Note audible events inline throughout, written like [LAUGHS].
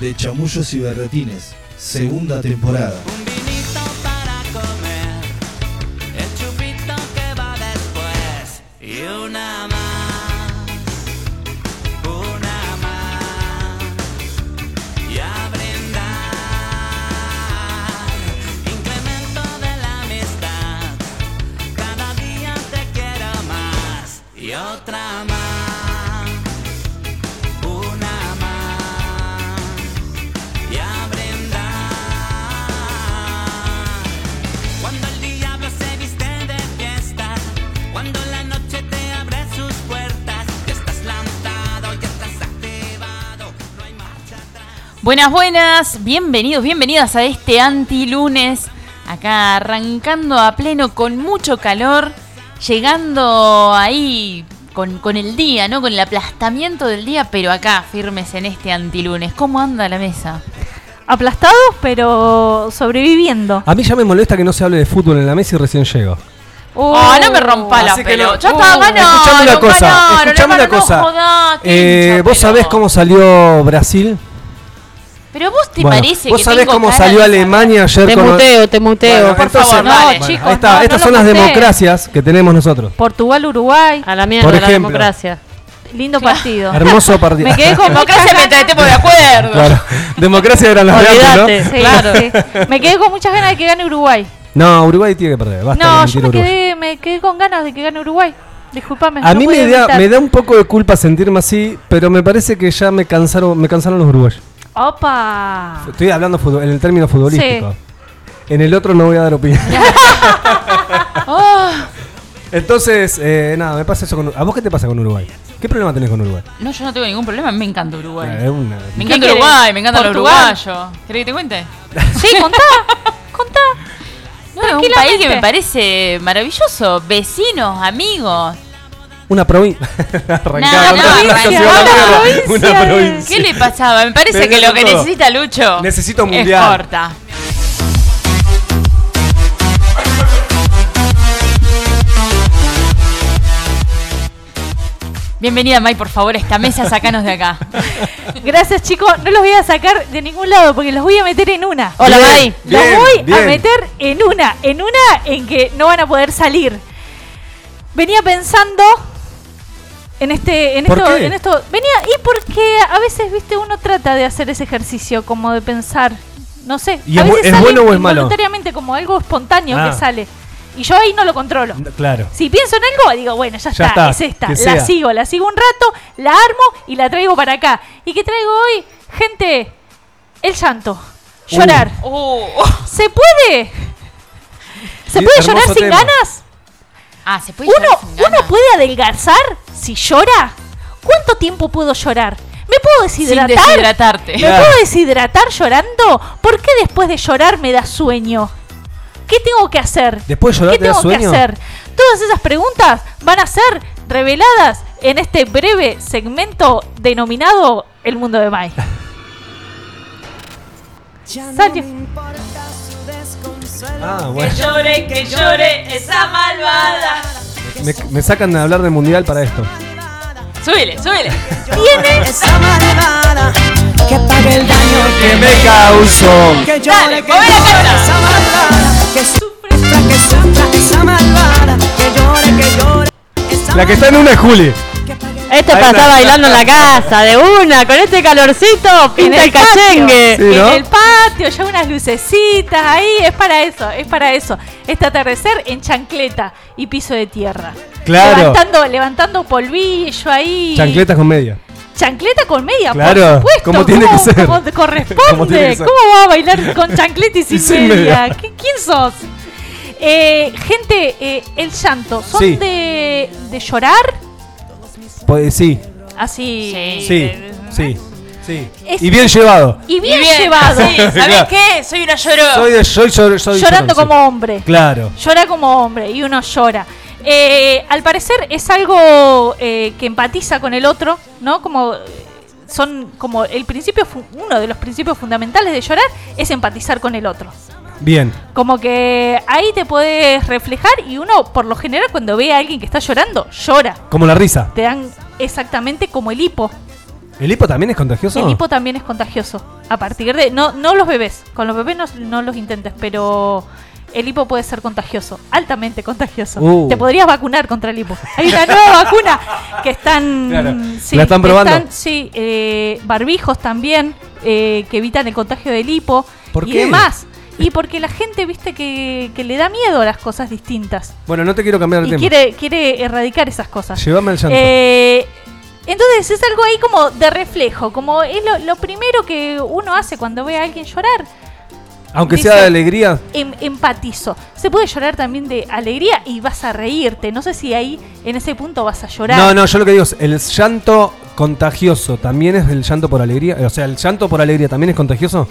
de Chamullos y Berretines, segunda temporada. Buenas, buenas, bienvenidos, bienvenidas a este anti-lunes. Acá arrancando a pleno con mucho calor, llegando ahí con, con el día, ¿no? Con el aplastamiento del día, pero acá firmes en este antilunes. ¿Cómo anda la mesa? aplastados, pero sobreviviendo. A mí ya me molesta que no se hable de fútbol en la mesa y recién llego. Oh, no me rompa la no- pelota. Ya Uh, está, ganaron, escuchame una cosa, escuchame una cosa. no Eh, ¿Vos sabés cómo salió Brasil? Pero vos te Bueno, parece ¿Vos que sabés tengo cómo cara salió de Alemania ayer Te con... muteo, te muteo. Bueno, por entonces- favor, no, chicos, no, estas no son las democracias que tenemos nosotros. Portugal, Uruguay, A la mierda Por la democracia. lindo partido. Hermoso [LAUGHS] partido. Me quedé con Democracia mientras estemos de acuerdo. Claro. Democracia eran las de. Sí, Claro. sí. Me quedé con muchas ganas de que gane Uruguay. ¿no? No, Uruguay tiene que perder. Basta No, yo me quedé, me quedé con ganas de que gane Uruguay. Disculpame. A no mí me da, me da un poco de culpa sentirme así, pero me parece que ya me cansaron, me cansaron los uruguayos. Opa. Estoy hablando fútbol- en el término futbolístico. En el otro no voy a dar opinión. [LAUGHS] Oh, Entonces, eh, nada, me pasa eso con... ¿A vos qué te pasa con Uruguay? ¿Qué problema tenés con Uruguay? no, yo no tengo ningún problema, me encanta Uruguay. Eh, una- Me encanta querés? Uruguay, me encantan los ¿Portugal? uruguayos. ¿Querés que te cuente? [LAUGHS] Sí, contá. contá. No, es un país que me parece maravilloso. Vecinos, amigos. [LAUGHS] Una provincia. No, no, provincia, una Una provincia. ¿Qué le pasaba? Me parece que lo que todo. necesita Lucho Necesito es mundial. corta. Bienvenida, May, por favor, a esta mesa, sacanos de acá. [LAUGHS] Gracias, chicos. No los voy a sacar de ningún lado porque los voy a meter en una. Hola, Bien, May. bien, los voy a meter en una. En una en que no van a poder salir. Venía pensando en este, en ¿Por esto, qué? en esto. Venía y porque a veces, viste, uno trata de hacer ese ejercicio como de pensar, no sé. ¿Y a veces es sale bueno o es malo? Involuntariamente como algo espontáneo Ah. que sale. Y yo ahí no lo controlo. Claro. Si pienso en algo, digo, bueno, ya, Ya está, está, es esta. La sea. sigo, la sigo un rato, la armo y la traigo para acá. ¿Y qué traigo hoy? Gente, el llanto. Uh. Llorar. Uh. ¿Se puede? ¿Se Sí, puede llorar sin tema. ganas? Ah, ¿se puede ¿Uno, llorar sin ganas? ¿Uno puede adelgazar si llora? ¿Cuánto tiempo puedo llorar? ¿Me puedo Sin deshidratar? deshidratarte. ¿Me Claro. puedo deshidratar llorando? ¿Por qué después de llorar me da sueño? ¿Qué tengo que hacer? ¿Después de llorar ¿Qué te da tengo sueño? que hacer? Todas esas preguntas van a ser reveladas en este breve segmento denominado El Mundo de Mai. [LAUGHS] Salió. Ah, bueno. llore, que llore esa malvada. Me, me sacan de hablar del mundial para esto. Súbele, súbele. [LAUGHS] Tiene Esa malvada que pague el daño Que me causó. que Dale, mueve la cara. esa malvada que sufra, que sufra esa malvada que llore, que llore La que está en una es Juli. Este Ahí pasa está. bailando en la casa, de una, con este calorcito, pinta el, patio. cachengue. Sí, en el patio, ya unas lucecitas ahí, es para eso, es para eso. Este atardecer en chancleta y piso de tierra. Claro. Levantando, levantando polvillo ahí. Chancletas con media. Chancleta con media, Claro, por supuesto. como tiene que ser. Como corresponde. Que ser. ¿Cómo va a bailar con chancleta y [LAUGHS] sin, sin media? media. ¿Qué- ¿Quién sos? Eh, gente, eh, el llanto, ¿son Sí. de, de llorar? Pues sí, Así. sí, eh, sí, sí. Es- Y bien llevado. Y bien, Y bien, llevado. Sí, ¿sabés Claro. qué? Soy una llorona. Soy de soy, soy, soy Llorando llorón, como sí. hombre. Claro. Llora como hombre y uno llora. Eh, al parecer es algo eh, que empatiza con el otro, ¿no? Como eh, son como el principio, fu- uno de los principios fundamentales de llorar es empatizar con el otro. Bien. Como que ahí te puedes reflejar y uno, por lo general, cuando ve a alguien que está llorando, llora. Como la risa. Te dan exactamente como el hipo. ¿El hipo también es contagioso? El hipo también es contagioso. A partir de. No, no los bebés. Con los bebés no, no los intentes, pero. El hipo puede ser contagioso, altamente contagioso. Uh. Te podrías vacunar contra el hipo. Hay una nueva vacuna que están. Claro. sí, ¿La están probando? sí, eh, barbijos también eh, que evitan el contagio del hipo ¿Por y qué? demás. Y porque la gente, viste, que, que le da miedo a las cosas distintas. Bueno, no te quiero cambiar el Y tema. quiere, quiere erradicar esas cosas. Llévame al llanto. Eh, entonces es algo ahí como de reflejo, como es lo, lo primero que uno hace cuando ve a alguien llorar. Aunque dice- sea de alegría. Em- empatizo. Se puede llorar también de alegría y vas a reírte. No sé si ahí en ese punto vas a llorar. No, no, yo lo que digo es, el llanto contagioso también es el llanto por alegría. O sea, el llanto por alegría también es contagioso.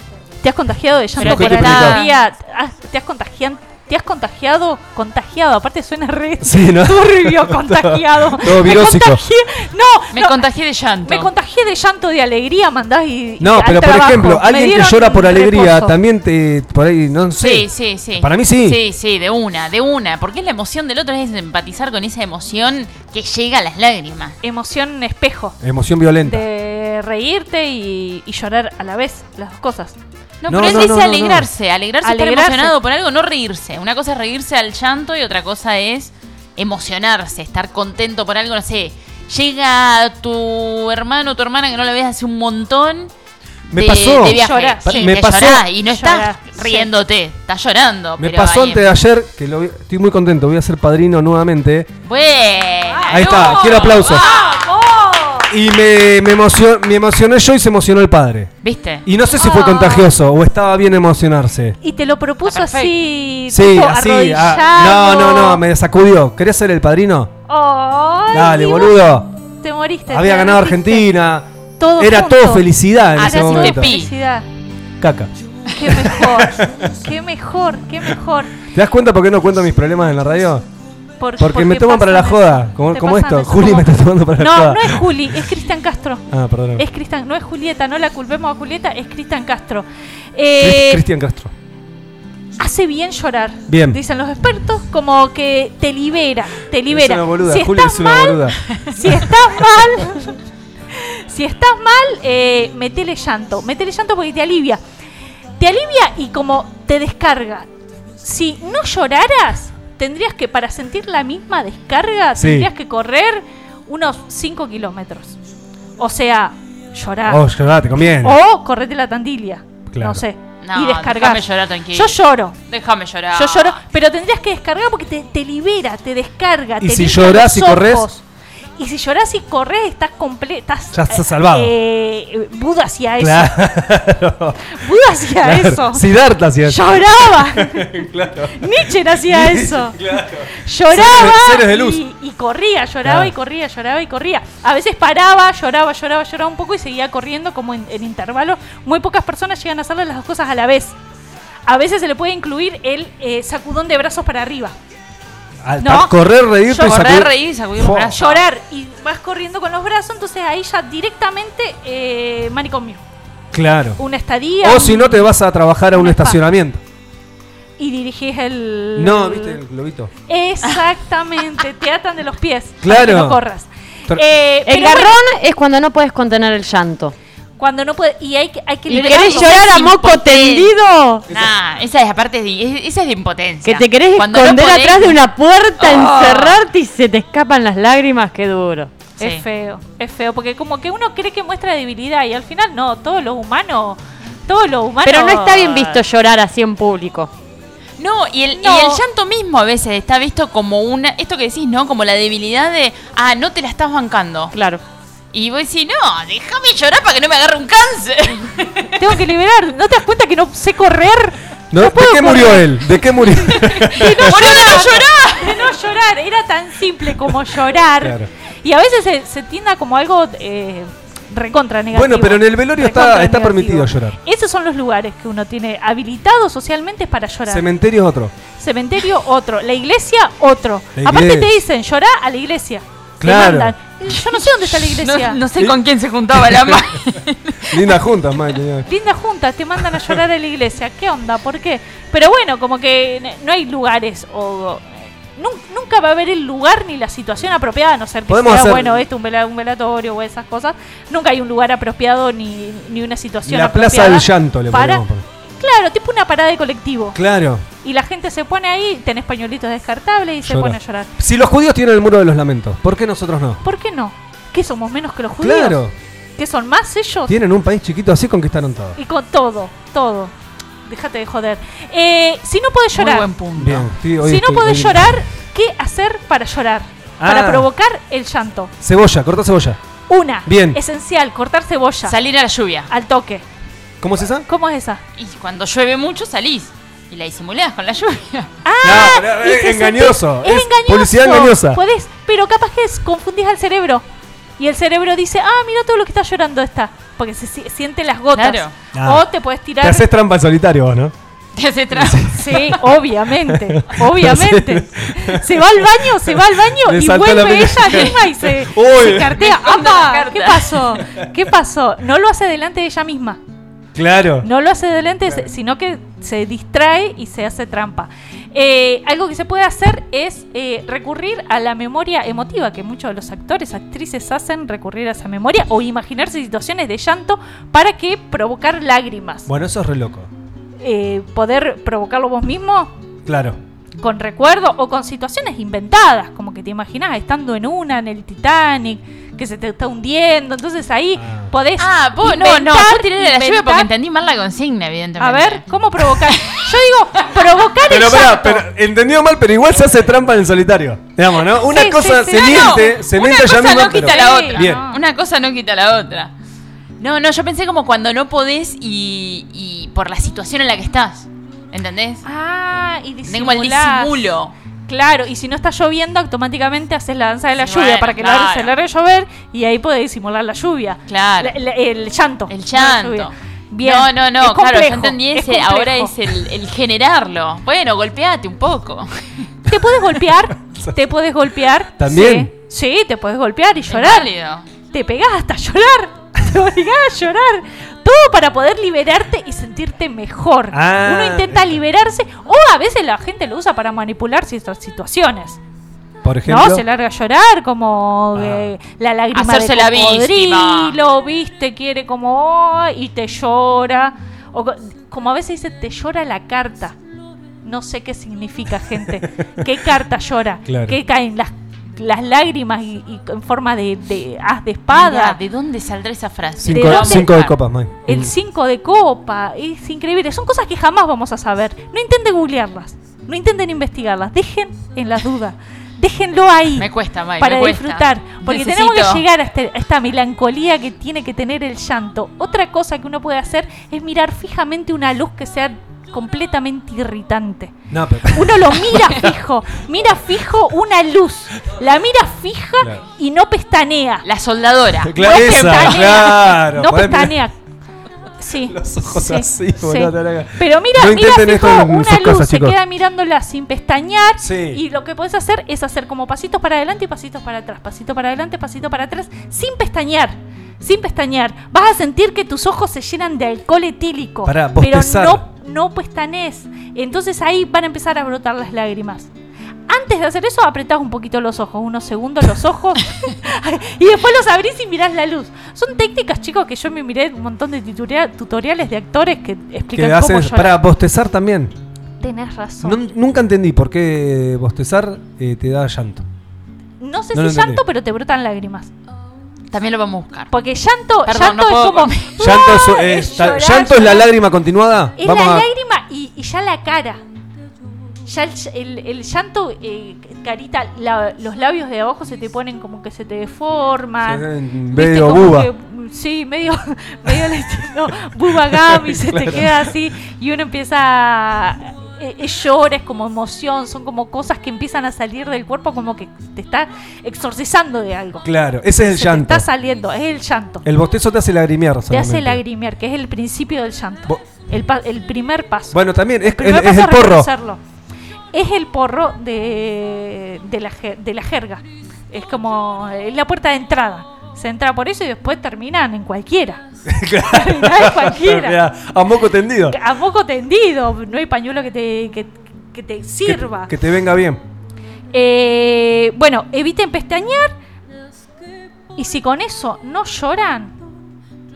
¿Te has contagiado de llanto por? ¿Has- ¿Te has contagiado? ¿Te has contagiado? Contagiado, aparte suena re Sí, ¿no? turbio, [LAUGHS] contagiado. Todo Me virósico. contagié- No, Me no, contagié de llanto. Me contagié de llanto de alegría, mandás y. No, y pero por trabajo. ejemplo, alguien que llora por alegría reposo. también te. Por ahí, no sé. Sí, sí, sí. Para mí sí. Sí, sí, de una, de una. Porque es la emoción del otro, es empatizar con esa emoción que llega a las lágrimas. Emoción espejo. Emoción violenta. De reírte y, y llorar a la vez, las dos cosas. No, No, pero no, es no, ese no, no. alegrarse, alegrarse, estar Alegrarse. emocionado por algo, no reírse. Una cosa es reírse al llanto y otra cosa es emocionarse, estar contento por algo, no sé. Llega tu hermano o tu hermana que no la ves hace un montón. Me de, pasó. de viaje. Llorás. Sí, Me te pasó- llorás y no estás Llorás, sí. riéndote, estás llorando. Me pero pasó antes de ayer, que lo vi- estoy muy contento, voy a ser padrino nuevamente. Bueno. Ahí está, quiero aplausos. ¡Vamos! Y me, me, emocion- me emocioné yo y se emocionó el padre. ¿Viste? Y no sé si fue Ah. contagioso o estaba bien emocionarse. Y te lo propuso Está así. Sí, tipo así. arrodillado. ah, no, no, no, me sacudió. ¿Querés ser el padrino? Ay, Dale, boludo. Te moriste. Había te ganado derretiste. Argentina. Todo Era junto. todo felicidad en Ah, ese sí te momento. pi. Felicidad. Caca. Qué mejor. qué mejor, qué mejor. ¿Te das cuenta por qué no cuento mis problemas en la radio? Por- Porque me toman para la joda, como, esto. eso, Juli como- me está tomando para la No, joda. no es Juli, es Cristian Castro. [LAUGHS] Ah, perdón. Es Cristian, no es Julieta, no la culpemos a Julieta, es Cristian Castro. Eh, Cristian Castro. hace bien llorar. Bien. Dicen los expertos, como que te libera, te libera. Es una boluda. si Juli estás es una mal, boluda. [LAUGHS] si estás mal, [LAUGHS] si estás mal, eh, metele llanto, metele llanto porque te alivia. Te alivia y como te descarga. Si no lloraras, tendrías que, para sentir la misma descarga, Sí. tendrías que correr unos 5 kilómetros. O sea, llorar. Oh, llorá, te conviene. O correte la tandilia. Claro. No sé. No, y descargar. déjame llorar tranquilo. Yo lloro. Déjame llorar. Yo lloro, pero tendrías que descargar porque te, te libera, te descarga. ¿Y te si los y corres? Y si llorás y corres, estás completo. Ya estás salvado. Eh, Buda hacía eso. Claro. [LAUGHS] Buda hacía Claro. eso. Siddhartha hacía eso. Lloraba. [LAUGHS] Claro. Nietzsche hacía eso. Claro. Lloraba Seres- seres de luz. Y, y corría, lloraba Claro. y corría, lloraba y corría. A veces paraba, lloraba, lloraba, lloraba un poco y seguía corriendo como en, en intervalos. Muy pocas personas llegan a hacer las dos cosas a la vez. A veces se le puede incluir el eh, sacudón de brazos para arriba. Al- No. correr, reírte Yo y Correr, sacudir. reír y sacudir los brazos. Llorar y vas corriendo con los brazos, entonces ahí ya directamente eh, manicomio. Claro. Una estadía. O si no, te vas a trabajar a un spa. estacionamiento. Y dirigís el. No, viste el globito. Exactamente, [LAUGHS] te atan de los pies. Para Claro. que no corras. Eh, El garrón bueno, es cuando no puedes contener el llanto. Cuando no puede. Y hay que, hay que ¿Y querés llorar a moco tendido? Nah, esa es aparte de, es- esa es de impotencia. Que te querés Cuando no esconder podés- atrás de una puerta, Oh. encerrarte y se te escapan las lágrimas, qué duro. Sí. Es feo, es feo, porque como que uno cree que muestra debilidad y al final no, todo lo humano, todo lo humano. Pero no está bien visto llorar así en público. No, y el, No. y el llanto mismo a veces está visto como una. Esto que decís, ¿no? Como la debilidad de. Ah, no te la estás bancando. Claro. Y vos decís, no, déjame llorar para que no me agarre un cáncer. [LAUGHS] Tengo que liberar. ¿No te das cuenta que no sé correr? No, ¿De puedo qué murió él? ¿De qué murió? [LAUGHS] De no [LAUGHS] llorar. De no llorar. Era tan simple como llorar. Claro. Y a veces se, se tienda como algo eh, recontra negativo. Bueno, pero en el velorio está- está permitido llorar. Esos son los lugares que uno tiene habilitados socialmente para llorar. Cementerio es otro. Cementerio, otro. La iglesia, otro. La Aparte te dicen, llorá a la iglesia. Te Claro. mandan. Yo no sé dónde está la iglesia. No, no sé con quién se juntaba la [LAUGHS] mano. Lindas juntas, Mike. Linda junta, te mandan a llorar a la iglesia. ¿Qué onda? ¿Por qué? Pero bueno, como que no hay lugares o nun- nunca va a haber el lugar ni la situación apropiada, a no ser que Podemos sea, hacer- bueno, esto, un, vela- un velatorio o esas cosas. Nunca hay un lugar apropiado ni, ni una situación La plaza apropiada del llanto le para, podemos poner. Claro, tipo una parada de colectivo. Claro. Y la gente se pone ahí, tenés pañuelitos descartables y se Llora. pone a llorar. Si los judíos tienen el muro de los lamentos, ¿por qué nosotros no? ¿Por qué no? ¿Qué somos menos que los judíos? Claro. ¿Qué son más ellos? Tienen un país chiquito así, conquistaron todo. Y con todo, todo. Déjate de joder. Eh, si no podés Muy llorar, buen punto. Bien. sí, hoy si no podés hoy- llorar, ¿qué hacer para llorar? Para Ah. provocar el llanto. Cebolla, corta cebolla. Una, Bien. esencial, cortar cebolla. Salir a la lluvia. al toque. ¿Cómo es esa? ¿Cómo es esa? Y cuando llueve mucho salís. Y la disimulás con la lluvia. [LAUGHS] Ah, No, es se engañoso, sentí- es publicidad engañosa. Podés, pero capaz que es, confundís al cerebro. Y el cerebro dice, ah, mira todo lo que está llorando esta. Porque se si- siente las gotas. Claro. Ah. O te puedes tirar. Te haces trampa en solitario vos, ¿no? Te hace tra- [LAUGHS] Sí, obviamente, [LAUGHS] obviamente. Se va al baño, se va al baño Le y vuelve ella misma y se, se cartea. ¡Apa! ¿Qué pasó? ¿Qué pasó? No lo hace delante de ella misma. Claro. No lo hace delante, se- sino que se distrae y se hace trampa. Eh, algo que se puede hacer es eh, recurrir a la memoria emotiva, que muchos de los actores, actrices hacen recurrir a esa memoria o imaginarse situaciones de llanto para que provocar lágrimas. Bueno, eso es re loco. Eh, poder provocarlo vos mismo Claro. con recuerdo o con situaciones inventadas, como que te imaginas estando en una, en el Titanic, que se te está hundiendo, entonces ahí Ah. podés... Ah, vos, no, no, inventar- yo tiré de la lluvia inventar- porque entendí mal la consigna, evidentemente. A ver, ¿cómo provocar? Yo digo, provocar Pero el pará, llanto. pero entendió mal, pero igual se hace trampa en el solitario. Digamos, ¿no? Una Sí, cosa sí, se. No, miente, no, se una miente cosa no quita pero- la Sí, otra. Bien. no. Una cosa no quita la otra. No, no, yo pensé como cuando no podés y, y por la situación en la que estás. ¿Entendés? Ah, y Tenés como el disimulo. Claro, y si no está lloviendo, automáticamente haces la danza de la Sí, lluvia bueno, para que la claro. se largue a llover y ahí podés disimular la lluvia. Claro. La- la- el llanto. El llanto. Bien. No, no, no, Es claro, yo complejo, entendí es ese, complejo. ahora es el, el generarlo. Bueno, golpeate un poco. [LAUGHS] ¿Te puedes golpear? [LAUGHS] ¿Te puedes golpear? ¿También? Sí, sí, te puedes golpear y Es llorar. válido. Te pegás hasta llorar. [LAUGHS] Te obligás a llorar. Todo para poder liberarte y sentirte mejor. Ah. Uno intenta liberarse o a veces la gente lo usa para manipular ciertas situaciones. Por ejemplo. No, se larga a llorar como Ah. eh, la lágrima Hacerse de la cocodrilo, viste, quiere como "Oh", y te llora. O co- como a veces dice, te llora la carta. No sé qué significa, gente. [LAUGHS] ¿Qué carta llora? Claro. ¿Qué caen las, las lágrimas y, y en forma de, de haz de Mirá, espada? ¿De dónde saldrá esa frase? Cinco, ¿De dónde cinco de está? copas, May. El 5 de copa, es increíble. Son cosas que jamás vamos a saber. No intenten googlearlas, no intenten investigarlas. Dejen en la duda. Déjenlo ahí Me cuesta, May, para me cuesta. disfrutar. Porque Necesito- tenemos que llegar a, este- a esta melancolía que tiene que tener el llanto. Otra cosa que uno puede hacer es mirar fijamente una luz que sea completamente irritante. No, pero. [LAUGHS] Uno lo mira fijo, mira fijo una luz, la mira fija Claro. y no pestanea. La soldadora. Claro, no esa, pestanea. claro. No. Sí. [LAUGHS] Los ojos sí, así, sí. boludo, Pero mira, No mira fijo en una luz, casas, se chicos. queda mirándola sin pestañear. Sí. Y lo que puedes hacer es hacer como pasitos para adelante y pasitos para atrás, pasito para adelante, pasito para atrás, sin pestañear. Sin pestañear. Vas a sentir que tus ojos se llenan de alcohol etílico. Pará, pero no, no pestanees. Entonces ahí van a empezar a brotar las lágrimas. Antes de hacer eso, apretás un poquito los ojos, unos segundos los ojos, [LAUGHS] y después los abrís y mirás la luz. Son técnicas, chicos, que yo me miré un montón de tutoria- tutoriales de actores que explican Que cómo hacen llorar. para bostezar también. Tenés razón. No- nunca entendí por qué bostezar eh, te da llanto. No sé No si llanto, pero te brotan lágrimas. También lo vamos a buscar. Porque llanto, Perdón, llanto no es como. comer. [LAUGHS] ¿Llanto es, es- [LAUGHS] Es ta- llorar, ¿llanto es la lágrima continuada? Es Vamos la a. lágrima y, y ya la cara. Ya el, el- el llanto, eh, carita, la- los labios de abajo se te ponen como que se te deforman. Medio buba. que, sí, medio, [LAUGHS] medio al estilo buba gami, se te queda así y uno empieza a, eh, llora, es como emoción, son como cosas que empiezan a salir del cuerpo como que te está exorcizando de algo. Claro, ese es el Se te llanto. está saliendo, es el llanto. El bostezo te hace lagrimear. te hace lagrimear, que es el principio del llanto. Bo- El, pa- el primer paso. Bueno, también es, el paso es el porro. Es el porro de, de, la, de la jerga. Es como es la puerta de entrada. Se entra por eso y después terminan en cualquiera. [LAUGHS] [LAUGHS] Terminás en cualquiera. Mira, a moco tendido. A poco tendido. No hay pañuelo que te, que, que te sirva. que te venga bien. Eh, bueno, eviten pestañear. Y si con eso no lloran,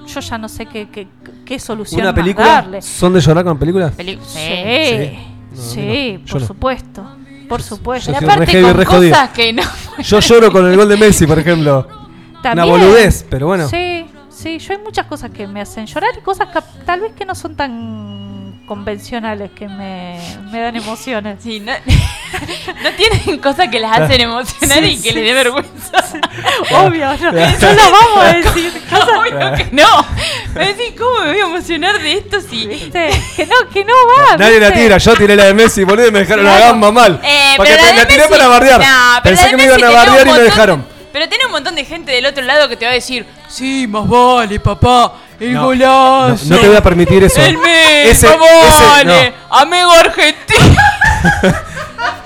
yo ya no sé qué, qué, qué solución ¿Una más película? darle. ¿Son de llorar con películas? Sí, sí. No, sí, no. Yo por no. supuesto. Por supuesto. Yo soy aparte heavy, con cosas que no... [LAUGHS] Yo lloro con el gol de Messi, por ejemplo. También. Una boludez, pero bueno. Sí, sí, yo hay muchas cosas que me hacen llorar y cosas que tal vez que no son tan convencionales que me, me dan emociones. Sí, no, [LAUGHS] no tienen cosas que las hacen emocionar y que les dé vergüenza. Obvio, no, no lo vamos a decir. Cosas, [LAUGHS] Obvio que no. Me decís, ¿cómo me voy a emocionar de esto si... ¿viste? Que no, que no va. Nadie la tira, yo tiré la de Messi, boludo, y me dejaron la Claro. gamba mal. Eh, Porque la la tiré Messi- para bardear. La Pensé que me iban a bardear y me dejaron. Pero tiene un montón de gente del otro lado que te va a decir, sí, más vale, papá, el No, golazo. No, no te voy a permitir eso. El Ese- más ese- vale, amigo argentino. [LAUGHS]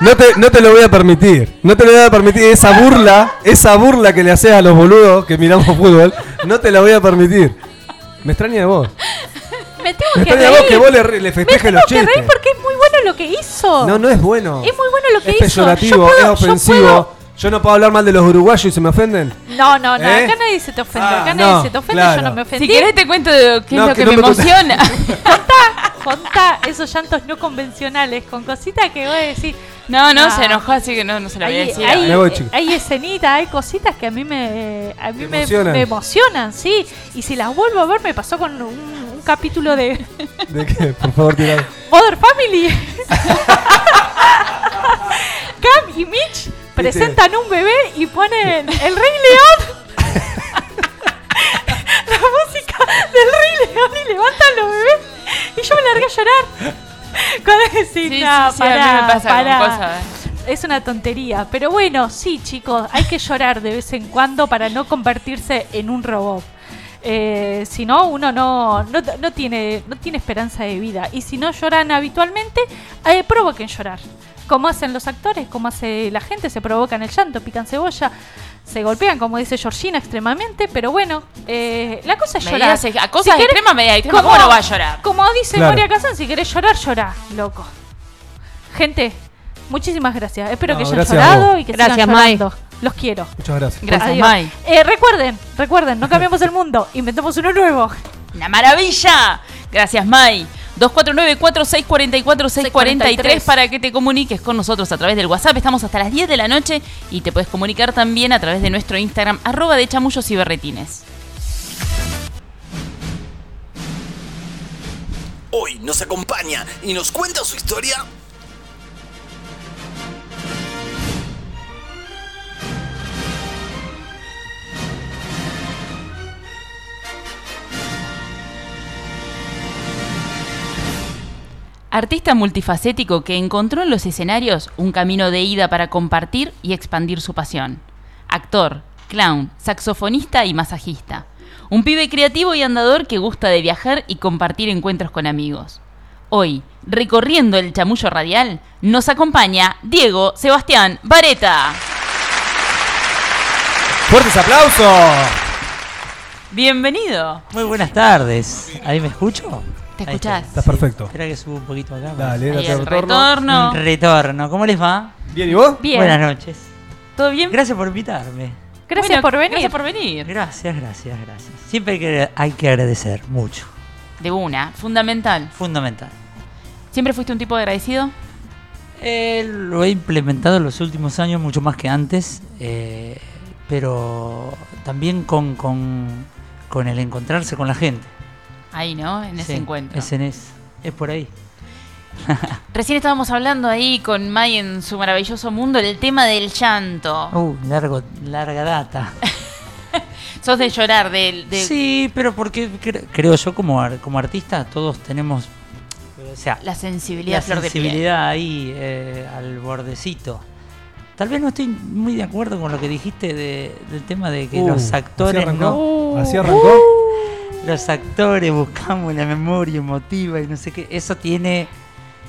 No te, no te lo voy a permitir. No te lo voy a permitir. Esa burla, esa burla que le haces a los boludos que miramos fútbol, no te la voy a permitir. Me extraña de vos. Me tengo Me que extraña de reír. vos que vos le, le me festejes tengo los que reír chistes. porque es muy bueno lo que hizo. No, no es bueno. Es muy bueno lo que es hizo. peyorativo, Yo puedo- es yo ofensivo. Yo no puedo hablar mal de los uruguayos y se me ofenden. No, no, no. ¿Eh? Acá nadie se te ofende. Ah, acá no, nadie se te ofende. claro. Yo no me ofendí. Si querés te cuento de qué No, es lo que que, no me emociona. [LAUGHS] Contá esos llantos no convencionales con cositas que voy a decir. No, no, Ah. se enojó, así que no, no se lo voy a Hay, decir. hay, escenitas, hay cositas que a mí me, a mí me, emocionan. me emocionan, sí. Y si las vuelvo a ver, me pasó con un, un capítulo de [LAUGHS] ¿De qué? Por favor, tirá. Mother Family. [LAUGHS] Cam y Mitch [LAUGHS] presentan un bebé y ponen el Rey León. [LAUGHS] La música del Rey León y levantan los bebés. Y yo me largué a llorar. Cuando decís, Sí, "No, sí, pará, me pasa pará". cosas. Es una tontería. Pero bueno, sí, chicos, hay que llorar de vez en cuando para no convertirse en un robot. Eh, si no, uno no, no, no tiene, no tiene esperanza de vida. Y si no lloran habitualmente, eh, provoquen llorar. Como hacen los actores, como hace la gente, se provocan el llanto, pican cebolla, se golpean, como dice Georgina, extremadamente. Pero bueno, eh, la cosa es llorar. Medidas a cosas querés- extremas, medidas extremas, ¿cómo no va a llorar? Como dice Claro. Moria Kazan, si querés llorar, llorá, loco. Gente, muchísimas gracias. Espero No, que hayan llorado y que Gracias, sigan Mai. llorando. Los quiero. Muchas gracias. Gracias, Adiós. Mai. Eh, recuerden, recuerden, no cambiamos el mundo, inventamos uno nuevo. ¡Una maravilla! Gracias, Mai. 249-4644-643 para que te comuniques con nosotros a través del WhatsApp. Estamos hasta las 10 de la noche y te puedes comunicar también a través de nuestro Instagram, arroba de chamullos y berretines. Hoy nos acompaña y nos cuenta su historia. Artista multifacético que encontró en los escenarios un camino de ida para compartir y expandir su pasión. Actor, clown, saxofonista y masajista. Un pibe creativo y andador que gusta de viajar y compartir encuentros con amigos. Hoy, recorriendo el chamullo radial, nos acompaña Diego Sebastián Vareta. ¡Fuertes aplausos! Bienvenido. Muy buenas tardes. ¿Ahí me escucho? ¿Te escuchás? está. Estás perfecto. Espera que suba un poquito acá. Dale, Ahí date el retorno. retorno. Retorno. ¿Cómo les va? Bien, ¿y vos? Bien, Buenas noches. ¿Todo bien? Gracias por invitarme. gracias Bueno, por venir. Gracias por venir. Gracias, gracias, gracias. Siempre hay que, hay que agradecer mucho. De una, fundamental. Fundamental. ¿Siempre fuiste un tipo agradecido? Eh, lo he implementado en los últimos años mucho más que antes, eh, pero también con, con, con el encontrarse con la gente. Ahí, ¿no? En ese Sí, encuentro. Es, en es, es por ahí. [LAUGHS] Recién estábamos hablando ahí con Mai en su maravilloso mundo el tema del llanto. Uh, largo, larga data. [LAUGHS] Sos de llorar, del... de Sí, pero porque cre- creo yo como, ar- como artista todos tenemos o sea, la sensibilidad la flor de piel. sensibilidad ahí eh, al bordecito. Tal vez no estoy muy de acuerdo con lo que dijiste de- del tema de que Uh, los ¿así actores arrancó? no, ¿Así arrancó? Los actores buscamos la memoria emotiva y no sé qué. Eso tiene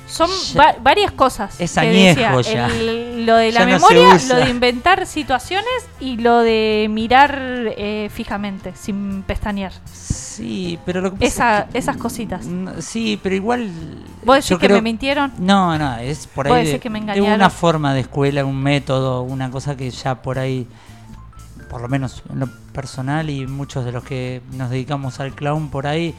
Son va- varias cosas. Es añejo decía. ya. El- lo de la Ya memoria, lo de inventar situaciones y lo de mirar eh, fijamente, sin pestañear. Sí, pero lo que pasa Esa- es que- esas cositas. Sí, pero igual. ¿Vos decís que creo- me mintieron? No, no, es por ¿Vos ahí. decís De, que me de engañaron? una forma de escuela, un método, una cosa que ya por ahí, por lo menos en lo personal y muchos de los que nos dedicamos al clown por ahí,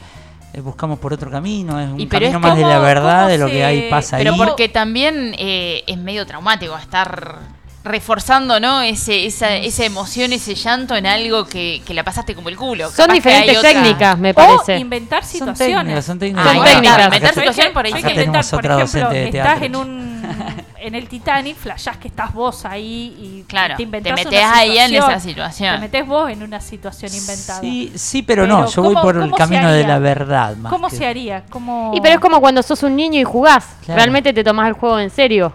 eh, buscamos por otro camino. Es un Y camino más de la verdad, de lo se- que hay pasa Pero ahí. porque también eh, es medio traumático estar reforzando, ¿no? Ese, esa, esa emoción, ese llanto en algo que, que la pasaste como el culo. Son Capaz que diferentes hay otra- técnicas, me O parece. inventar Son situaciones. técnicas, son técnicas. Ah, Son inventar, técnicas. inventar Acá- situaciones por ahí. Hay que inventar, por otra ejemplo, docente de estás teatro. en un en el Titanic, flashás que estás vos ahí y Claro, te te inventás metés una ahí en esa situación. Te metés vos en una situación inventada. Sí, sí, pero, no, Pero, yo voy ¿cómo- por el camino de la verdad. Más ¿Cómo que- se haría? ¿Cómo... Y pero es como cuando sos un niño y jugás. Claro. Realmente te tomás el juego en serio.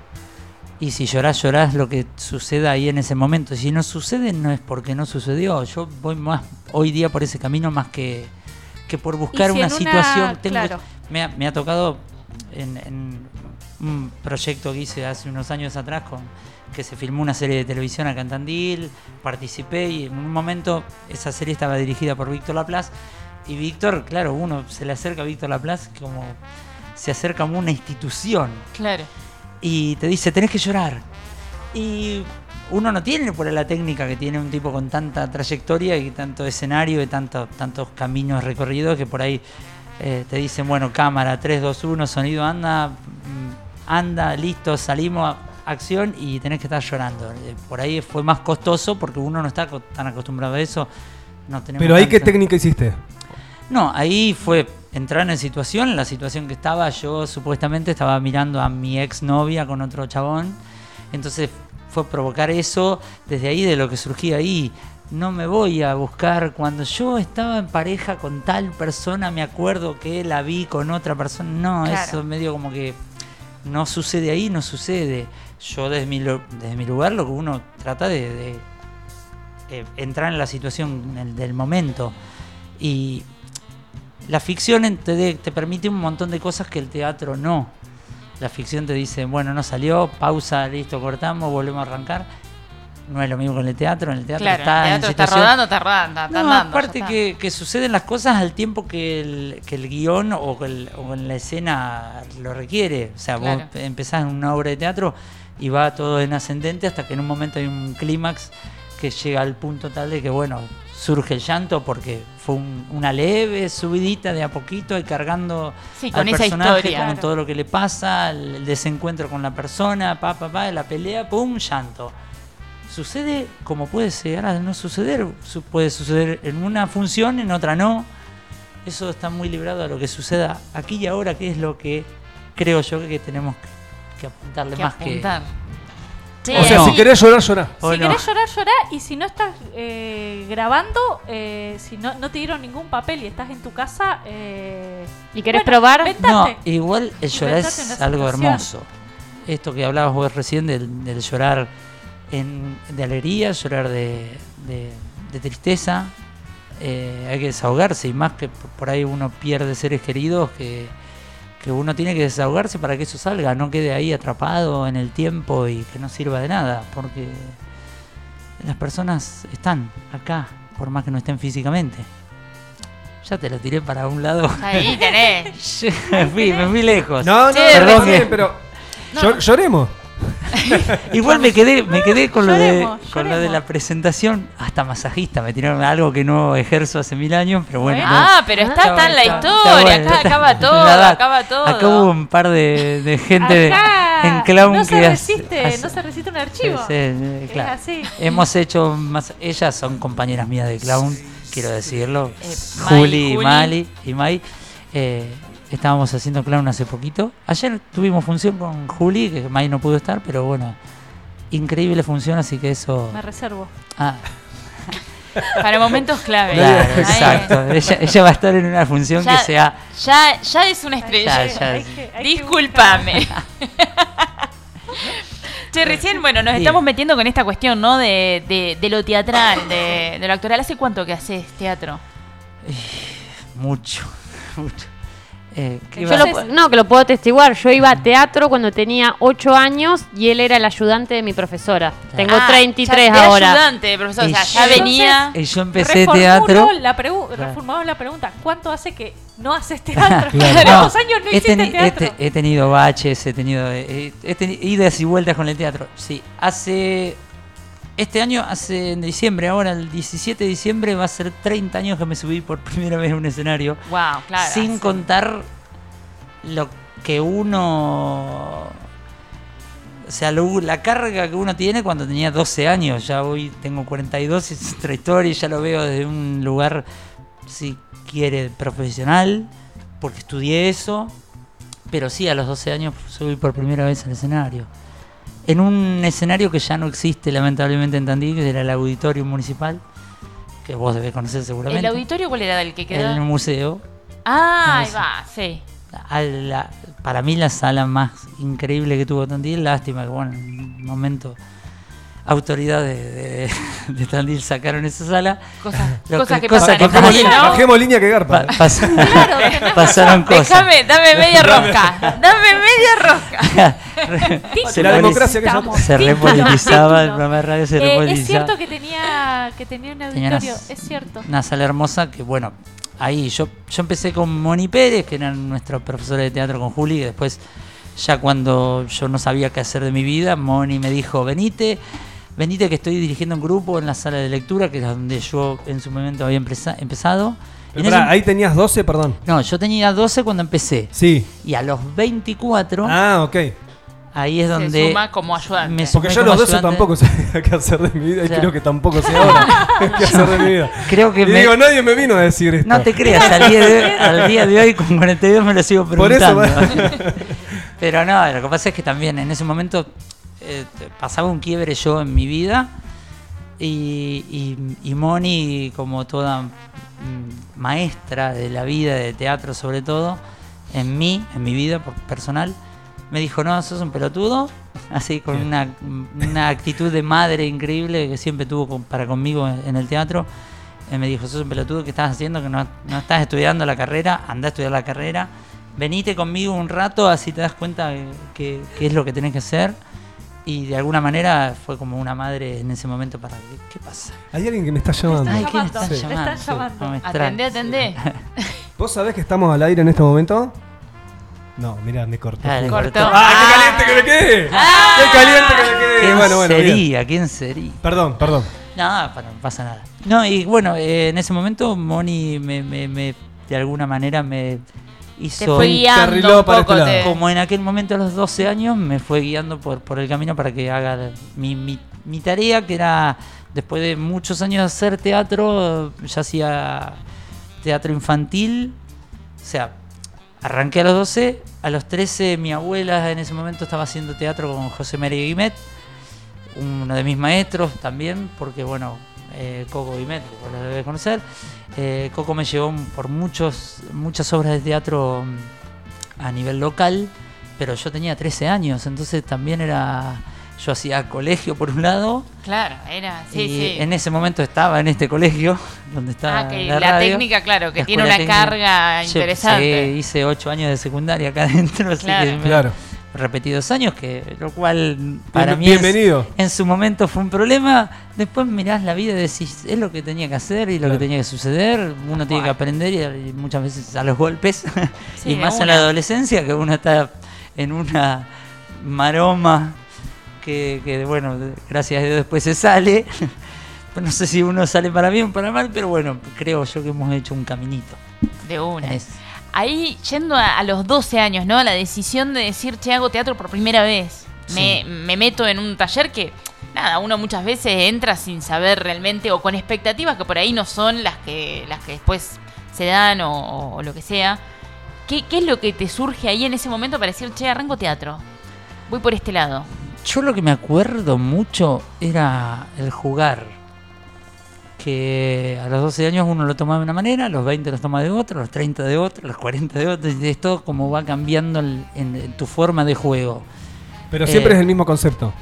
Y si llorás, llorás lo que suceda ahí en ese momento. Si no sucede, no es porque no sucedió. Yo voy más hoy día por ese camino más que, que por buscar si una situación. Tengo- claro. me, ha, me ha tocado en, en un proyecto que hice hace unos años atrás con que se filmó una serie de televisión acá en Tandil, participé y en un momento esa serie estaba dirigida por Víctor Laplace y Víctor, claro, uno se le acerca a Víctor Laplace como se acerca como una institución Claro. Y te dice, tenés que llorar. Y uno no tiene por la técnica que tiene un tipo con tanta trayectoria y tanto escenario y tanto, tantos caminos recorridos que por ahí eh, te dicen, bueno, cámara, 3, 2, 1, sonido, anda, mm, anda, listo, salimos, acción y tenés que estar llorando. Eh, Por ahí fue más costoso porque uno no está tan acostumbrado a eso. No tenemos Pero ahí, ¿qué técnica hiciste? no, ahí fue entrar en situación, la situación que estaba, yo supuestamente estaba mirando a mi ex novia con otro chabón, entonces fue provocar eso desde ahí, de lo que surgía ahí. No me voy a buscar cuando yo estaba en pareja con tal persona, me acuerdo que la vi con otra persona. No, Claro. eso medio como que no sucede ahí, no sucede. Yo desde mi, desde mi lugar lo que uno trata de, de, eh, entrar en la situación del momento. Y la ficción te, de- te permite un montón de cosas que el teatro no. La ficción te dice, bueno, no salió, pausa, listo, cortamos, volvemos a arrancar. No es lo mismo con el teatro, en el teatro Claro, está el en está rodando, está rodando, está no, andando. aparte está. que, que suceden las cosas al tiempo que el, que el guion o, que el- o en la escena lo requiere. O sea, Claro. vos empezás en una obra de teatro y va todo en ascendente hasta que en un momento hay un clímax que llega al punto tal de que, bueno, surge el llanto porque fue un- una leve subidita de a poquito y cargando Sí, al con personaje historia. con Claro. todo lo que le pasa, el, desencuentro con la persona, pa, pa, pa, la pelea, pum, llanto. Sucede como puede llegar a no suceder. Su- Puede suceder en una función, en otra no. Eso está muy librado a lo que suceda aquí y ahora, que es lo que creo yo que tenemos que, que apuntarle que más apuntar. Sí, O sea, no. si querés llorar, llorá. que. ¿O Si no? querés llorar, llorá. Y si no estás eh, grabando, eh, si no, no te dieron ningún papel y estás en tu casa. Eh, ¿Y querés bueno, probar? No, inventate. igual el llorar es algo hermoso. Esto que hablabas vos recién del, del llorar en- de alegría, llorar de, de- de tristeza, eh, hay que desahogarse y más que por ahí uno pierde seres queridos que, que uno tiene que desahogarse para que eso salga, no quede ahí atrapado en el tiempo y que no sirva de nada, porque las personas están acá, por más que no estén físicamente. Ya te lo tiré para un lado. Ahí tenés. [LAUGHS] me, fui, me fui lejos. No, no, Sí, perdón, que- pero. Llor- Lloremos. [LAUGHS] Igual me quedé, me quedé con lo de Lloremos, con lo de la presentación, hasta masajista, me tiraron algo que no ejerzo hace mil años, pero bueno. Bueno. no. Ah, pero está, está en la historia. está acá está- acaba [LAUGHS] todo, acaba todo. Acá hubo un par de, de gente Acá en clown no que se resiste, hace- no se resiste un archivo. sí, sí, claro. Es así. Hemos hecho más, ellas son compañeras mías de clown, quiero decirlo. Eh, Juli, Juli. Mali y Mai. Eh, estábamos haciendo clown hace poquito. Ayer tuvimos función con Juli, que Mai no pudo estar, pero bueno, increíble función, así que eso. Me reservo. Ah, [LAUGHS] Para momentos clave. claro, exacto. Ella, ella va a estar en una función Ya, que sea. ya, ya es una estrella. Discúlpame. [LAUGHS] Che, recién, bueno, nos Bien. estamos metiendo con esta cuestión, ¿no? De, de, de lo teatral, de, de lo actoral. ¿Hace cuánto que haces teatro? Mucho, [LAUGHS] mucho. Eh, ¿qué Yo lo, no, que lo puedo atestiguar. Yo iba a teatro cuando tenía 8 años y él era el ayudante de mi profesora. Tengo Ah, 33 ya era ahora. ayudante, profesor. O sea, Y ya yo- venía. Y yo empecé teatro. La. Reformamos la pregunta. ¿Cuánto hace que no haces [LAUGHS] teatro? Claro. [LAUGHS] ¿Cuántos años no he, he teatro? te- he tenido baches, he tenido eh, he teni- idas y vueltas con el teatro. Sí, hace este año, hace en diciembre, ahora el 17 de diciembre va a ser 30 años que me subí por [LAUGHS] primera vez a un escenario. Wow, claro. sin sí. contar lo que uno o sea, lo- la carga que uno tiene cuando tenía 12 años, ya hoy tengo 42 y es otra historia y ya lo veo desde un lugar, si quiere, profesional, porque estudié eso, pero sí, a los 12 años subí por primera vez al escenario. En un escenario que ya no existe lamentablemente en Tandil, que era el auditorio municipal, que vos debés conocer ¿El seguramente. auditorio cuál era del que el quedaba? museo. Ah, ahí va, sí. a la- para mí la sala más increíble que tuvo Tandil, lástima que bueno, en un momento autoridades de, de, [LAUGHS] de Tandil sacaron esa sala. Cosas, cosas que- que, cosas pasan en Bajemos, Tandil, línea, ¿no? bajemos línea que garpa. Pa- pas- [LAUGHS] Claro, tenés pasaron cosas. Déjame, dame [LAUGHS] media rosca. Dame media rosca. se, La democracia que se repolitizaba, el programa de radio se Eh, repolitizaba. es cierto que tenía, que tenía un Tenía una- auditorio, es cierto. Una sala hermosa que, bueno, ahí yo, yo empecé con Moni Pérez, que era nuestra profesora de teatro con Juli, y después, ya cuando yo no sabía qué hacer de mi vida, Moni me dijo, venite, venite que estoy dirigiendo un grupo en la sala de lectura, que era donde yo en su momento había empezado. Pero en pará, ese- ahí tenías 12, perdón. No, yo tenía 12 cuando empecé. Sí. Y a los 24, Ah, ok. ahí es Se donde... suma como ayudante. me Porque yo a los 12 ayudante. tampoco sabía [LAUGHS] qué hacer de mi vida y creo que tampoco sé ahora [LAUGHS] qué hacer de mi vida. Creo que Y me- digo, nadie me vino a decir esto. No te creas, al día, de, al día de hoy con 42 me lo sigo Por eso preguntando. [LAUGHS] Pero no, lo que pasa es que también en ese momento eh, pasaba un quiebre yo en mi vida y, y, y Moni, como toda mm, maestra de la vida, de teatro sobre todo, en mí, en mi vida personal, me dijo, no, sos un pelotudo, [LAUGHS] así con una, una actitud de madre increíble que siempre tuvo con- para conmigo en, el teatro. Él me dijo, sos un pelotudo que estás haciendo, que no, no estás estudiando la carrera, anda a estudiar la carrera, venite conmigo un rato, así te das cuenta que, que- que es lo que tenés que hacer. Y de alguna manera fue como una madre en ese momento para... ¿Qué, qué pasa? Hay alguien que me está llamando. Ay, ¿quién llamando, está llamando? llamando. no me extraña. Atendé, atendé. [LAUGHS] ¿Vos sabés que estamos al aire en este momento? No, mira, me cortó. Ah, Cortó. cortó. ¡Ah, qué caliente que me quedé! ¡Qué caliente que me quedé! ¿Quién Bueno, bueno, bien. sería? ¿Quién sería? Perdón, perdón. No, no pasa nada. No, y bueno, eh, en ese momento Moni me, me- me- de alguna manera me Te hizo... fue guiando un poco. este te- lado. Como en aquel momento a los 12 años me fue guiando por, por el camino para que haga mi, mi, mi tarea, que era, después de muchos años de hacer teatro, ya hacía teatro infantil, o sea, arranqué a los 12, a los 13 mi abuela en ese momento estaba haciendo teatro con José María Guimet, uno de mis maestros también, porque bueno, eh, Coco Guimet, vos lo debes conocer, eh, Coco me llevó por muchos, muchas obras de teatro mm, a nivel local, pero yo tenía 13 años, entonces también era, yo hacía colegio por un lado, Claro, era. Sí, y sí. en ese momento estaba en este colegio, [LAUGHS] donde estaba Ah, que la, la, radio. técnica, claro, que tiene una técnica. carga Yo- interesante. sí, hice 8 años de secundaria acá [LAUGHS] adentro, así Claro. que me- Claro. Dos años, que lo cual para Bien- mí es- en su momento fue un problema. Después mirás la vida y decís, es lo que tenía que hacer y lo Claro. que tenía que suceder. Uno tiene que aprender y, y muchas veces a los golpes. [LAUGHS] Sí, y más en una. la adolescencia, que uno está en una maroma que, que, bueno, gracias a Dios después se sale. [LAUGHS] No sé si uno sale para bien o para mal, pero bueno, creo yo que hemos hecho un caminito. De una. Es- Ahí, yendo a, a los 12 años, ¿no? La decisión de decir, che, hago teatro por primera vez. Me, me meto en un taller que, nada, uno muchas veces entra sin saber realmente o con expectativas que por ahí no son las que, las que después se dan o, o lo que sea. ¿Qué, ¿Qué es lo que te surge ahí en ese momento para decir, che, arranco teatro? Voy por este lado. Yo lo que me acuerdo mucho era el jugar. Que a los 12 años uno lo toma de una manera, a los 20 lo toma de otra, a los 30 de otra, a los 40 de otra. Y es todo como va cambiando en, en tu forma de juego. Pero siempre Eh, es el mismo concepto.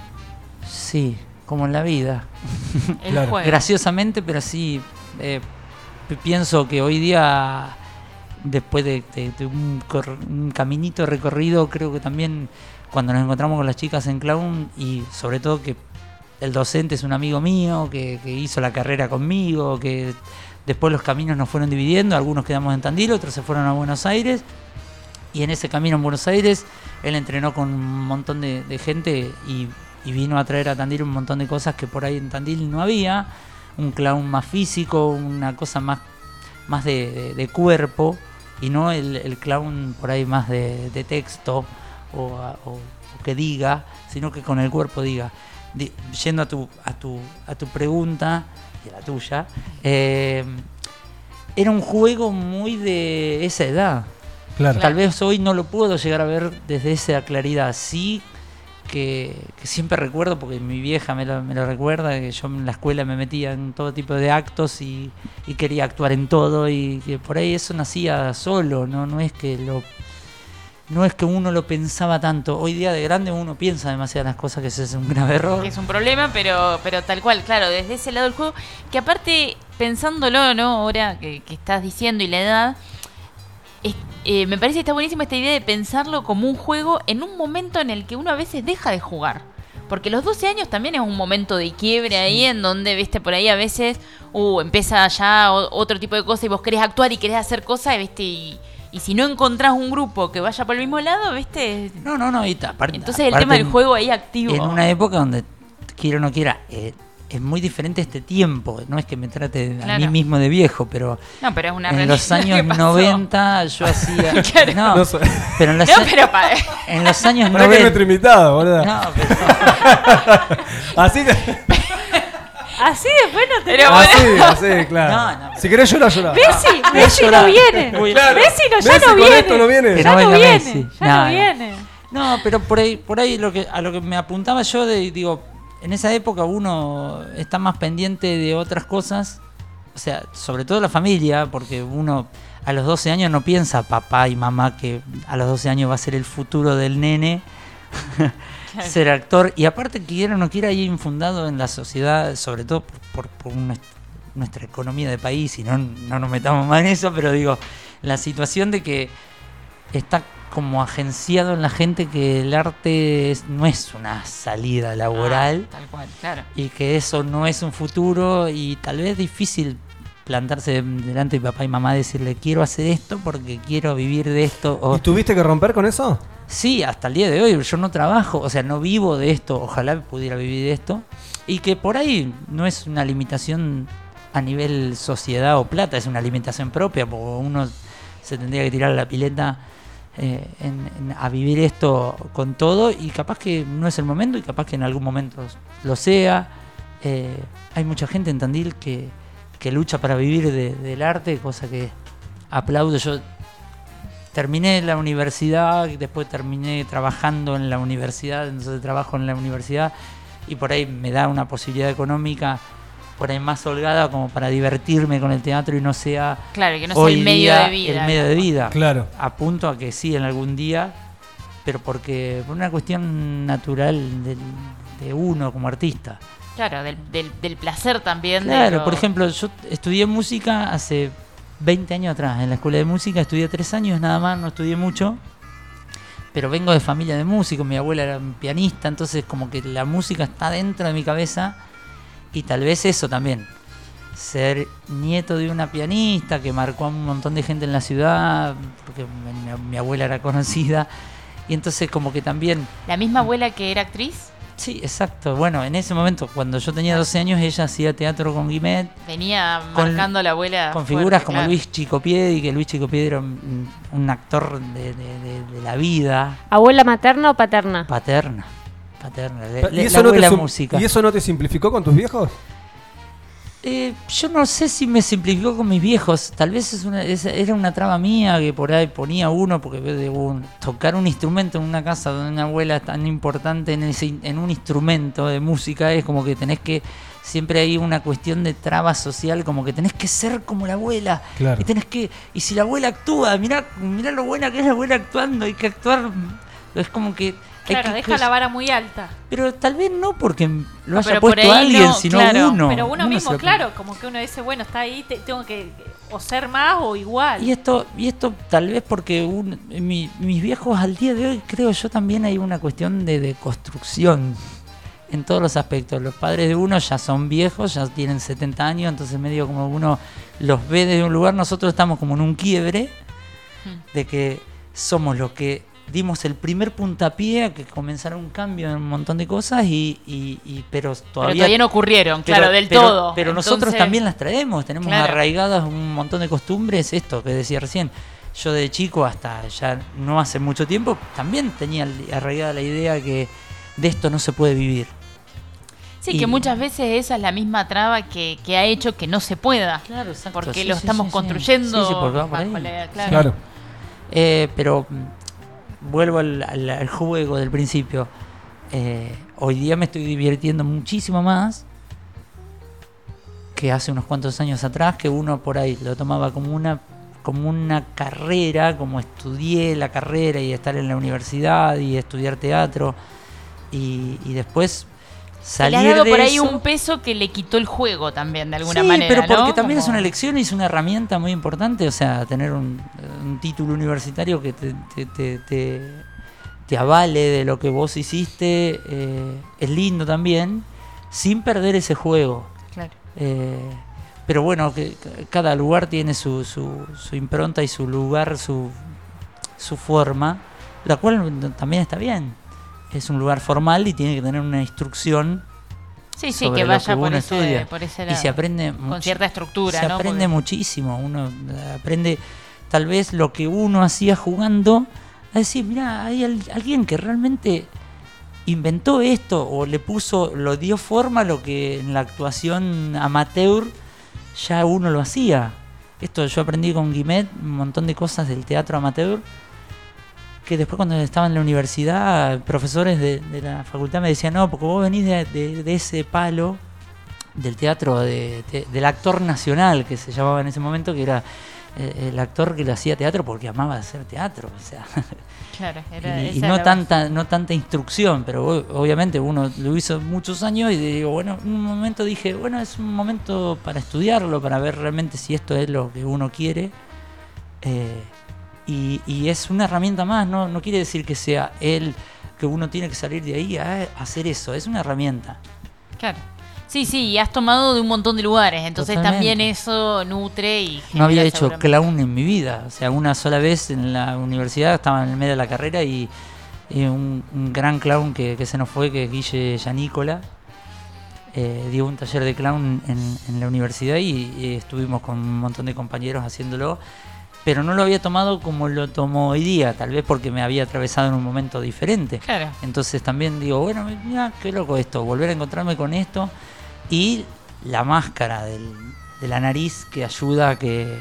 Sí, como en la vida. [LAUGHS] El Claro. juego. Graciosamente, pero sí. eh, pi- pienso que hoy día después de, de- de un, cor- un caminito recorrido, creo que también cuando nos encontramos con las chicas en Clown y sobre todo que el docente es un amigo mío, que, hizo la carrera conmigo, que después los caminos nos fueron dividiendo, algunos quedamos en Tandil, otros se fueron a Buenos Aires. Y en ese camino en Buenos Aires él entrenó con un montón de, gente y, vino a traer a Tandil un montón de cosas que por ahí en Tandil no había, un clown más físico, una cosa más, más de, cuerpo. Y no el, clown por ahí más de, texto o que diga, sino que con el cuerpo diga. Yendo a tu, a, tu, a tu pregunta y a la tuya, eh, era un juego muy de esa edad. Claro. Tal vez hoy no lo puedo llegar a ver desde esa claridad. Sí, que, que siempre recuerdo, porque mi vieja me lo, me lo recuerda, que yo en la escuela me metía en todo tipo de actos y, y quería actuar en todo y que por ahí eso nacía solo, no, no es que lo no es que uno lo pensaba tanto. Hoy día de grande uno piensa demasiado las cosas que ese es un grave error. Es un problema, pero, pero tal cual, claro, desde ese lado del juego, que aparte, pensándolo, ¿no? Ahora que, que estás diciendo y la edad, es- eh, me parece que está buenísima esta idea de pensarlo como un juego en un momento en el que uno a veces deja de jugar. Porque los 12 años también es un momento de quiebre ahí en donde, viste, por ahí a veces uh, empieza ya otro tipo de cosas y vos querés actuar y querés hacer cosas, viste, y, y si no encontrás un grupo que vaya por el mismo lado, viste. No, no, no. y aparte- Entonces el aparte tema del en- juego ahí activo. En una época donde, quiera o no quiera, eh, es muy diferente este tiempo. No es que me trate a mí mismo de viejo, pero No, pero es una en los [LAUGHS] años que pasó. 90 yo hacía... [LAUGHS] Claro. No, No sé. pero en los, No, pero pa- en los años Pará que es 90... nuestro invitado, boludo. No, pero- [LAUGHS] Así que. Así después no te. Pero Así, bueno. así, claro. No, no. Si querés llorar, llorar. Messi, Messi no viene. [LAUGHS] Messi no, ya Messi no con viene. esto no viene. Que Ya no viene. Messi. Ya no. viene. No, pero por ahí, por ahí lo que, a lo que me apuntaba yo, de, digo, en esa época uno está más pendiente de otras cosas, o sea, sobre todo la familia, porque uno a los 12 años no piensa papá y mamá que a los 12 años va a ser el futuro del nene, [LAUGHS] ser actor, y aparte quiera o no quiera ahí infundado en la sociedad, sobre todo por, por- por nues- nuestra economía de país, y no, no nos metamos más en eso, pero digo, la situación de que está como agenciado en la gente que el arte es- no es una salida laboral Ah, tal cual, claro. y que eso no es un futuro y tal vez difícil plantarse delante de papá y mamá y decirle quiero hacer esto porque quiero vivir de esto o ¿Y tuviste que romper con eso? sí hasta el día de hoy yo no trabajo o sea no vivo de esto ojalá pudiera vivir de esto y que por ahí no es una limitación a nivel sociedad o plata es una limitación propia porque uno se tendría que tirar a la pileta eh, en- en- a vivir esto con todo y capaz que no es el momento y capaz que en algún momento lo sea. Eh, hay mucha gente en Tandil que, que lucha para vivir de- del arte, cosa que aplaudo. Yo terminé la universidad, después terminé trabajando en la universidad, entonces trabajo en la universidad y por ahí me da una posibilidad económica por ahí más holgada como para divertirme con el teatro y no sea Claro, que no sea el medio día de vida. el medio de vida Claro. apunto a que sí en algún día, pero porque por una cuestión natural de uno como artista. Claro, del, del, del placer también. Claro, lo- por ejemplo, yo estudié música hace 20 años atrás, en la escuela de música estudié tres años nada más, no estudié mucho, pero vengo de familia de músicos, mi abuela era pianista, entonces como que la música está dentro de mi cabeza y tal vez eso también. Ser nieto de una pianista que marcó a un montón de gente en la ciudad, porque mi- mi abuela era conocida, y entonces como que también La misma abuela que era actriz Sí, exacto. Bueno, en ese momento, cuando yo tenía 12 años, ella hacía teatro con Guimet, venía Con- marcando a la abuela. con fuerte, figuras como claro. Luis Chicopiedi, que Luis Chicopiedi era un, un actor de, de- de- de la vida, ¿Abuela materna o paterna? paterna. Paterna, le- ¿Y le- eso, la no te música. ¿Y eso no te simplificó con tus viejos? Eh, yo no sé si me simplificó con mis viejos. Tal vez es una, es- era una traba mía que por ahí ponía uno, porque de un- tocar un instrumento en una casa donde una abuela es tan importante en, ese, en un instrumento de música es como que tenés que. Siempre hay una cuestión de traba social, como que tenés que ser como la abuela. Claro. Y tenés que. Y si la abuela actúa, mirá, mirá lo buena que es la abuela actuando, hay que actuar. Es como que. Claro, deja la vara muy alta. Pero tal vez no porque lo haya pero puesto alguien, no, sino claro. uno. Pero uno mismo, lo- claro, como que uno dice, bueno, está ahí, te- tengo que. o ser más o igual. Y esto, y esto tal vez porque un- mi- mis viejos al día de hoy creo yo también hay una cuestión de, de construcción en todos los aspectos. Los padres de uno ya son viejos, ya tienen 70 años, entonces medio como uno los ve desde un lugar, nosotros estamos como en un quiebre de que somos los que dimos el primer puntapié a que comenzara un cambio en un montón de cosas y, y- y- pero Pero todavía todavía no ocurrieron, pero- claro, del pero- todo. Pero nosotros Entonces, también las traemos, tenemos Claro. arraigadas un montón de costumbres, esto que decía recién. Yo de chico hasta ya no hace mucho tiempo también tenía arraigada la idea que de esto no se puede vivir. Sí, y- que muchas veces esa es la misma traba que, que ha hecho que no se pueda. Claro, exacto. Porque Sí, lo sí, estamos sí, construyendo. Sí, sí, por ahí. la- claro. Claro. Eh, pero vuelvo al, al- juego del principio. Eh, hoy día me estoy divirtiendo muchísimo más que hace unos cuantos años atrás, que uno por ahí lo tomaba como una como una carrera, como estudié la carrera y estar en la universidad y estudiar teatro y, y después Se le salir ha dado de por ahí eso. un peso que le quitó el juego también, de alguna sí, manera. pero porque ¿no? también es una elección y es una herramienta muy importante, o sea, tener un, un título universitario que te, te, te- te- te avale de lo que vos hiciste, eh, es lindo también, sin perder ese juego. Claro. Eh, pero bueno, que cada lugar tiene su, su, su impronta y su lugar, su, su forma, la cual también está bien. Es un lugar formal y tiene que tener una instrucción Sí, sí, sobre que lo vaya que por, uno ese, estudia. por ese y se aprende Con cierta estructura, se ¿no? aprende Porque- muchísimo uno eh, aprende tal vez lo que uno hacía jugando a decir mira hay al- alguien que realmente inventó esto o le puso lo dio forma a lo que en la actuación amateur ya uno lo hacía esto yo aprendí con Guimet un montón de cosas del teatro amateur que después cuando estaba en la universidad, profesores de, de la facultad me decían, no, porque vos venís de, de- de ese palo del teatro, de- de- del actor nacional, que se llamaba en ese momento, que era eh, el actor que lo hacía teatro porque amaba hacer teatro. O sea, Claro, [LAUGHS] era- y, no tanta no tanta instrucción pero obviamente uno lo hizo muchos años y digo bueno en un momento dije bueno es un momento para estudiarlo para ver realmente si esto es lo que uno quiere Eh, y, y es una herramienta más no no quiere decir que sea él que uno tiene que salir de ahí a hacer eso es una herramienta Claro. Sí, sí, y has tomado de un montón de lugares, entonces Totalmente. también eso nutre y... no había hecho clown en mi vida. O sea, una sola vez en la universidad estaba en el medio de la carrera y, y un, un gran clown que, que se nos fue, que es Guille Yanícola, eh, dio un taller de clown en, en la universidad y, y estuvimos con un montón de compañeros haciéndolo. Pero no lo había tomado como lo tomo hoy día, tal vez porque me había atravesado en un momento diferente. Claro. Entonces también digo, bueno, mira, qué loco esto, volver a encontrarme con esto. Y la máscara del- de la nariz que ayuda a, que,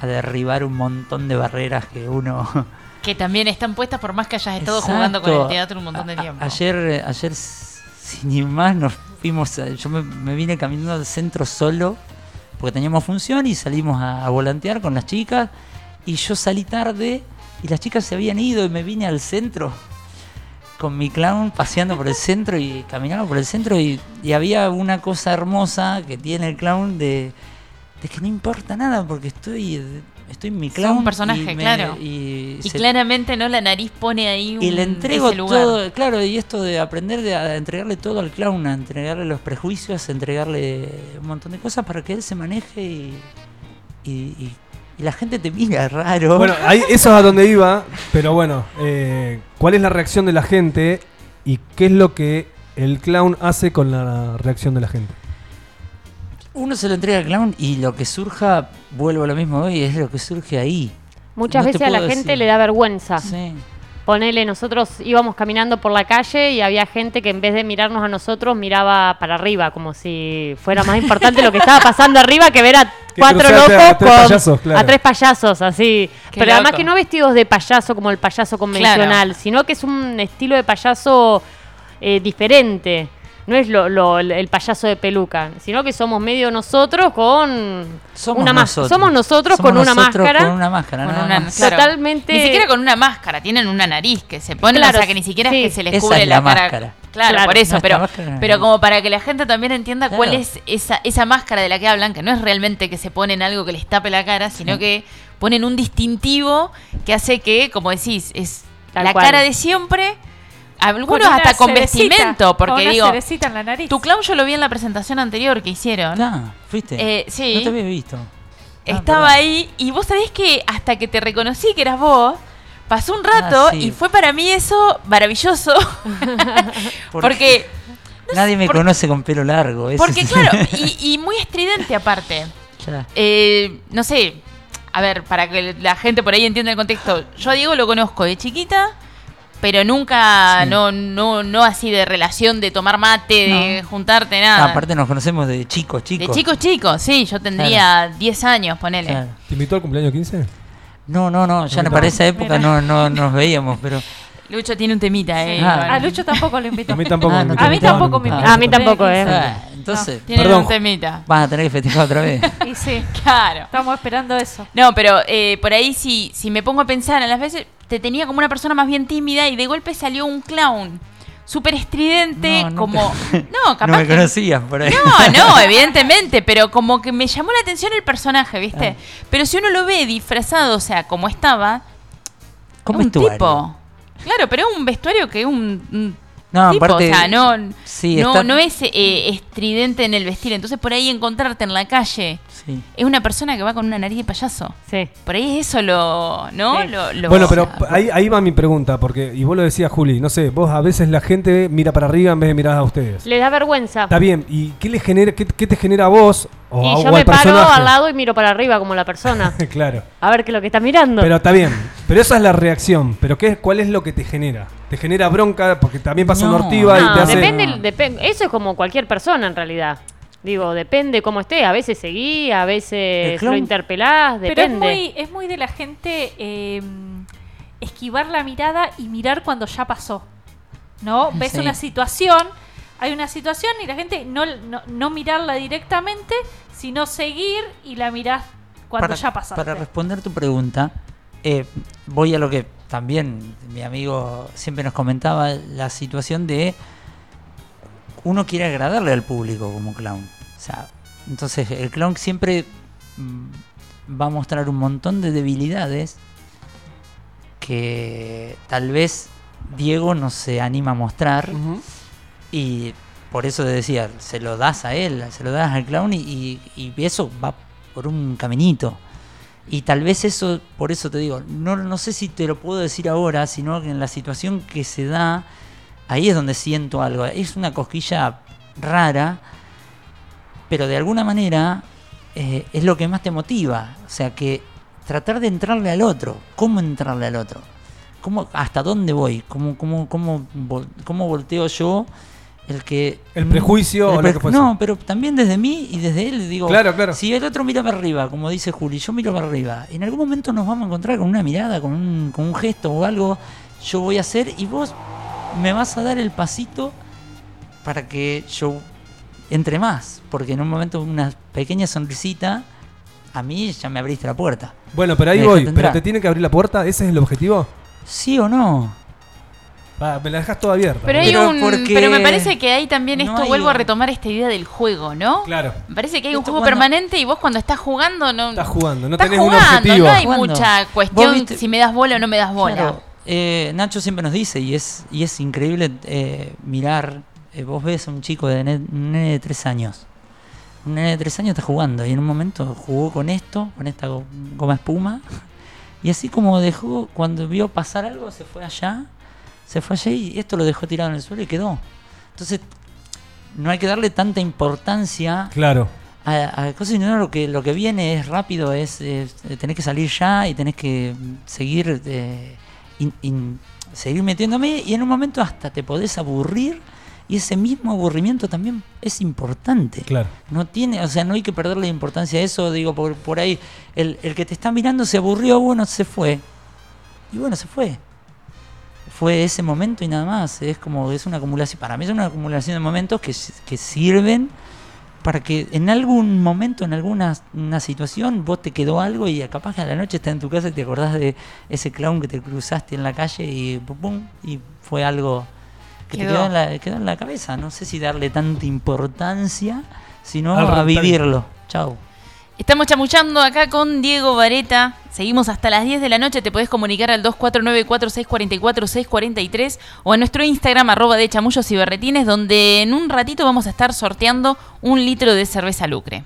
a derribar un montón de barreras que uno... [LAUGHS] Que también están puestas por más que hayas estado Exacto. jugando con el teatro un montón de a- tiempo. Ayer, ayer, s- sin ir más, nos fuimos, a- yo me, me vine caminando al centro solo, porque teníamos función y salimos a, volantear con las chicas, y yo salí tarde y las chicas se habían ido y me vine al centro con mi clown paseando por el centro y caminaba por el centro y, y había una cosa hermosa que tiene el clown de, de que no importa nada porque estoy estoy en mi clown un personaje, y me- claro. y, Y se- claramente, ¿no? La nariz pone ahí un, y le entrego ese lugar. todo, claro, y esto de aprender de, a entregarle todo al clown, a entregarle los prejuicios, a entregarle un montón de cosas para que él se maneje y, y, y- y la gente te mira raro. Bueno, ahí, [LAUGHS] eso es a donde iba, pero bueno, eh, ¿cuál es la reacción de la gente y qué es lo que el clown hace con la reacción de la gente? Uno se lo entrega al clown y lo que surja, vuelvo a lo mismo hoy, es lo que surge ahí. Muchas No veces a la gente le da vergüenza. Sí. Ponele, nosotros íbamos caminando por la calle y había gente que en vez de mirarnos a nosotros miraba para arriba, como si fuera más importante lo que estaba pasando arriba que ver a [LAUGHS] cuatro locos a tres con payasos, claro. a tres payasos, así. Qué Pero además que no vestidos de payaso como el payaso convencional, sino que es un estilo de payaso eh, diferente. No es lo, lo- el payaso de peluca, sino que somos medio nosotros con Somos una nosotros. Somos nosotros Somos con una nosotros máscara. Con una máscara, Con nada una- más. claro. Totalmente- Ni siquiera con una máscara, tienen una nariz que se ponen, Claro, o sea que ni siquiera sí. es que se les Esa cubre es la, la cara. máscara. Claro, Claro, por eso, pero, máscara- pero como para que la gente también entienda Claro. cuál es esa, esa máscara de la que hablan, que no es realmente que se ponen algo que les tape la cara, sino Sí. que ponen un distintivo que hace que, como decís, es Tal la cual. cara de siempre, algunos Con hasta con cerecita, vestimento, con porque una digo, en la nariz. tu clown yo lo vi en la presentación anterior que hicieron. Ah, ¿fuiste? Eh, sí. No te había visto. Ah, Estaba perdón. ahí y vos sabés que hasta que te reconocí que eras vos, pasó un rato Ah, sí. y fue para mí eso maravilloso. ¿Por [LAUGHS] [LAUGHS] porque, [LAUGHS] Nadie me por- conoce con pelo largo. ese porque claro, y, y muy estridente aparte. Ya. Eh, no sé, a ver, para que la gente por ahí entienda el contexto. Yo a Diego lo conozco de chiquita, pero nunca, Sí. no, no, no así de relación de tomar mate, de juntarte, Ah, nada. aparte nos conocemos de chicos, de chicos. chicos chicos, sí, yo tendría 10 años, ponele. Claro. ¿Te invitó al cumpleaños 15? No, no, no, ya No. para esa época Mira. no, no nos veíamos, pero [LAUGHS] Lucho tiene un temita, eh. Sí. Ah. A Lucho tampoco lo invitó. A mí tampoco Ah, no A mí tampoco me Ah. invitó. A mí tampoco, eh. ah, entonces Tiene Perdón. un temita. vas a tener que festejar otra vez. Y sí, [LAUGHS] Claro. estamos esperando eso. No, pero eh, por ahí si, si me pongo a pensar, a las veces te tenía como una persona más bien tímida y de golpe salió un clown súper estridente, No, como... No, capaz [LAUGHS] no me que- conocías por ahí. No, no, [LAUGHS] evidentemente, pero como que me llamó la atención el personaje, ¿viste? Ah. Pero si uno lo ve disfrazado, o sea, como estaba, ¿Cómo un vestuario? tipo. Claro, pero es un vestuario que es un, un No, tipo, aparte- o sea, no, Sí, no, está- no es eh, estridente en el vestir. Entonces por ahí encontrarte en la calle Sí. es una persona que va con una nariz de payaso. Sí. Por ahí es eso lo, ¿no? Sí. Lo, lo- Bueno, pero ahí, ahí va mi pregunta, porque, y vos lo decías, Juli, no sé, vos a veces la gente mira para arriba en vez de mirar a ustedes. Le da vergüenza. Está bien, ¿y qué, le genera, qué, qué te genera a vos o, Y a- yo o me al paro personaje? al lado y miro para arriba como la persona. [LAUGHS] claro. A ver qué es lo que está mirando. Pero está bien, pero esa es la reacción. Pero ¿qué, ¿cuál es lo que te genera? ¿Te genera bronca? Porque también pasa No, una ortiva No, y te hace... depende, depen- eso es como cualquier persona en realidad. Digo, depende cómo esté. A veces seguí, a veces lo interpelás, Pero es depende. muy, es muy de la gente eh, esquivar la mirada y mirar cuando ya pasó. ¿No? Ves Sí. una situación, hay una situación y la gente no, no, no mirarla directamente, sino seguir y la mirás cuando para, ya pasaste. para responder tu pregunta, eh, voy a lo que también mi amigo siempre nos comentaba, la situación de uno quiere agradarle al público como clown. O sea, entonces el clown siempre mm, va a mostrar un montón de debilidades que tal vez Diego no se anima a mostrar. Y por eso te decía, se lo das a él, se lo das al clown y, y- y eso va por un caminito. Y tal vez eso, por eso te digo, no, no sé si te lo puedo decir ahora, sino que en la situación que se da, ahí es donde siento algo. Es una cosquilla rara, pero de alguna manera eh, es lo que más te motiva. O sea, que tratar de entrarle al otro. ¿Cómo entrarle al otro? ¿Cómo, ¿Hasta dónde voy? ¿Cómo, cómo, cómo, cómo volteo yo el que... El prejuicio el o lo que fuese. No, pero también desde mí y desde él. Digo, Claro, claro. si el otro mira para arriba, como dice Juli, yo miro para arriba, en algún momento nos vamos a encontrar con una mirada, con un, con un gesto o algo, yo voy a hacer y vos me vas a dar el pasito para que yo entre más, porque en un momento una pequeña sonrisita, a mí ya me abriste la puerta. Bueno, pero ahí Me voy. ¿Pero entrar. te tiene que abrir la puerta? ¿Ese es el objetivo? ¿Sí o no? Va, me la dejas toda abierta. Pero, hay Pero un, porque pero me parece que ahí también no esto hay vuelvo a un- retomar esta idea del juego, ¿no? Claro. Me parece que hay un juego cuando- permanente y vos cuando estás jugando no Estás jugando, no estás tenés un jugando, objetivo. No hay Jugando. mucha cuestión viste- si me das bola o no me das bola. Claro, eh, Nacho siempre nos dice, y es, y es increíble eh, mirar, eh, vos ves a un chico de un nene de tres años. Un nene de tres años está jugando y en un momento jugó con esto, con esta go- goma espuma. [LAUGHS] Y así como dejó, cuando vio pasar algo, se fue allá, se fue allá y esto lo dejó tirado en el suelo y quedó. Entonces, no hay que darle tanta importancia Claro. a, a cosas, sino lo que, lo que viene es rápido, es, es, eh, tenés que salir ya y tenés que mm, seguir, eh, in- in- seguir metiéndome y en un momento hasta te podés aburrir y ese mismo aburrimiento también es importante. Claro. No tiene, o sea, no hay que perderle importancia a eso, digo, por, por ahí, el, el que te está mirando se aburrió, bueno, se fue. Y bueno, se fue. Fue ese momento y nada más. Es como, es una acumulación, para mí es una acumulación de momentos que, que sirven para que en algún momento, en alguna una situación, vos te quedó algo y capaz que a la noche estás en tu casa y te acordás de ese clown que te cruzaste en la calle y pum, pum, y fue algo que te quedó en, la, la cabeza. No sé si darle tanta importancia, sino Al a Chau. Estamos chamuchando acá con Diego Vareta. Seguimos hasta las 10 de la noche. Te podés comunicar al 249-4644-643 o a nuestro Instagram, arroba de chamullos y berretines, donde en un ratito vamos a estar sorteando un litro de cerveza lucre.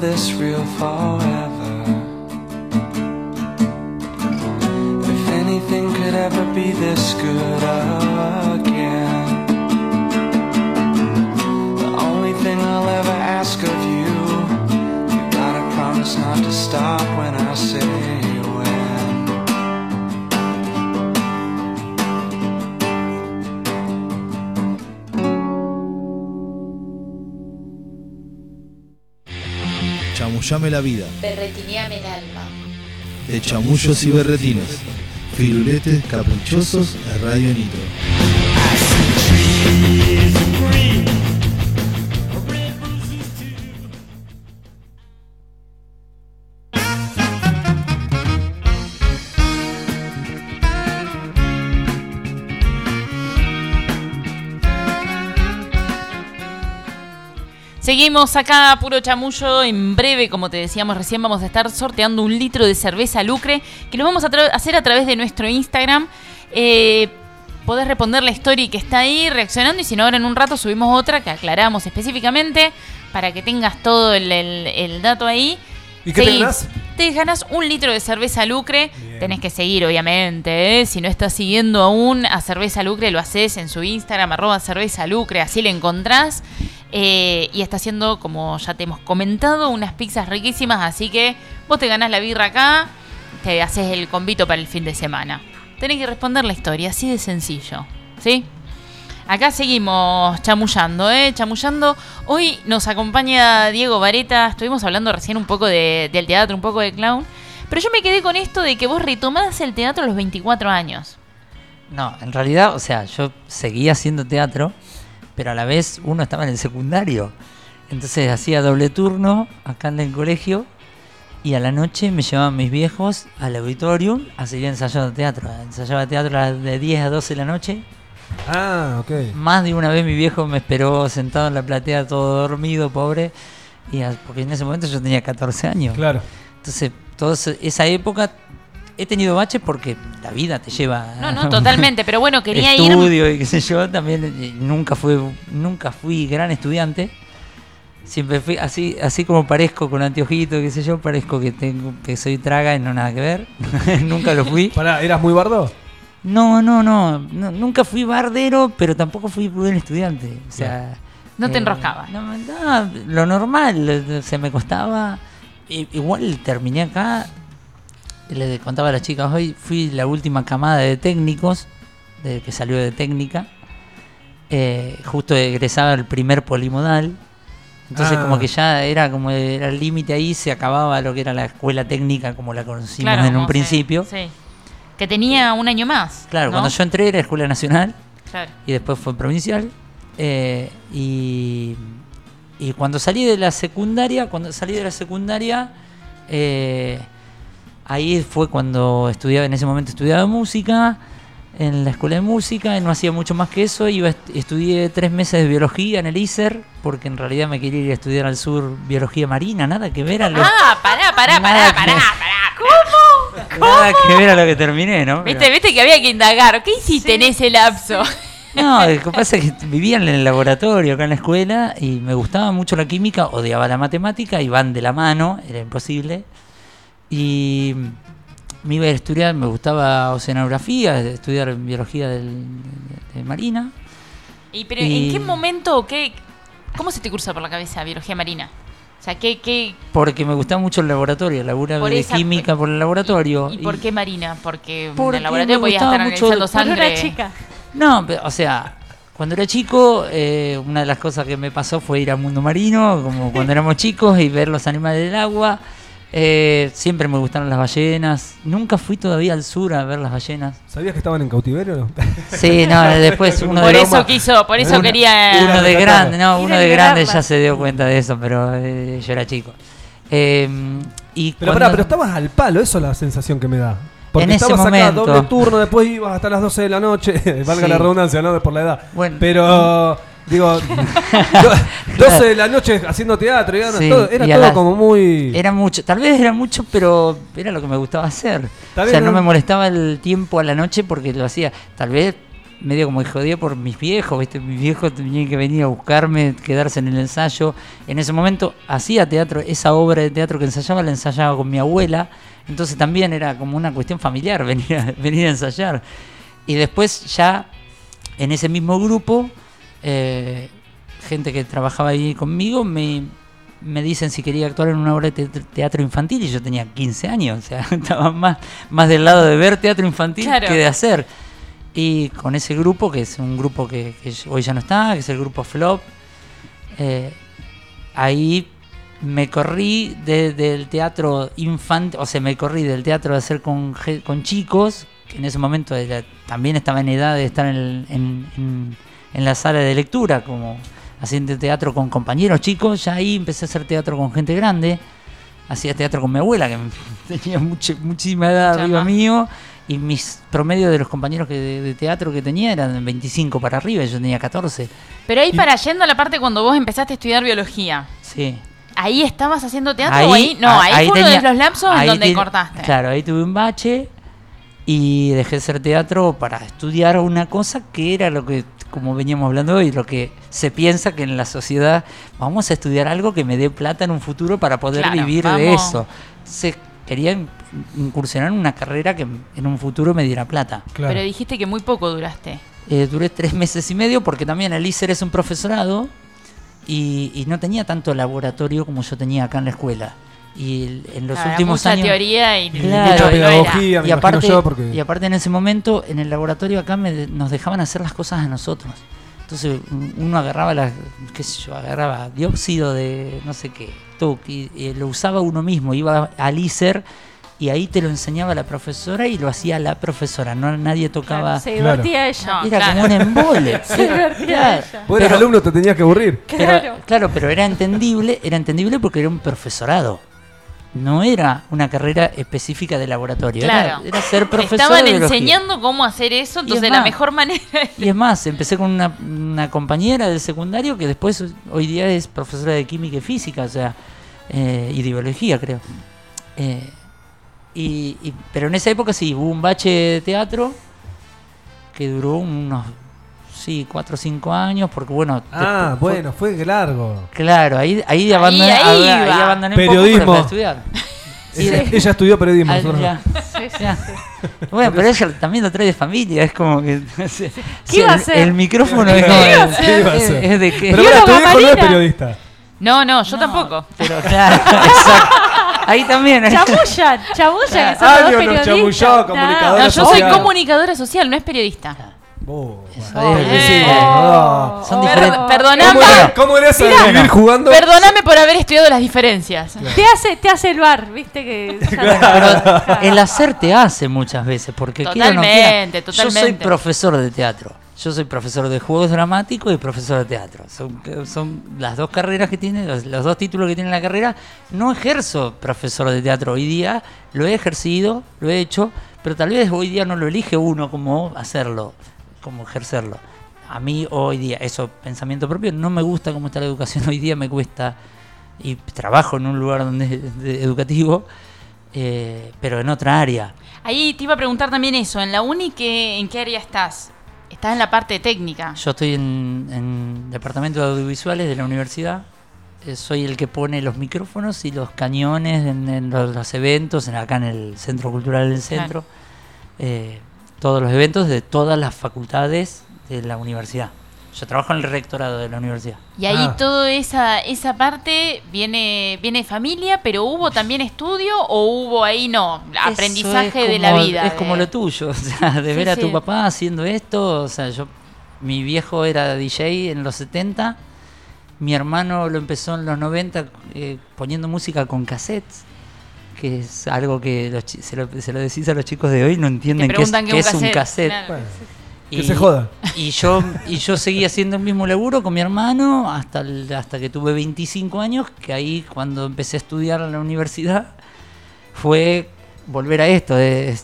this real far La vida. Berretineame el alma. De chamullos y berretines. Firuletes caprichosos a Radio Nitro. Seguimos acá, puro chamullo. En breve, como te decíamos recién, vamos a estar sorteando un litro de cerveza Lucre, que lo vamos a hacer a través de nuestro Instagram. Eh, podés responder la story que está ahí reaccionando y si no, ahora en un rato subimos otra que aclaramos específicamente para que tengas todo el, el- el dato ahí. ¿Y qué te Seguí. ganás? Te ganas un litro de cerveza Lucre. Tenés que seguir, obviamente. ¿eh? Si no estás siguiendo aún a Cerveza Lucre, lo haces en su Instagram, arroba cerveza Lucre, así le encontrás. Eh, y está haciendo, como ya te hemos comentado, unas pizzas riquísimas. Así que vos te ganás la birra acá, te haces el convito para el fin de semana. Tenés que responder la historia, así de sencillo. ¿Sí? Acá seguimos chamullando, ¿eh? Chamullando. Hoy nos acompaña Diego Vareta. Estuvimos hablando recién un poco de- del teatro, un poco de clown. Pero yo me quedé con esto de que vos retomás el teatro a los 24 años. No, en realidad, o sea, yo seguía haciendo teatro, pero a la vez uno estaba en el secundario. Entonces hacía doble turno acá en el colegio y a la noche me llevaban mis viejos al auditorium a seguir ensayando teatro. Ensayaba teatro de 10 a 12 de la noche. Ah, ok. Más de una vez mi viejo me esperó sentado en la platea todo dormido, pobre. Y porque en ese momento yo tenía 14 años. Claro. Entonces, toda esa época he tenido baches porque la vida te lleva. No, no, totalmente. Pero bueno, quería ir. estudio y qué sé yo, también eh, nunca fui, nunca fui gran estudiante. Siempre fui así, así como parezco con anteojito, qué sé yo, parezco que tengo, que soy traga y no nada que ver. [LAUGHS] nunca lo fui. Pará, ¿eras muy bardo? No, no, no, no, nunca fui bardero, pero tampoco fui buen estudiante. O sea, eh, No te enroscaba. No, no, lo normal, eh, se me costaba. Igual terminé acá, le contaba a las chicas hoy, fui la última camada de técnicos, de que salió de técnica. Eh, justo egresaba el primer polimodal. Entonces Ah. como que ya era como era el límite ahí, se acababa lo que era la escuela técnica como la conocimos Claro, en un principio. sí. Que tenía un año más. Claro, ¿no? cuando yo entré era Escuela Nacional Claro. y después fue provincial. eh, y, y cuando salí de la secundaria, cuando salí de la secundaria, eh, ahí fue cuando estudiaba, en ese momento estudiaba música, en la escuela de música, y no hacía mucho más que eso, iba estudié tres meses de biología en el ISER, porque en realidad me quería ir a estudiar al sur biología marina, nada que ver a lo, Ah, pará, pará, pará, Nada pará, que- pará. nada que ver a lo que terminé, ¿no? Pero- Viste, viste que había que indagar. ¿Qué hiciste en ese lapso? No, lo que pasa es que vivía en el laboratorio acá en la escuela y me gustaba mucho la química, odiaba la matemática y van de la mano, era imposible. Y me iba a estudiar, me gustaba oceanografía, estudiar biología del- de, Marina. ¿Y pero Y- en qué momento qué cómo se te cruza por la cabeza biología marina? O sea, ¿qué, qué Porque me gustaba mucho el laboratorio, labura Por de esa- química por el laboratorio. ¿Y por qué marina? Porque en Porque el laboratorio me podías gustaba estar mucho- analizando sangre. una chica. No, pero, o sea, cuando era chico, eh, una de las cosas que me pasó fue ir al mundo marino, como cuando éramos chicos, y ver los animales del agua. Eh, siempre me gustaron las ballenas. Nunca fui todavía al sur a ver las ballenas. ¿Sabías que estaban en cautiverio? [LAUGHS] Sí, no, después uno Por de eso quiso, por eso uno- quería uno de grande, no, uno de grande ya se dio cuenta de eso, pero eh, yo era chico. Eh, y Pero cuando- pará, pero estabas al palo, eso es la sensación que me da. Porque En ese estabas acá momento. doble turno, después ibas hasta las 12 de la noche, [LAUGHS] valga Sí. la redundancia, ¿no? Por la edad. Bueno. Pero, digo, [LAUGHS] do- 12 de la noche haciendo teatro, era Sí, todo, era como muy... Era mucho, tal vez era mucho, pero era lo que me gustaba hacer. O sea, no ¿no? me molestaba el tiempo a la noche porque lo hacía, tal vez medio como jodía por mis viejos, ¿viste? Mis viejos tenían que venir a buscarme, quedarse en el ensayo. En ese momento hacía teatro, esa obra de teatro que ensayaba la ensayaba con mi abuela, entonces también era como una cuestión familiar [LAUGHS] venir a, venir a ensayar. Y después ya en ese mismo grupo, eh, gente que trabajaba ahí conmigo me, me dicen si quería actuar en una obra de te- teatro infantil y yo tenía 15 años, o sea, [LAUGHS] estaba más, más del lado de ver teatro infantil Claro. que de hacer. Y con ese grupo, que es un grupo que, que hoy ya no está, que es el grupo Flop, eh, ahí me corrí de- del teatro infantil, o sea, me corrí del teatro de hacer con, con chicos, que en ese momento era- también estaba en edad de estar en, el- en- en- en la sala de lectura, como haciendo teatro con compañeros chicos, ya ahí empecé a hacer teatro con gente grande, hacía teatro con mi abuela, que [LAUGHS] tenía muchísima edad Mucha arriba mío, y mis promedios de los compañeros que de, de teatro que tenía eran de 25 para arriba, y yo tenía 14. Pero ahí para yendo a la parte cuando vos empezaste a estudiar biología, Sí. ¿ahí estabas haciendo teatro o ahí? No, a- ahí, fue uno tenía- de los lapsos en ahí donde cortaste. Claro, ahí tuve un bache y dejé de hacer teatro para estudiar una cosa que era lo que, como veníamos hablando hoy, lo que se piensa que en la sociedad vamos a estudiar algo que me dé plata en un futuro para poder Claro, vivir de eso. Se quería in- incursionar en una carrera que en un futuro me diera plata. Claro. Pero dijiste que muy poco duraste. Eh, duré tres meses y medio porque también el ISER es un profesorado y, y no tenía tanto laboratorio como yo tenía acá en la escuela. Y el- en los últimos mucha años... teoría y Claro, mucha pedagogía, y aparte, imagino yo, porque... y aparte en ese momento en el laboratorio acá me- nos dejaban hacer las cosas a nosotros. Entonces un- uno agarraba la, qué sé yo, agarraba dióxido de no sé qué, tuc, y, y lo usaba uno mismo, iba al ISER y ahí te lo enseñaba la profesora y lo hacía la profesora, no nadie tocaba. Se Claro. divertía ella. Era claro. como un embole. [LAUGHS] Se divertía Claro. ella. Vos eras Pero- alumno, te tenías que aburrir. Pero- Claro. claro, pero era entendible, era entendible porque era un profesorado. No era una carrera específica de laboratorio. era- Claro. Era, ser profesor Estaban de enseñando cómo hacer eso, entonces es la mejor manera Y es más, empecé con una, una compañera del secundario que después hoy día es profesora de química y física, o sea, eh, y de biología, creo. Eh, y, y- pero en esa época sí, hubo un bache de teatro que duró unos, sí, cuatro o cinco años, porque bueno... Ah, después fue- bueno, fue largo. Claro, ahí, ahí, abandoné, ahí ahí, ahí abandoné un Periodismo. poco para estudiar. [LAUGHS] Ella, de- ella estudió periodismo. Ah, nosotros no. ya. Sí, sí, Ya. sí. Bueno, pero ella también lo trae de familia, es como que... ¿Qué iba a el, hacer? el micrófono ¿Qué es de que... Pero bueno, tu no es periodista. No, no, yo No, tampoco. Pero claro, [LAUGHS] exacto. Ahí también. chamullan, Claro. que son Ah, los periodistas. chamulló, No. yo soy social. comunicadora social, no es periodista. Oh, bueno. es. Son Oh. diferentes. Perdoname, ¿Cómo le- ¿Cómo le haces a vivir jugando? perdoname por haber estudiado las diferencias. Te hace, te hace el bar, viste que. [LAUGHS] Pero el hacer te hace muchas veces, porque quiera o no quiera, Totalmente, Yo soy totalmente. profesor de teatro. Yo soy profesor de juegos dramáticos y profesor de teatro. Son, son las dos carreras que tiene, los, los dos títulos que tiene la carrera. No ejerzo profesor de teatro hoy día, lo he ejercido, lo he hecho, pero tal vez hoy día no lo elige uno como hacerlo, como ejercerlo. A mí hoy día, eso, pensamiento propio, no me gusta cómo está la educación [LAUGHS] hoy día, me cuesta, y trabajo en un lugar donde de- educativo, eh, pero en otra área. Ahí te iba a preguntar también eso, en la uni, ¿qué- ¿en qué área estás? Estás en la parte técnica. Yo estoy en, en departamento de audiovisuales de la universidad. Eh, soy el que pone los micrófonos y los cañones en, en los, los eventos, en, acá en el Centro Cultural del Centro. Eh, todos los eventos de todas las facultades de la universidad. Yo trabajo en el rectorado de la universidad. Y ahí Ah. toda esa, esa parte viene, viene de familia, pero ¿hubo también estudio o hubo ahí no? Aprendizaje de la vida. Es de- como lo tuyo, [LAUGHS] o sea, de Sí, ver a sí. tu papá haciendo esto, o sea, yo, mi viejo era DJ en los 70, mi hermano lo empezó en los 90 eh, poniendo música con cassettes, que es algo que los se, lo, se lo decís a los chicos de hoy, no entienden qué es, qué qué es un un cassette, cassette. claro. Que se joda. Y yo, y yo seguí haciendo el mismo laburo con mi hermano hasta, el- hasta que tuve 25 años, que ahí cuando empecé a estudiar en la universidad fue volver a esto, de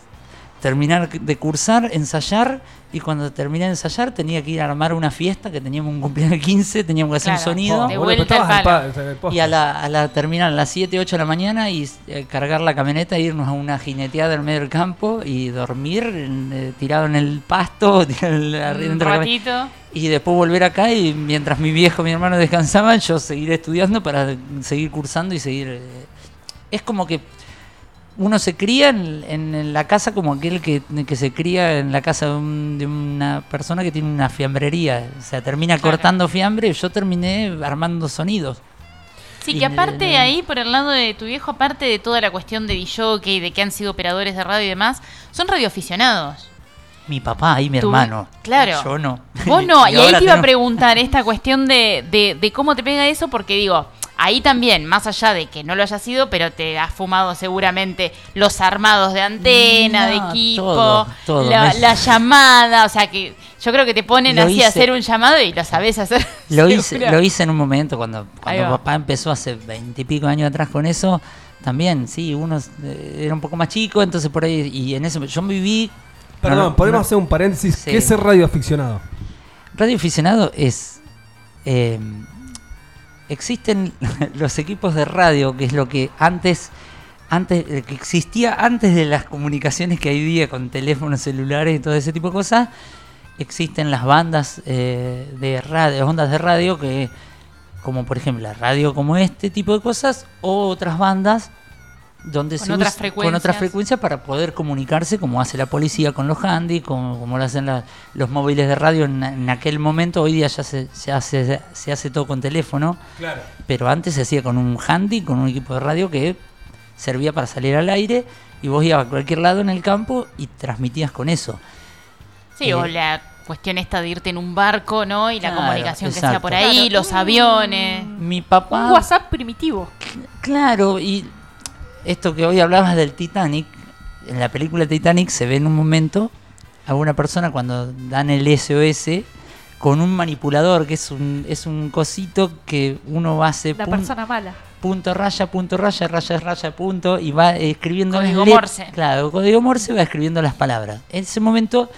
terminar de cursar, ensayar, y cuando terminé de ensayar tenía que ir a armar una fiesta, que teníamos un cumpleaños 15, teníamos que hacer Claro. un sonido. De bueno, vuelta al palo. Y a la, a la terminar a las 7, 8 de la mañana y eh, cargar la camioneta, e irnos a una jineteada en medio del campo y dormir en- eh, tirado en el pasto, [LAUGHS] tirado en la- Un la- ratito. y después volver acá y mientras mi viejo y mi hermano descansaban, yo seguir estudiando para seguir cursando y seguir... eh, Es como que uno se cría en, en- la casa como aquel que, que se cría en la casa de, un- de una persona que tiene una fiambrería. O sea, termina Claro. cortando fiambre y yo terminé armando sonidos. Sí, Y que aparte de- ahí, por el lado de tu viejo, aparte de toda la cuestión de DJ, de que han sido operadores de radio y demás, son radioaficionados. Mi papá y mi Tu- hermano. claro. Yo no. Vos no, [LAUGHS] y, ahí te iba a preguntar esta cuestión de, de, de cómo te pega eso, porque digo, ahí también, más allá de que no lo hayas sido, pero te has fumado seguramente los armados de antena, de equipo, todo, todo. La, Me- la llamada, o sea que yo creo que te ponen Lo así a hacer un llamado y lo sabés hacer. [LAUGHS] Lo hice, lo hice en un momento cuando, cuando papá empezó hace veintipico años atrás con eso. También, sí, uno eh, era un poco más chico, entonces por ahí, y en eso, yo viví... Perdón, no, no, podemos no. hacer un paréntesis. Sí. ¿Qué es ser radioaficionado? Radio aficionado es. eh, existen [LAUGHS] los equipos de radio, que es lo que antes. Antes, eh, que existía antes de las comunicaciones que hay día con teléfonos celulares y todo ese tipo de cosas, existen las bandas eh, de radio, ondas de radio que, como por ejemplo la radio como este tipo de cosas, o otras bandas donde Con se otras usa- con otras frecuencias para poder comunicarse como hace la policía con los handy, como, como lo hacen la- los móviles de radio en, en aquel momento, hoy día ya se, se hace, se hace todo con teléfono, Claro. pero antes se hacía con un handy, con un equipo de radio que servía para salir al aire y vos ibas a cualquier lado en el campo y transmitías con eso. Sí, Eh, o la cuestión esta de irte en un barco, ¿no? Y la comunicación que exacto. sea por ahí, Claro. los aviones. Mi papá... Un WhatsApp primitivo. Claro, y esto que hoy hablabas del Titanic, en la película Titanic se ve en un momento a una persona cuando dan el SOS con un manipulador, que es un, es un cosito que uno hace La persona mala. punto raya, punto raya, raya, raya, punto, y va escribiendo Código Morse. Claro, código Morse va escribiendo las palabras. En ese momento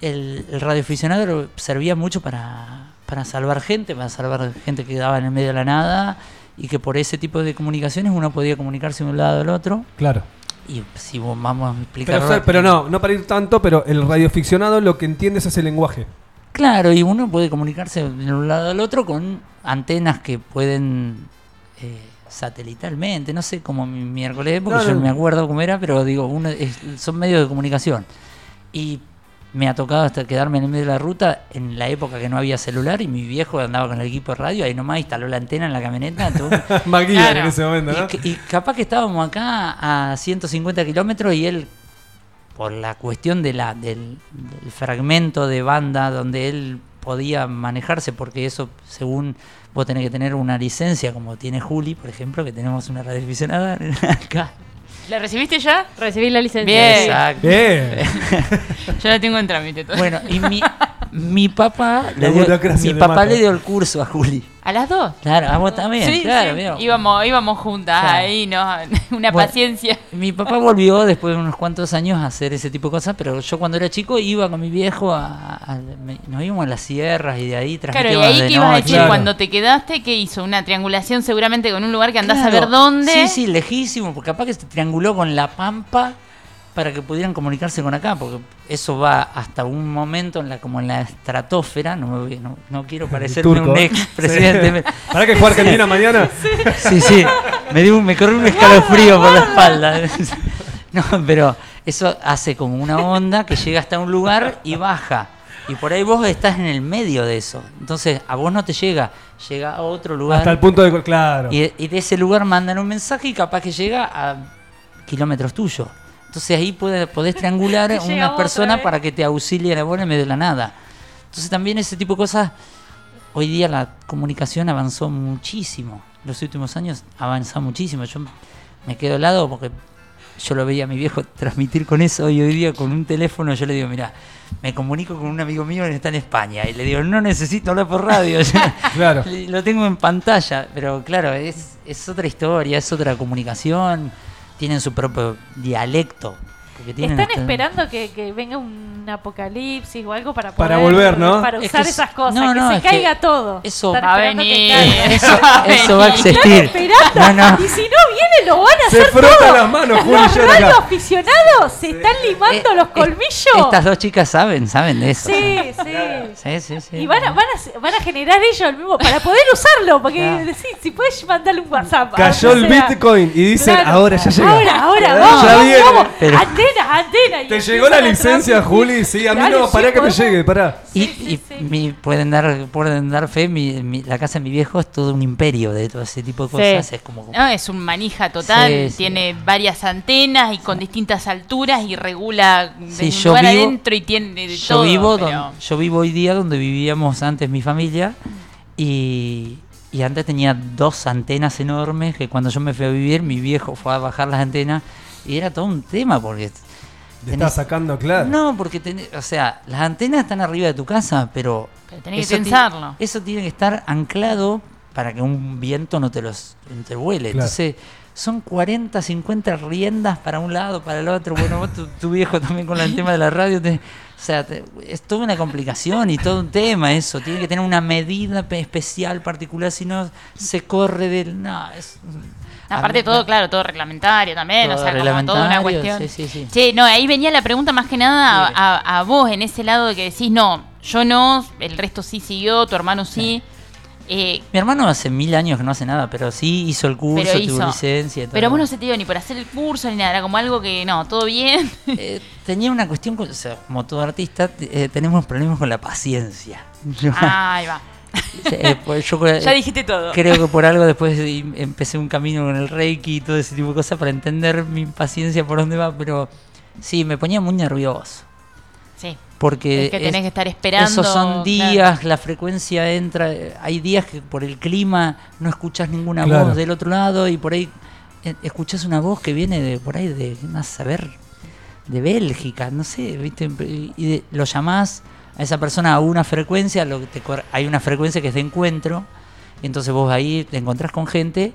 el, el radioaficionado servía mucho para, para salvar gente, para salvar gente que quedaba en el medio de la nada y que por ese tipo de comunicaciones uno podía comunicarse de un lado al otro. Claro. Y si vamos a explicar... Pero, no, no para ir tanto, pero el radioaficionado lo que entiende es ese lenguaje. Claro, y uno puede comunicarse de un lado al otro con antenas que pueden eh, satelitalmente, no sé cómo mi miércoles, porque No, yo no. no me acuerdo cómo era, pero digo, uno es- son medios de comunicación. Y me ha tocado hasta quedarme en el medio de la ruta en la época que no había celular y mi viejo andaba con el equipo de radio, ahí nomás instaló la antena en la camioneta. [LAUGHS] Claro. en ese momento, ¿no? Y capaz que estábamos acá a 150 kilómetros y él, por la cuestión de la, del, del fragmento de banda donde él podía manejarse, porque eso, según vos tenés que tener una licencia, como tiene Juli, por ejemplo, que tenemos una radioaficionada [LAUGHS] acá. ¿La recibiste ya? Recibí la licencia. Bien. Exacto. Bien. [LAUGHS] Yo la tengo en trámite todavía. Bueno, y mi, [LAUGHS] mi papá, La le dio, mi papá le dio el curso a Juli. ¿A las dos? Claro, a vos también, sí, claro. sí. veo. Íbamos, íbamos juntas Claro. ahí, ¿no? [LAUGHS] Una Bueno, paciencia. Mi papá volvió después de unos cuantos años a hacer ese tipo de cosas, pero yo cuando era chico iba con mi viejo a, a- me- nos íbamos a las sierras y de ahí Claro, y ahí que ibas a decir, Claro. cuando te quedaste, ¿qué hizo? Una triangulación seguramente con un lugar que andás a ver dónde. Sí, sí, lejísimo, porque capaz que se trianguló con la Pampa para que pudieran comunicarse con acá, porque eso va hasta un momento en la como en la estratosfera, no, me no, no quiero parecerme un ex presidente. [LAUGHS] ¿Para que juega Argentina mañana? Sí, sí, me, dio, me corrió un escalofrío por la espalda. [LAUGHS] No, pero eso hace como una onda que llega hasta un lugar y baja. Y por ahí vos estás en el medio de eso. Entonces a vos no te llega, llega a otro lugar. Hasta el punto de... Claro. Y, y de ese lugar mandan un mensaje y capaz que llega a kilómetros tuyos. Entonces ahí puede, podés triangular [LAUGHS] llega una otra, persona ¿eh? para que te auxilie a vos en medio de la nada. Entonces también ese tipo de cosas, hoy día la comunicación avanzó muchísimo. Los últimos años ha avanzado muchísimo. Yo me quedo al lado porque yo lo veía a mi viejo [LAUGHS] transmitir con eso y hoy día con un teléfono yo le digo, mira, me comunico con un amigo mío que está en España y le digo, no necesito hablar por radio. [LAUGHS] Claro. Lo tengo en pantalla, pero claro, es, es otra historia, es otra comunicación, tienen su propio dialecto. Están hasta- esperando que, que venga un apocalipsis o algo para Para poder- volver, ¿no? Para Es usar que es- esas cosas, no, que se es que caiga todo. eso Están va a esperando que venir. caiga. [LAUGHS] Eso, eso va a Están existir. esperando. No, no. Y si no viene, lo van a Se hacer frotan todo. las manos, Juli Los radioaficionados se están limando Eh, los eh, colmillos. Estas dos chicas saben, saben de eso. Sí, [LAUGHS] sí. Sí, sí, sí. Y van a, van, a, van a generar ellos el mismo para poder usarlo, porque Claro. decís, si puedes mandarle un WhatsApp. Cayó el sea. Bitcoin y dicen, Claro. ahora ya llega. Ahora, ahora, vamos, vamos, Antena, antena. y ¿Te llegó la licencia, transmitir. Juli? Sí, a mí no, pará que me llegue, pará. Y, Sí, sí, y sí. mi- pueden dar pueden dar fe, mi, mi- la casa de mi viejo es todo un imperio de todo ese tipo de Sí. cosas. Es como No, es un manija total, Sí, sí. tiene varias antenas y con distintas alturas y regula Sí, de un yo lugar vivo- adentro y tiene de yo todo. vivo pero- don- yo vivo hoy día donde vivíamos antes mi familia y, y antes tenía dos antenas enormes que cuando yo me fui a vivir mi viejo fue a bajar las antenas y era todo un tema porque Te está sacando, claro. no porque tenés- o sea las antenas están arriba de tu casa pero Pero tenés que eso ti- tensarlo. eso tiene que estar anclado para que un viento no te los no te vuele Claro. entonces son 40, 50 riendas para un lado, para el otro. Bueno, vos, tu, tu viejo también con el tema de la radio. te- o sea, te- es toda una complicación y todo un tema eso. Tiene que tener una medida pe- especial, particular, si no se corre del... No, es... Aparte todo, claro, todo reglamentario también, Todo o sea, como toda una cuestión. sí, sí, sí. Che, no, ahí venía la pregunta más que nada a, a- a vos, en ese lado de que decís, no, yo no, el resto sí siguió, tu hermano sí. Eh, Mi hermano hace mil años que no hace nada, pero sí hizo el curso, pero tuvo licencia. y todo. Pero vos no se te dio ni por hacer el curso ni nada, era como algo que, no, todo bien. Eh, tenía una cuestión, o sea, como todo artista, eh, tenemos problemas con la paciencia. Yo, Ahí va. Eh, pues yo, [LAUGHS] Ya dijiste todo. Creo que por algo después de- empecé un camino con el Reiki y todo ese tipo de cosas para entender mi paciencia por dónde va, pero sí, me ponía muy nervioso. Sí. Porque Es que tenés es- que estar esperando, Esos son claro. días, la frecuencia entra. Hay días que por el clima no escuchas ninguna Claro. voz del otro lado y por ahí eh, escuchas una voz que viene de por ahí de, ¿qué más saber, de Bélgica, no sé, ¿viste? Y de- lo llamás a esa persona a una frecuencia, lo que te hay una frecuencia que es de encuentro, y entonces vos ahí te encontrás con gente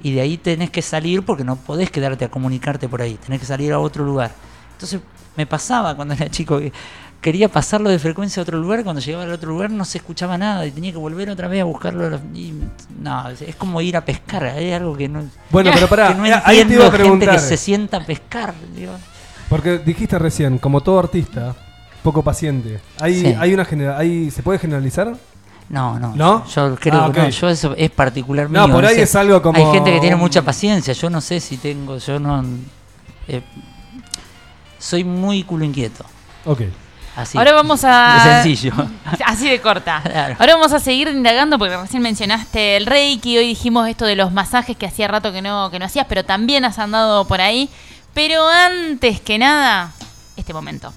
y de ahí tenés que salir porque no podés quedarte a comunicarte por ahí, tenés que salir a otro lugar. Entonces me pasaba cuando era chico que quería pasarlo de frecuencia a otro lugar, cuando llegaba al otro lugar no se escuchaba nada y tenía que volver otra vez a buscarlo. y, no, es- como ir a pescar, es algo que no... Bueno, pero [LAUGHS] pará, que no eh, ahí te entiendo iba a gente preguntar. que se sienta a pescar. digo. Porque dijiste recién, como todo artista, poco paciente. ¿Hay, Sí. hay una genera- hay, ¿Se puede generalizar? No, no. ¿No? Yo creo Ah, que no, yo eso es particular No, mío, por ahí sé. es algo como Hay gente que tiene mucha paciencia, yo no sé si tengo, yo no... eh, soy muy culo inquieto. Ok. Así. Ahora vamos a. De sencillo. [LAUGHS] Así de corta. [LAUGHS] Claro. Ahora vamos a seguir indagando porque recién mencionaste el Reiki, hoy dijimos esto de los masajes que hacía rato que no, que no hacías, pero también has andado por ahí. Pero antes que nada, este momento.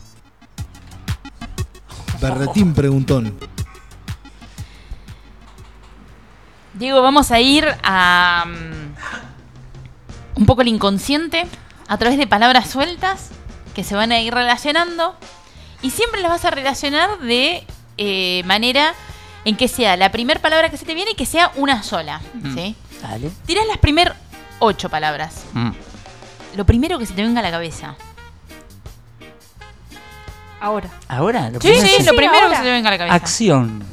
Berretín preguntón. Diego, vamos a ir a mm, un poco el inconsciente a través de palabras sueltas que se van a ir relacionando y siempre las vas a relacionar de eh, manera en que sea la primera palabra que se te viene y que sea una sola. Mm. ¿sí? Dale. Tirás las primeras ocho palabras. Mm. Lo primero que se te venga a la cabeza. Ahora. Ahora, lo Sí, sí, es lo primero ahora. que se te venga a la cabeza. acción.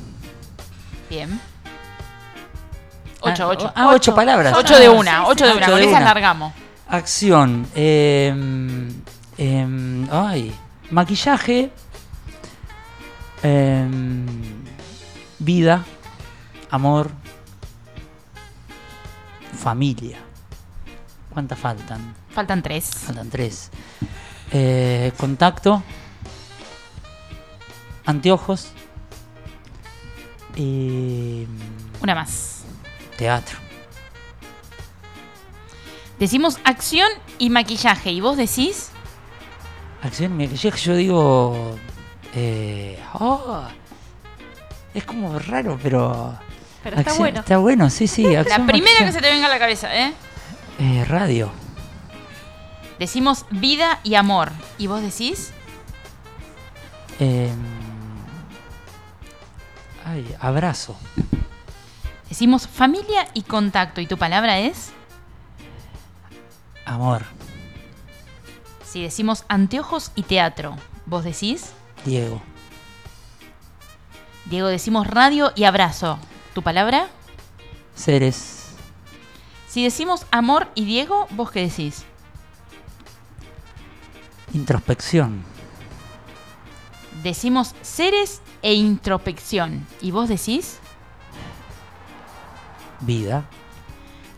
Bien. Ocho, Ah, ocho. Ah, ocho palabras. Ocho Ah, de una, sí, sí, ocho de sí. una. Con una. largamos. Acción. em, em, ay. Maquillaje. em, vida. Amor. Familia. ¿Cuántas faltan? Faltan tres. Faltan tres. Eh, contacto. Anteojos. Y. Una más. Teatro. Decimos acción y maquillaje. ¿Y vos decís? Acción y maquillaje, yo digo. Eh, oh, es como raro, pero. Pero está acción- bueno. Está bueno, sí, sí. La primera que se te venga a la cabeza, ¿eh? Eh, radio. Decimos vida y amor. ¿Y vos decís? Eh, ay, abrazo. Decimos familia y contacto. ¿Y tu palabra es? Amor. Si decimos anteojos y teatro. ¿Vos decís? Diego. Diego, decimos radio y abrazo. ¿Tu palabra? Seres. Si decimos amor y Diego, ¿vos qué decís? Introspección. Decimos seres e introspección. ¿Y vos decís? Vida.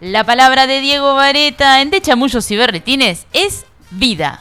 La palabra de Diego Vareta en De Chamullos y Berretines es vida.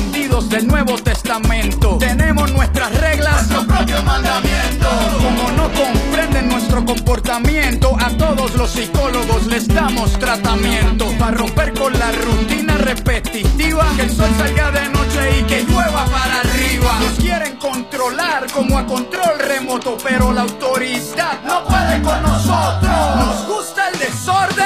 del Nuevo Testamento. Tenemos nueve mandamientos. Como no comprenden nuestro comportamiento, a todos los psicólogos les damos tratamiento. Para romper con la rutina repetitiva, que el sol salga de noche y que llueva para arriba. Nos quieren controlar como a control remoto, pero la autoridad no puede con nosotros. Nos gusta el desorden,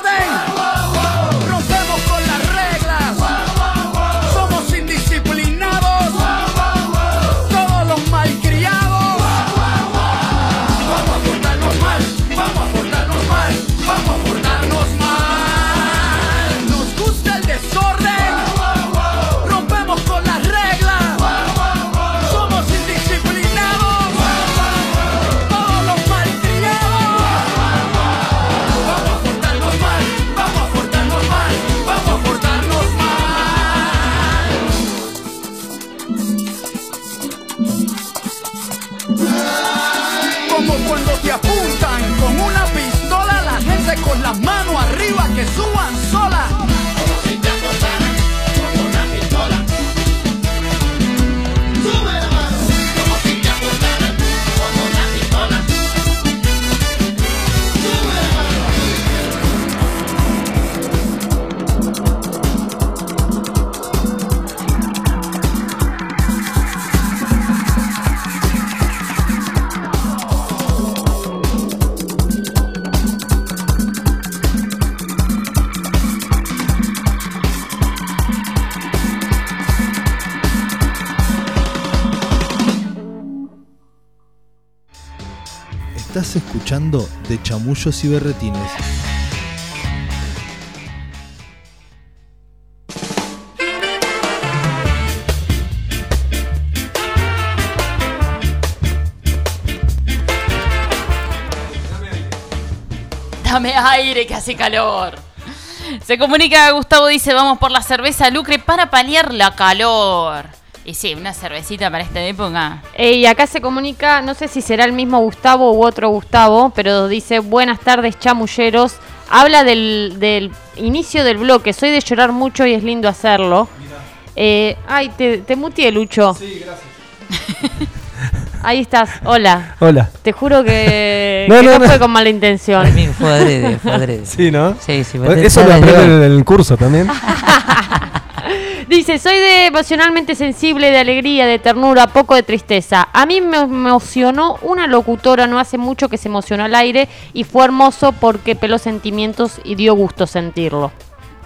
De Chamullos y Berretines. Dame aire que hace calor. Se comunica Gustavo, dice, vamos por la cerveza Lucre para paliar la calor. Y sí, una cervecita para esta época. Eh, y acá se comunica, no sé si será el mismo Gustavo u otro Gustavo, pero dice, buenas tardes chamulleros. Habla del, del inicio del bloque, soy de llorar mucho y es lindo hacerlo. Eh, ay, te, te muteé, Lucho. Sí, gracias. [LAUGHS] Ahí estás, hola. Hola. Te juro que [LAUGHS] No, que no, no, no. fue con mala intención. Fue adrede, fue adrede. Sí, ¿no? Sí, sí. Eso lo aprende en el curso también. [LAUGHS] Dice, soy de emocionalmente sensible, de alegría, de ternura, poco de tristeza. A mí me emocionó una locutora no hace mucho que se emocionó al aire y fue hermoso porque peló sentimientos y dio gusto sentirlo.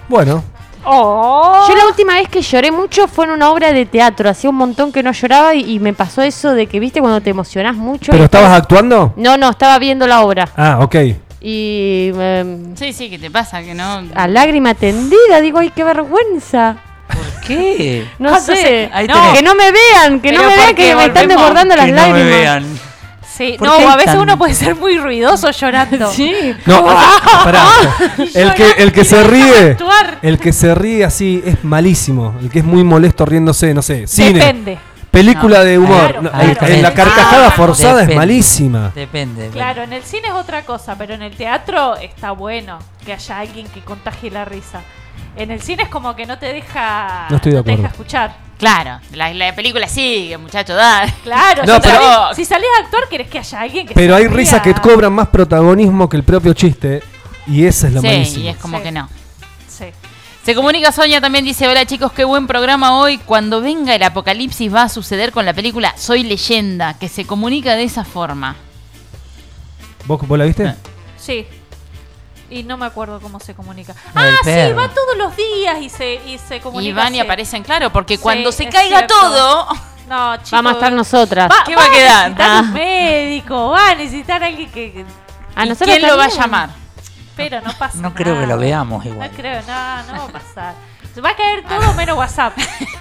Bueno, Yo la última vez que lloré mucho fue en una obra de teatro. Hacía un montón que no lloraba y, y me pasó eso de que, viste, cuando te emocionás mucho. ¿pero estabas estás- actuando? No, no, estaba viendo la obra. Ah, ok. Y em, Sí, sí, ¿qué te pasa? Que no. a lágrima tendida, digo, ay, qué vergüenza. ¿Por qué? No Ah, sé. Ahí No, que no me vean, que no me vean, que me están desbordando las Que no me lágrimas. vean. Sí, ¿Por no, a veces tan- uno puede ser muy ruidoso llorando. Sí. No, [LAUGHS] pará. El que, el que se ríe, el que se ríe así es malísimo. El que es muy molesto riéndose, no sé, cine. Depende. Película de humor. Claro, No, claro. en- la carcajada Ah, forzada es depende. malísima. Depende. Claro, en el cine es otra cosa, pero en el teatro está bueno que haya alguien que contagie la risa. En el cine es como que no te deja, No estoy de te deja escuchar. Claro, la, la película sigue, muchacho, da. Claro, No, si, pero- salís, si salís a actuar, querés que haya alguien que Pero hay ría. risas que cobran más protagonismo que el propio chiste. Y esa es la Sí, malísima. y es como Sí. que no. Sí. Se comunica Sonia también dice, hola chicos, qué buen programa hoy. Cuando venga el apocalipsis va a suceder con la película Soy leyenda, que se comunica de esa forma. ¿Vos, vos la viste? Ah. Sí. Y no me acuerdo cómo se comunica. Ah, sí, va todos los días y se, y se comunica. Y van y aparecen, claro, porque Sí, cuando se caiga cierto. todo, [LAUGHS] No, chicos. Vamos a estar nosotras. Va, ¿Qué va a quedar? necesitar Ah. un médico, va a necesitar alguien que. que- A ¿y nosotros ¿quién lo va a llamar? Pero no pasa No creo que lo veamos igual. No creo, no, no va a pasar. Se va a caer todo menos WhatsApp.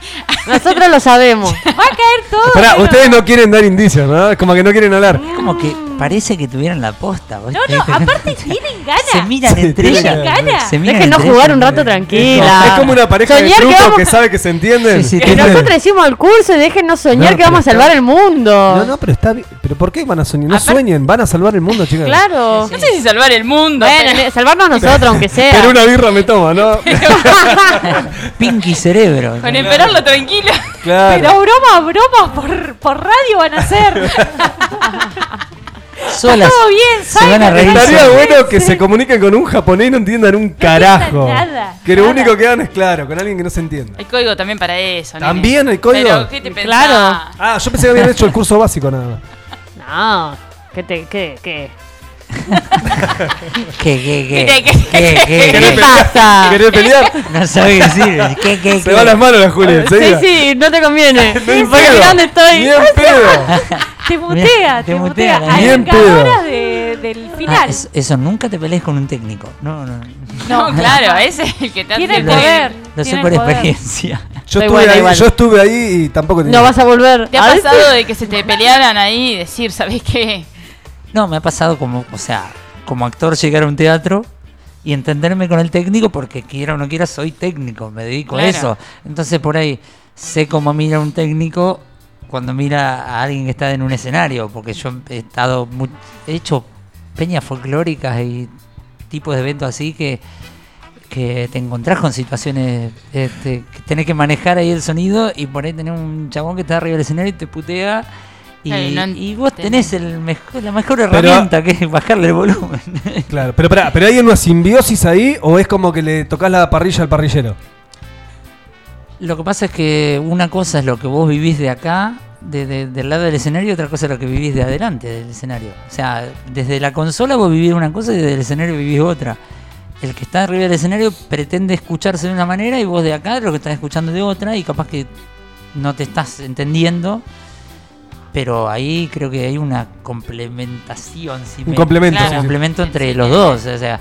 [LAUGHS] Nosotros lo sabemos. Va a caer todo. Menos- ustedes no quieren dar indicios, ¿no? Es como que no quieren hablar. Como que parece que tuvieran la posta. ¿vos No, no, [LAUGHS] aparte tienen ganas. Se miran entre tienen ellas. ganas. Déjenos jugar un rato tranquila. Es como una pareja de Soñar truco vamos- que sabe que se entienden. Sí, sí, Que nosotros hicimos el curso y déjenos soñar No, que vamos a salvar está- el mundo. No, no, pero está bien. ¿Pero por qué van a soñar? No Aparte- sueñen, van a salvar el mundo, [LAUGHS] chicas. Claro. No sé si salvar el mundo. Bueno, pero- salvarnos nosotros, aunque sea. Pero una birra me toma, ¿no? [LAUGHS] Pinky cerebro. con esperarlo tranquilo. claro. Pero broma, broma por, por radio van a hacer. Solas. Todo bien, Se van a Simon. reír. Estaría bueno que se comuniquen con un japonés y no entiendan un carajo. nada, que lo nada. único que dan es claro, con alguien que no se entienda. Hay código también para eso. ¿También hay código? Pero, ¿qué te pensás? Claro. Ah, yo pensé que habían hecho el curso básico nada más. No. ¿Qué te, qué, qué? [LAUGHS] ¿Qué, qué, qué? ¿Qué, qué, ¿Qué, qué, ¿Qué pasa? ¿Querés pelear? No sabe qué decir. ¿Qué, qué, Se qué? van las manos la Julia, enseguida. Sí, sí, no te conviene. Ni en Porque pedo. mirá dónde estoy. Ni en [LAUGHS] pedo. Te mutea, te te, mutea, Bien vengadoras de, del Ah, final. es- eso, nunca te pelees con un técnico. No, no. No, claro, [LAUGHS] ese es el que te Tiene hace el poder. Lo sé por experiencia. Yo estuve, buena ahí, igual. yo estuve ahí y tampoco tenía. No vas a volver. ¿Te ha pasado de que se te pelearan ahí y decir, ¿sabés qué? No, me ha pasado como, o sea, como actor llegar a un teatro y entenderme con el técnico porque quiera o no quiera soy técnico, me dedico Claro. a eso. Entonces por ahí sé cómo mira un técnico cuando mira a alguien que está en un escenario, porque yo he estado mu- he hecho peñas folclóricas y tipos de eventos así que que te encontrás con situaciones este, que tenés que manejar ahí el sonido y por ahí tenés un chabón que está arriba del escenario y te putea y, no vos tenés el mejor, la mejor herramienta que es bajarle el volumen. [LAUGHS] Claro, pero pará, ¿pero hay una simbiosis ahí o es como que le tocas la parrilla al parrillero? Lo que pasa es que una cosa es lo que vos vivís de acá, de- de- del lado del escenario, y otra cosa es lo que vivís de adelante del escenario. O sea, desde la consola vos vivís una cosa y desde el escenario vivís otra. El que está arriba del escenario pretende escucharse de una manera y vos de acá lo que estás escuchando de otra y capaz que no te estás entendiendo. Pero ahí creo que hay una complementación. si Un me- complemento, sí, sí. complemento entre los dos. O sea,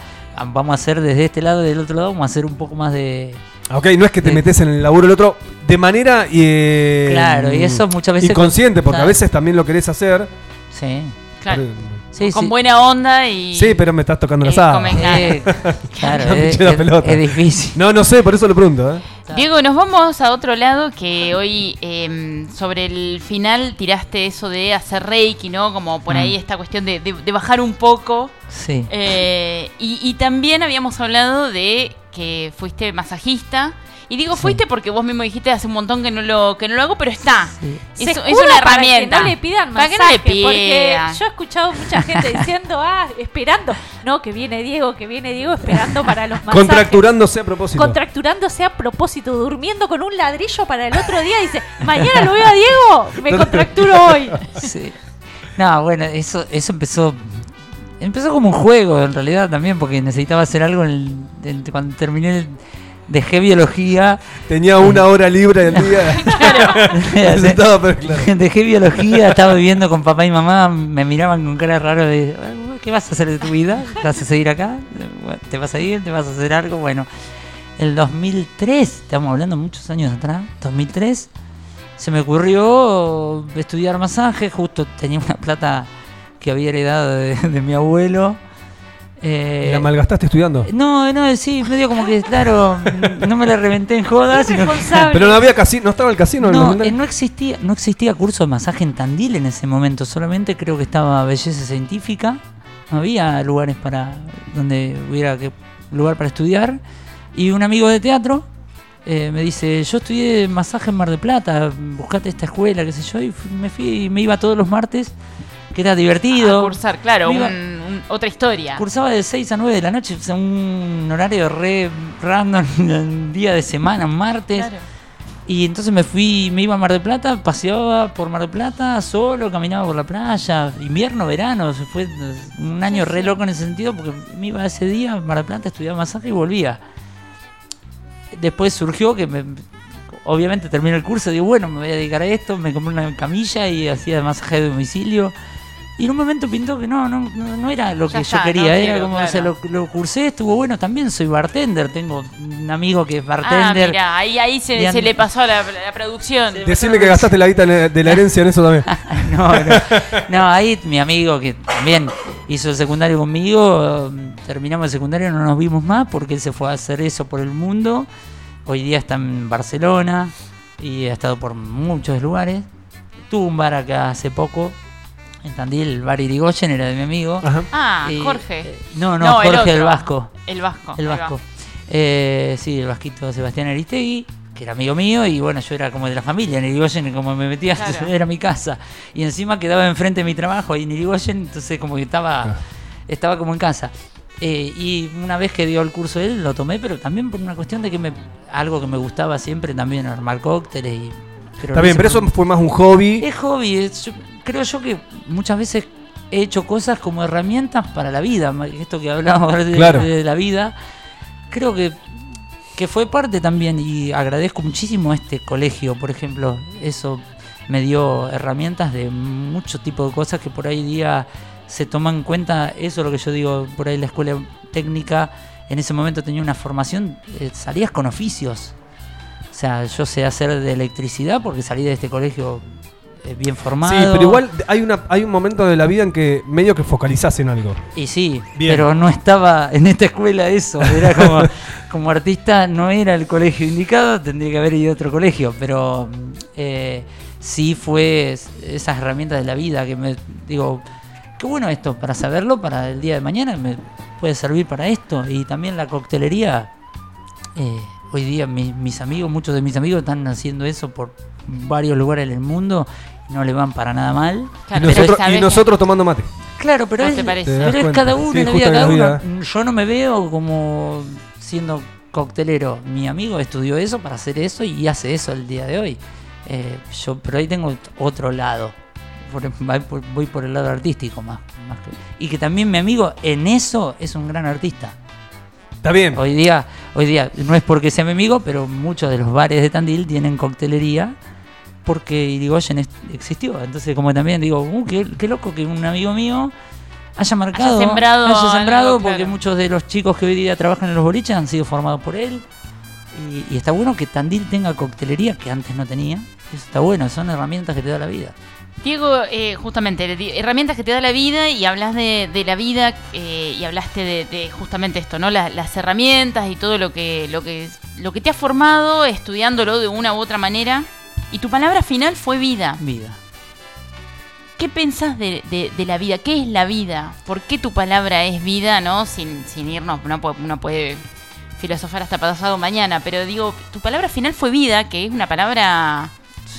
vamos a hacer desde este lado y del otro lado, vamos a hacer un poco más de, Ah, Ok, no es que te metes en el laburo del otro de manera eh, Claro, y eso muchas veces- inconsciente, porque a Claro. veces también lo querés hacer. Sí. Claro. Pero- Sí, con sí. buena onda y. Sí, pero me estás tocando la sábana. Eh, [LAUGHS] claro, [LAUGHS] No me es, es- es difícil. No, no sé, por eso lo pregunto. ¿eh? Diego, nos vamos a otro lado que hoy em, sobre el final tiraste eso de hacer reiki, ¿no? Como por ahí Mm. esta cuestión de, de- de bajar un poco. Sí. Eh, y, y también habíamos hablado de que fuiste masajista. Y digo Sí. fuiste porque vos mismo dijiste hace un montón que no lo, que no lo hago, pero está. Sí. Es, una para herramienta. que no le pidan Para masaje, que no le porque yo he escuchado mucha gente diciendo, ah, esperando. No, que viene Diego, que viene Diego esperando para los masajes. Contracturándose a propósito. Contracturándose a propósito, durmiendo con un ladrillo para el otro día. Dice, mañana lo veo a Diego, me contracturo hoy. Sí. No, bueno, eso, eso empezó. Empezó como un juego en realidad también, porque necesitaba hacer algo en el- en- cuando terminé el- dejé biología. Tenía una hora libre del día. [LAUGHS] Necesitaba, pero claro. Dejé biología, estaba viviendo con papá y mamá, me miraban con cara raro de ¿qué vas a hacer de tu vida? ¿Te vas a seguir acá? ¿Te vas a ir? ¿Te vas a hacer algo? Bueno, el 2003, estamos hablando muchos años atrás, 2003, se me ocurrió estudiar masaje, justo tenía una plata que había heredado de, de mi abuelo. Eh, ¿Y ¿La malgastaste estudiando? no, no, sí, medio como que, claro, no me la reventé en joda, sino Pero no había casino, no estaba el casino en el no, Monumental? eh, no existía, no existía curso de masaje en Tandil en ese momento, solamente creo que estaba belleza científica, no había lugares para donde hubiera que, lugar para estudiar y un amigo de teatro eh, me dice, yo estudié masaje en Mar de Plata, buscate esta escuela, qué sé yo, y me fui, me iba todos los martes, que era divertido. A cursar, claro, Me iba- un- un- otra historia. Cursaba de 6 a 9 de la noche, un horario re random, [LAUGHS] un día de semana, un martes. Claro. Y entonces me fui, me iba a Mar del Plata, paseaba por Mar del Plata, solo, caminaba por la playa, invierno, verano, fue un año re loco en ese sentido porque me iba ese día a Mar del Plata, estudiaba masaje y volvía. Después surgió que me, obviamente terminé el curso, digo, bueno, me voy a dedicar a esto, me compré una camilla y hacía masaje de domicilio. Y en un momento pintó que no, no, no, no era lo Ya que está, yo quería, no era quiero, como, o sea, claro. lo, lo cursé, estuvo bueno, también soy bartender, tengo un amigo que es Ah, bartender. mira, ahí, ahí se, le pasó la, la producción. Decime que gastaste la guita de la [LAUGHS] herencia en eso también. [LAUGHS] no, no, no, ahí mi amigo que también hizo el secundario conmigo, terminamos el secundario, no nos vimos más porque él se fue a hacer eso por el mundo. Hoy día está en Barcelona y ha estado por muchos lugares. Tuvo un bar acá hace poco, en Tandil, el bar Irigoyen, era de mi amigo. Ah, Y, Jorge. eh, no, no, Jorge el. Vasco. El Vasco. El. Vasco. Eh, sí, el Vasquito Sebastián Aristegui, que era amigo mío, y bueno, yo era como de la familia en Irigoyen, como me metía, Claro. [LAUGHS] era mi casa. Y encima quedaba enfrente de mi trabajo ahí en Irigoyen, entonces como que estaba, estaba como en casa. Eh, y una vez que dio el curso él, lo tomé, pero también por una cuestión de que me algo que me gustaba siempre también, armar cócteles. Y, Está bien, pero eso fue más un hobby. es hobby, es- yo- creo yo que muchas veces he hecho cosas como herramientas para la vida, esto que hablábamos [LAUGHS] de, Claro. de la vida, creo que, que fue parte también y agradezco muchísimo a este colegio, por ejemplo, eso me dio herramientas de mucho tipo de cosas que por ahí día se toman en cuenta, eso es lo que yo digo, por ahí la escuela técnica en ese momento tenía una formación, eh, salías con oficios. O sea, yo sé hacer de electricidad porque salí de este colegio bien formado. Sí, pero igual hay, una, hay un momento de la vida en que medio que focalizás en algo. Y sí, Bien. pero no estaba en esta escuela eso. Era [LAUGHS] como, como artista, no era el colegio indicado, tendría que haber ido a otro colegio. Pero eh, sí fue es- esas herramientas de la vida que me digo, qué bueno esto para saberlo para el día de mañana, me puede servir para esto. Y también la coctelería. eh, hoy día mi- mis amigos, muchos de mis amigos están haciendo eso por varios lugares del mundo y no le van para nada mal. Y nosotros, y tomando mate. Claro, pero ¿No es, te parece? Te das pero es cuenta. cada uno, Sí, la vida cada uno. Yo no me veo como siendo coctelero. Mi amigo estudió eso para hacer eso y hace eso el día de hoy. Eh, yo, pero ahí tengo otro lado. Por- voy por, voy por el lado artístico más, más que- y que también mi amigo en eso es un gran artista. Está bien. Hoy día, hoy día no es porque sea mi amigo, pero muchos de los bares de Tandil tienen coctelería porque Irigoyen existió. Entonces, como también digo, uh, qué, qué loco que un amigo mío haya marcado, sembrado haya sembrado, algo, porque claro. muchos de los chicos que hoy día trabajan en los boliches han sido formados por él. Y, y está bueno que Tandil tenga coctelería que antes no tenía. Eso está bueno, son herramientas que te da la vida. Diego, eh, justamente, herramientas que te da la vida y hablas de, de la vida eh, y hablaste de, de justamente esto, ¿no? La- las herramientas y todo lo que, lo, que, lo que te ha formado estudiándolo de una u otra manera. Y tu palabra final fue vida. Vida. ¿Qué pensás de, de- de la vida? ¿Qué es la vida? ¿Por qué tu palabra es vida, no? Sin, sin irnos, no uno puede filosofar hasta pasado mañana, pero digo, tu palabra final fue vida, que es una palabra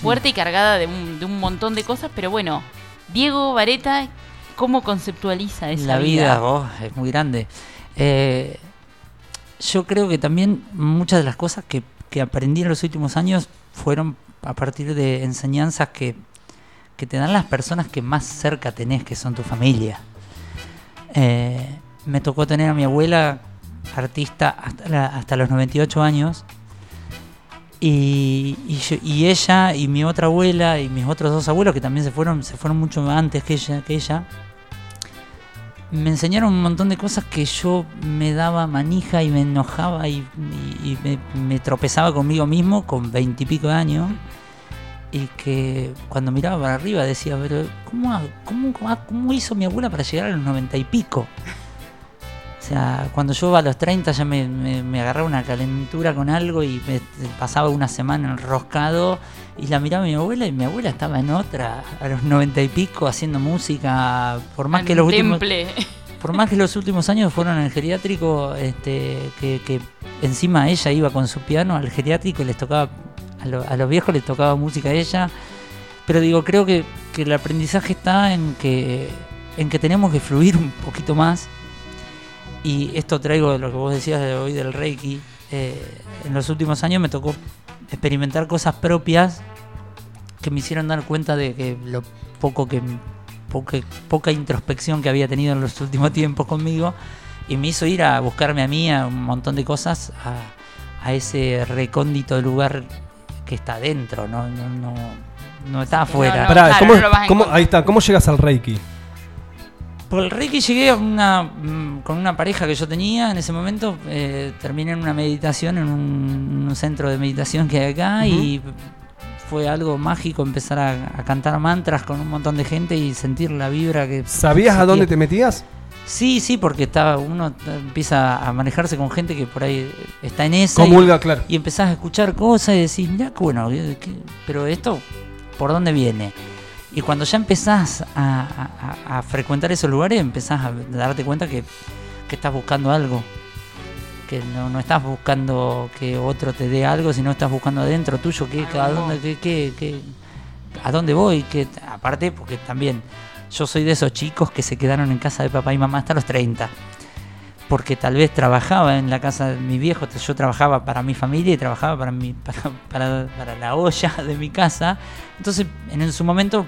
fuerte y cargada de un, de un montón de cosas, pero bueno, Diego Vareta, ¿cómo conceptualiza esa la vida, oh, es muy grande. Eh, yo creo que también muchas de las cosas que, que aprendí en los últimos años fueron a partir de enseñanzas que, que te dan las personas que más cerca tenés, que son tu familia. Eh, me tocó tener a mi abuela artista hasta, hasta los 98 años. Y, y ella y mi otra abuela y mis otros dos abuelos que también se fueron se fueron mucho antes que ella que ella me enseñaron un montón de cosas que yo me daba manija y me enojaba y, y- me, tropezaba conmigo mismo con veintipico de años. Y que cuando miraba para arriba decía pero cómo, cómo, cómo- cómo hizo mi abuela para llegar a los noventa y pico O sea, cuando yo a los 30 ya me, me- me agarraba una calentura con algo y me pasaba una semana enroscado y la miraba mi abuela y mi abuela estaba en otra, a los 90 y pico, haciendo música, por más que los últimos [LAUGHS] por más que los últimos años fueron en el geriátrico, este, que, que encima ella iba con su piano al geriátrico y les tocaba, a, lo- a los viejos les tocaba música a ella. Pero digo, creo que, que el aprendizaje está en que, en que tenemos que fluir un poquito más. Y esto traigo de lo que vos decías de hoy del Reiki. eh, en los últimos años me tocó experimentar cosas propias que me hicieron dar cuenta de que lo poco que poca, poca introspección que había tenido en los últimos [LAUGHS] tiempos conmigo y me hizo ir a buscarme a mí a un montón de cosas a, a ese recóndito lugar que está adentro, no, no, no, no está afuera. Pará, claro, ¿cómo- cómo- ahí está, ¿cómo llegas al Reiki? Por el Reiki llegué a una, mm, con una pareja que yo tenía en ese momento. eh, terminé en una meditación, en un, un centro de meditación que hay acá y fue algo mágico empezar a, a cantar mantras con un montón de gente y sentir la vibra que... ¿Sabías a dónde te metías? Sí, sí, porque estaba, uno empieza a manejarse con gente que por ahí está en esa. Comulga, y, claro. Y empezás a escuchar cosas y decís, qué bueno, ¿qué- qué- pero esto, ¿por dónde viene? Y cuando ya empezás a, a- a- a frecuentar esos lugares, empezás a darte cuenta que, que estás buscando algo. Que no, no estás buscando que otro te dé algo, sino estás buscando adentro tuyo, que, a, dónde, qué- qué- qué- a dónde voy. Que, aparte, porque también yo soy de esos chicos que se quedaron en casa de papá y mamá hasta los 30 porque tal vez trabajaba en la casa de mi viejo, yo trabajaba para mi familia y trabajaba para, mi, para, para- para la olla de mi casa. Entonces, en, su momento,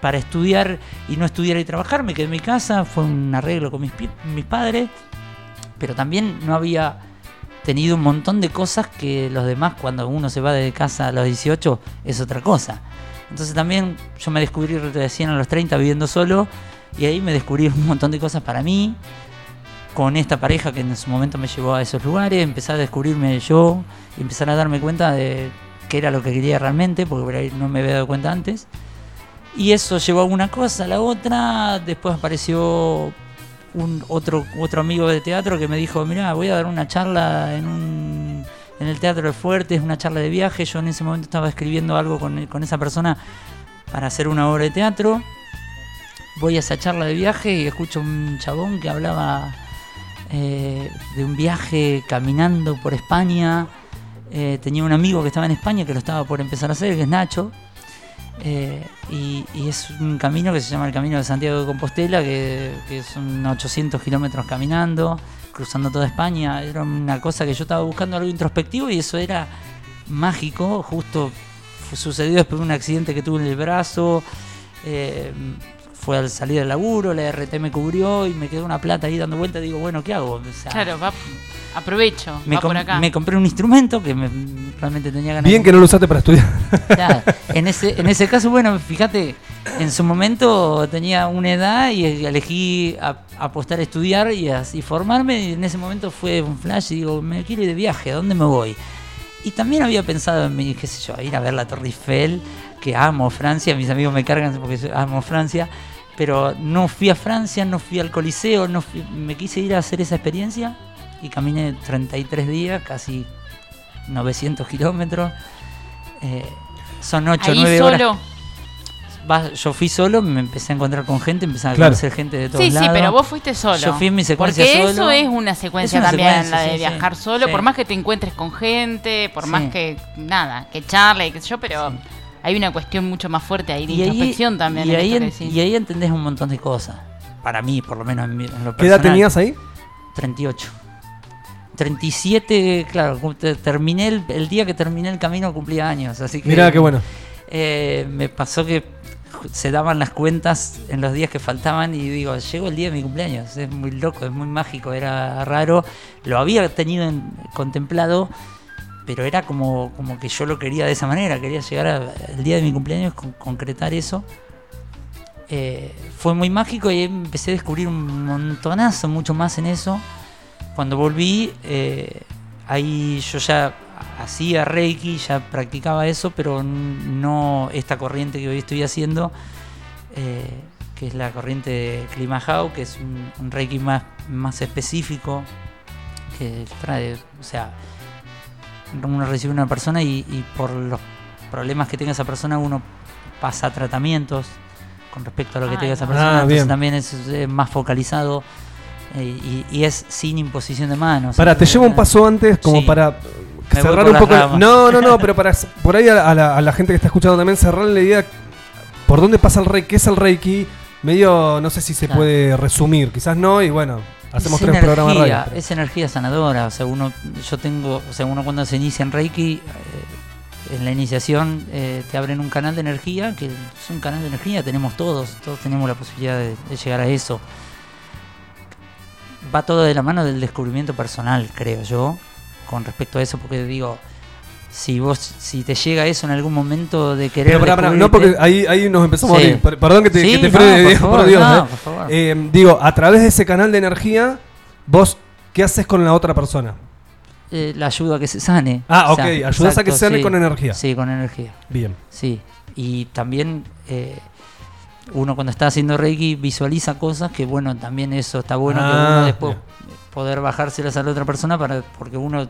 para- estudiar y no estudiar y trabajar, me quedé en mi casa, fue un arreglo con mis, mis padres, pero también no había tenido un montón de cosas que los demás, cuando uno se va de casa a los 18, es otra cosa. Entonces también yo me descubrí recién a los 30 viviendo solo y ahí me descubrí un montón de cosas para mí con esta pareja que en su momento me llevó a esos lugares, empezar a descubrirme yo empezar a darme cuenta de qué era lo que quería realmente, porque por ahí no me había dado cuenta antes. Y eso llevó a una cosa, a la otra. Después apareció un otro, otro amigo de teatro que me dijo, mira, voy a dar una charla en un en el Teatro de Fuertes, una charla de viaje. Yo en ese momento estaba escribiendo algo con, con esa persona para hacer una obra de teatro. Voy a esa charla de viaje y escucho un chabón que hablaba eh, de un viaje caminando por España. Eh, tenía un amigo que estaba en España que lo estaba por empezar a hacer, que es Nacho. Eh, y, es un camino que se llama el Camino de Santiago de Compostela, que, que son 800 kilómetros caminando, cruzando toda España. Era una cosa que yo estaba buscando algo introspectivo y eso era mágico. Justo sucedió después de un accidente que tuve en el brazo. Fue al salir del laburo, la RT me cubrió y me quedó una plata ahí dando vuelta. Digo, bueno, ¿qué hago? O sea, Claro, va, aprovecho, me, va por acá. me compré un instrumento que me, realmente tenía ganas Bien de que no lo usaste para estudiar. [LAUGHS] Claro, en ese, en ese caso, bueno, fíjate, en su momento tenía una edad y elegí a- apostar a estudiar y así formarme. Y en ese momento fue un flash y digo, me quiero ir de viaje, ¿a dónde me voy? Y también había pensado en mí, qué sé yo, ir a ver la Torre Eiffel, que amo Francia, mis amigos me cargan porque yo amo Francia, pero no fui a Francia, no fui al Coliseo, no fui- me quise ir a hacer esa experiencia y caminé 33 días, casi 900 kilómetros. Eh, son 8 o Ahí 9 horas. solo. Va- yo fui solo, me empecé a encontrar con gente, empecé a Claro. conocer gente de todos Sí, lados. sí, pero vos fuiste solo. Yo fui en mi secuencia Porque solo. eso es una secuencia Es una también, secuencia, la de sí, sí. viajar solo, Sí. por más que te encuentres con gente, por más Sí. que nada, que charle, qué sé yo, pero hay una cuestión mucho más fuerte ahí de introspección también. y en ahí, en- y ahí entendés un montón de cosas. Para mí, por lo menos en, mi- en lo ¿Qué edad personal. tenías ahí? 38. 37, claro, terminé el, el día que terminé el camino cumplía años, así que... Mirá qué bueno. eh, me pasó que se daban las cuentas en los días que faltaban y digo, llegó el día de mi cumpleaños, es muy loco, es muy mágico, era raro, lo había tenido en- contemplado, pero era como, como que yo lo quería de esa manera, quería llegar al día de mi cumpleaños, con- concretar eso. Eh, fue muy mágico y empecé a descubrir un montonazo, mucho más en eso. Cuando volví, eh, ahí yo ya hacía Reiki, ya practicaba eso, pero no esta corriente que hoy estoy haciendo, eh, que es la corriente de Klimahau, que es un, un Reiki más, más específico, que trae, o sea, uno recibe una persona y, y por los problemas que tenga esa persona uno pasa tratamientos con respecto a lo que Ah, tenga esa persona, Ah, entonces bien. también es, eh, más focalizado eh, y, y es sin imposición de manos. Para, te Entonces, llevo un paso antes como Sí. para cerrar un poco. la-. No, no, no, [LAUGHS] pero para por ahí a, a la, a la gente que está escuchando también cerrarle la idea por dónde pasa el Reiki, qué es el Reiki. Medio, no sé si se Claro. puede resumir, quizás no, y bueno, hacemos es tres programas energía. Es energía sanadora, o sea, uno, yo tengo, o sea, uno cuando se inicia en Reiki, eh, en la iniciación eh, te abren un canal de energía, que es un canal de energía, tenemos todos, todos tenemos la posibilidad de, de llegar a eso. Va todo de la mano del descubrimiento personal, creo yo, con respecto a eso, porque digo, si vos, si te llega eso en algún momento de querer Pero pará, pará, no, porque ahí, ahí nos empezamos Sí. a ir. Perdón que te, Sí, que te no, por Dios. no, eh. por favor. Eh, digo, a través de ese canal de energía, vos, ¿qué haces con la otra persona? eh, la ayuda a que se sane. Ah, ok, ayudas a que se sane sí. con energía. Sí, con energía. Bien. Sí, y también uno cuando está haciendo Reiki visualiza cosas que, bueno, también eso está bueno que Ah, uno después bien. poder bajárselas a la otra persona para porque uno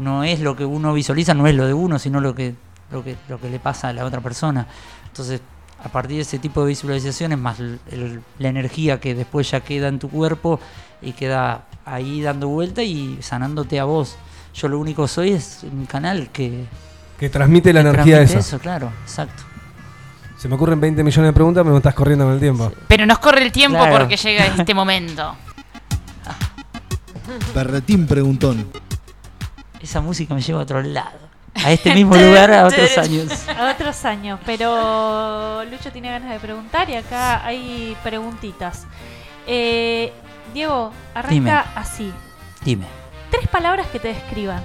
no es lo que uno visualiza, no es lo de uno, sino lo que lo que lo que le pasa a la otra persona. Entonces, a partir de ese tipo de visualizaciones más el- la energía que después ya queda en tu cuerpo y queda ahí dando vuelta y sanándote a vos. Yo lo único que soy es un canal que Que transmite la que energía transmite esa. Eso, claro, exacto. Se me ocurren 20 millones de preguntas, pero me estás corriendo con el tiempo. Pero nos corre el tiempo Claro. porque llega este momento. Berretín preguntón. Esa música me lleva a otro lado. A este [LAUGHS] mismo lugar a otros años. A otros años, pero Lucho tiene ganas de preguntar y acá hay preguntitas. Eh, Diego, arranca Dime. así. Dime. Tres palabras que te describan.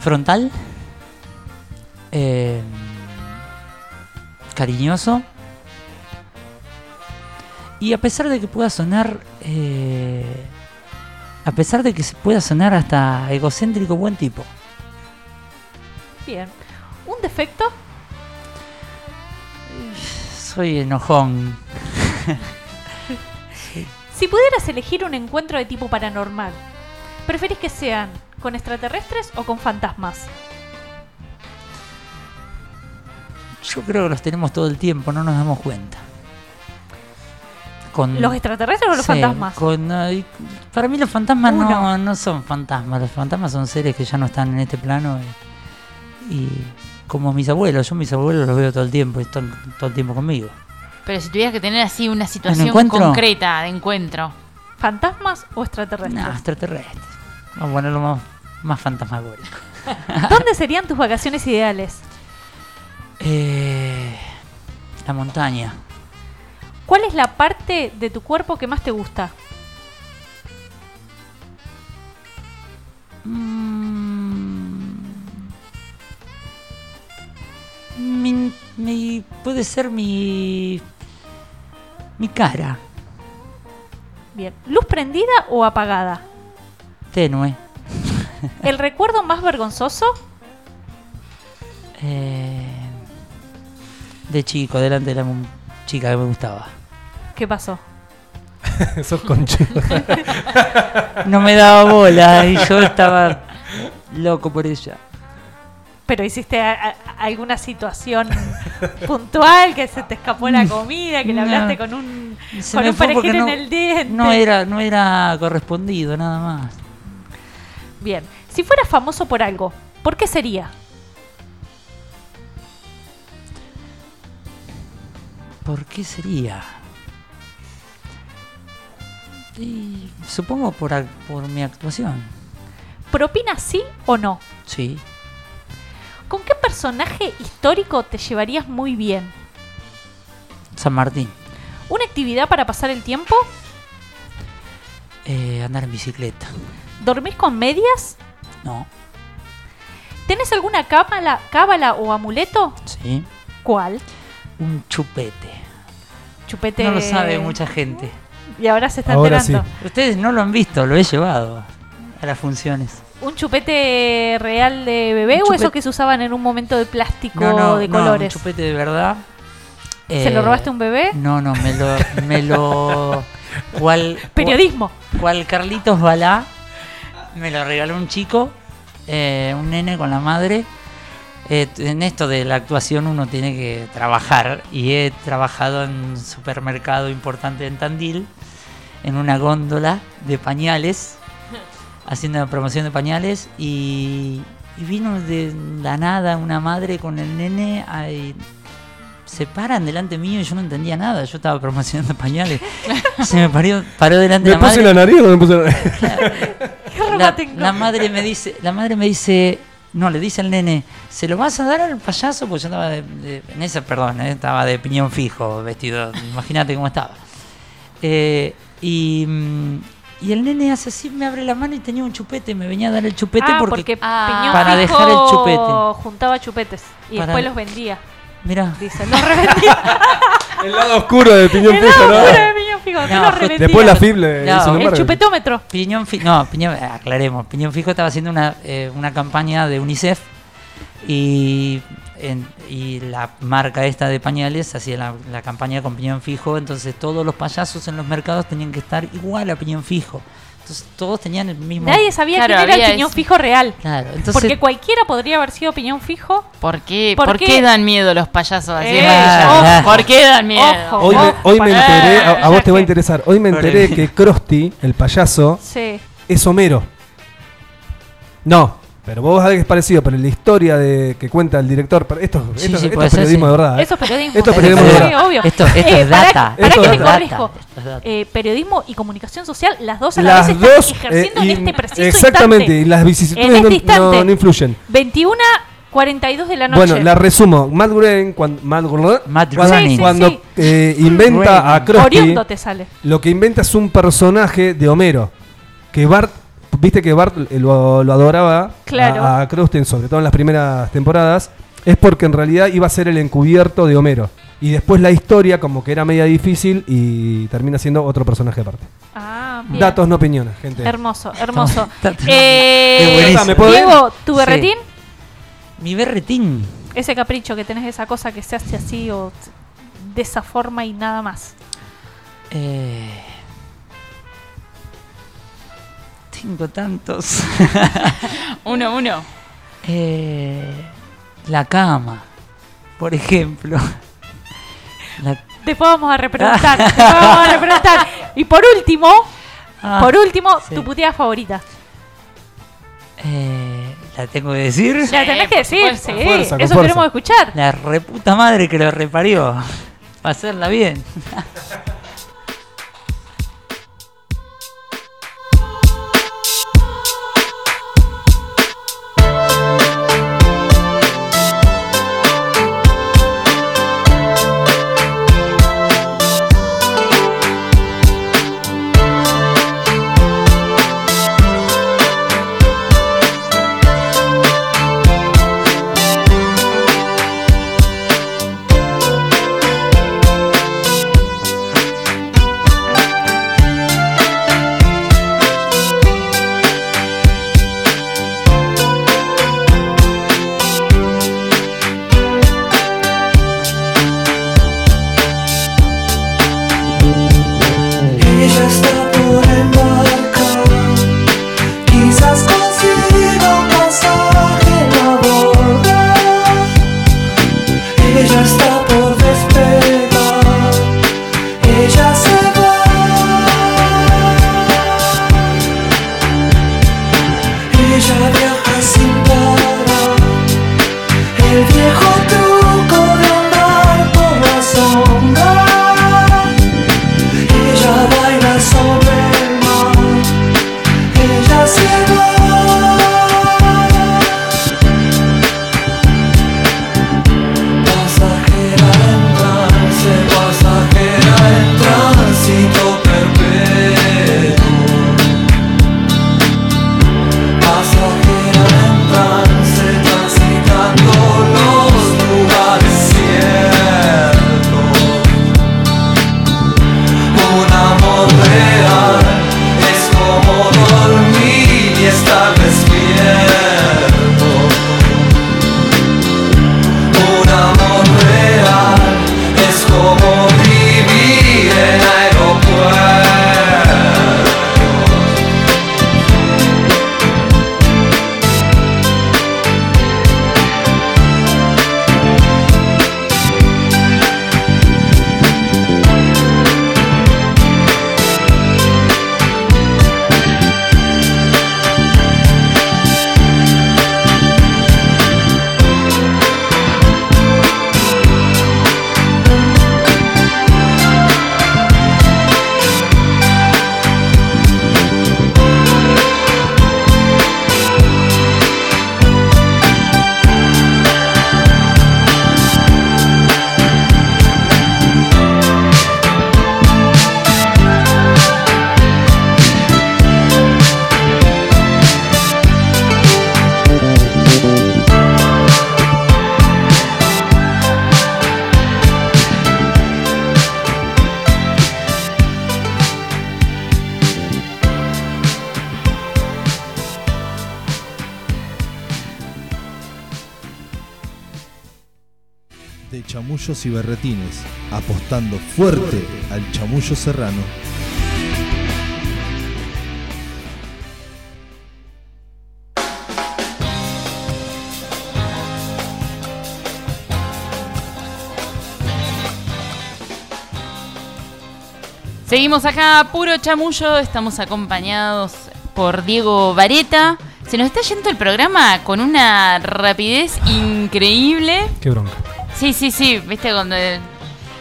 Frontal. eh, cariñoso. Y a pesar de que pueda sonar. eh, a pesar de que se pueda sonar hasta egocéntrico, buen tipo. Bien. ¿Un defecto? Soy enojón. [LAUGHS] Si pudieras elegir un encuentro de tipo paranormal, ¿preferís que sean con extraterrestres o con fantasmas? Yo creo que los tenemos todo el tiempo, no nos damos cuenta. Con, ¿Los extraterrestres o los Sí, fantasmas? con, para mí los fantasmas no, Uno. no son fantasmas, los fantasmas son seres que ya no están en este plano y, y como mis abuelos, yo mis abuelos los veo todo el tiempo y están todo el tiempo conmigo. Pero si tuvieras que tener así una situación encuentro? concreta de encuentro. ¿Fantasmas o extraterrestres? No, extraterrestres. Vamos a ponerlo más, más fantasmagórico. [LAUGHS] ¿Dónde serían tus vacaciones ideales? Eh, la montaña. ¿Cuál es la parte de tu cuerpo que más te gusta? Mi, mi- puede ser mi mi cara Bien. ¿Luz prendida o apagada? tenue. ¿El recuerdo más vergonzoso? Eh, de chico, delante de la chica que me gustaba. ¿Qué pasó? [LAUGHS] Sos conchudo. [LAUGHS] No me daba bola y yo estaba loco por ella. ¿Pero hiciste a- a- alguna situación [LAUGHS] puntual que se te escapó la comida, que le hablaste con un, Se con un no- en el diente? No era, no era correspondido, nada más. Bien. Si fueras famoso por algo, ¿por qué sería? ¿Por qué sería? Y supongo por, por mi actuación. ¿Propina sí o no? Sí. ¿Con qué personaje histórico te llevarías muy bien? San Martín. ¿Una actividad para pasar el tiempo? Eh, andar en bicicleta. ¿Dormís con medias? No. ¿Tenés alguna cábala, cábala o amuleto? Sí. ¿Cuál? Un chupete. Chupete. No lo sabe mucha gente. Y ahora se está Ahora enterando. Ustedes no lo han visto, lo he llevado a las funciones. ¿Un chupete real de bebé o esos que se usaban en un momento de plástico No, no, de no, colores? un chupete de verdad. ¿Se lo Eh, robaste a un bebé? No, no, me lo. Me lo [LAUGHS] cual, Periodismo. Cual Carlitos Balá me lo regaló un chico, eh, un nene con la madre. Eh, en esto de la actuación uno tiene que trabajar y he trabajado en un supermercado importante en Tandil, en una góndola de pañales, haciendo la promoción de pañales y, y vino de la nada una madre con el nene ahí, se paran delante mío y yo no entendía nada, yo estaba promocionando pañales. [LAUGHS] Se me parió, paró delante ¿Me de la puse madre. la nariz o me puse la [LAUGHS] La, la madre me dice, la madre me dice, no, le dice al nene, ¿se lo vas a dar al payaso? Pues yo estaba de, de- en esa, perdón, eh, estaba de piñón fijo, vestido, [LAUGHS] imagínate cómo estaba. Eh, y, mm, y el nene hace así, me abre la mano y tenía un chupete, me venía a dar el chupete Ah, porque, porque Piñón para dejar el chupete. juntaba chupetes y Para- después los vendía. Mira, Dice, los revendía. [LAUGHS] El lado oscuro de Piñón El Fijo, lado ¿no? oscuro de Piñón Fijo, que No, los ju- revendía. Después la fible. No, el El chupetómetro. Piñón Fijo, no, Piñón, aclaremos, Piñón Fijo estaba haciendo una, eh, una campaña de UNICEF y, en- y la marca esta de pañales hacía la, la campaña con Piñón Fijo, entonces todos los payasos en los mercados tenían que estar igual a Piñón Fijo. Entonces todos tenían el mismo... Nadie sabía Claro, quién era el piñón ese- fijo real. Claro, entonces... Porque cualquiera podría haber sido piñón fijo. ¿Por qué, ¿Por ¿Por qué? qué dan miedo los payasos así? Eh, ojo. ¿Por qué dan miedo? Ojo. Hoy me, hoy enteré, a, vos te va a interesar, hoy me enteré que Krusty, el payaso, Sí. es Homero. No, pero vos sabés que es parecido, pero en la historia de que cuenta el director, pero esto, Sí, esto, sí, esto puede es ser, periodismo sí. de verdad. ¿eh? Eso es periodismo. Esto es periodismo de verdad. obvio. Esto- esto Eh, es data. pará Esto que es te data. corrijo. Data. Eh, periodismo y comunicación social, las dos a la Las vez dos, están ejerciendo eh, en este preciso exactamente, instante. y las vicisitudes En este no- instante. no, no influyen. 21 42 de la noche. Bueno, la resumo. Matt Groening, cuando, Matt Groening, Matt cuando, Groening. Sí, sí, cuando, sí. eh, inventa a Krusty, te sale. lo que inventa es un personaje de Homero. Que Bart, viste que Bart lo, lo adoraba Claro. a, a sobre todo en las primeras temporadas, es porque en realidad iba a ser el encubierto de Homero. Y después la historia como que era media difícil y termina siendo otro personaje aparte. Ah, bien. Datos, no opiniones, gente. Hermoso, hermoso. Eh. ¿Me puedo? Diego, tu Sí. berretín, Mi berretín. ese capricho que tenés, esa cosa que se hace así o de esa forma y nada más. Eh, tengo tantos. [LAUGHS] Uno, uno. Eh, la cama, por ejemplo. La- Después vamos a repreguntar. [LAUGHS] después vamos a repreguntar. Y por último, Ah, por último, sí. tu puteada favorita. eh, ¿La tengo que decir? La tenés que decir, supuesto. sí. Con fuerza, con Eso fuerza. queremos escuchar. La reputa madre que lo reparió. Para hacerla bien. Chamullos y berretines, apostando fuerte al chamullo serrano. Seguimos acá, puro chamullo. Estamos acompañados por Diego Vareta. Se nos está yendo el programa con una rapidez increíble. Qué bronca. Sí, sí, sí, viste cuando...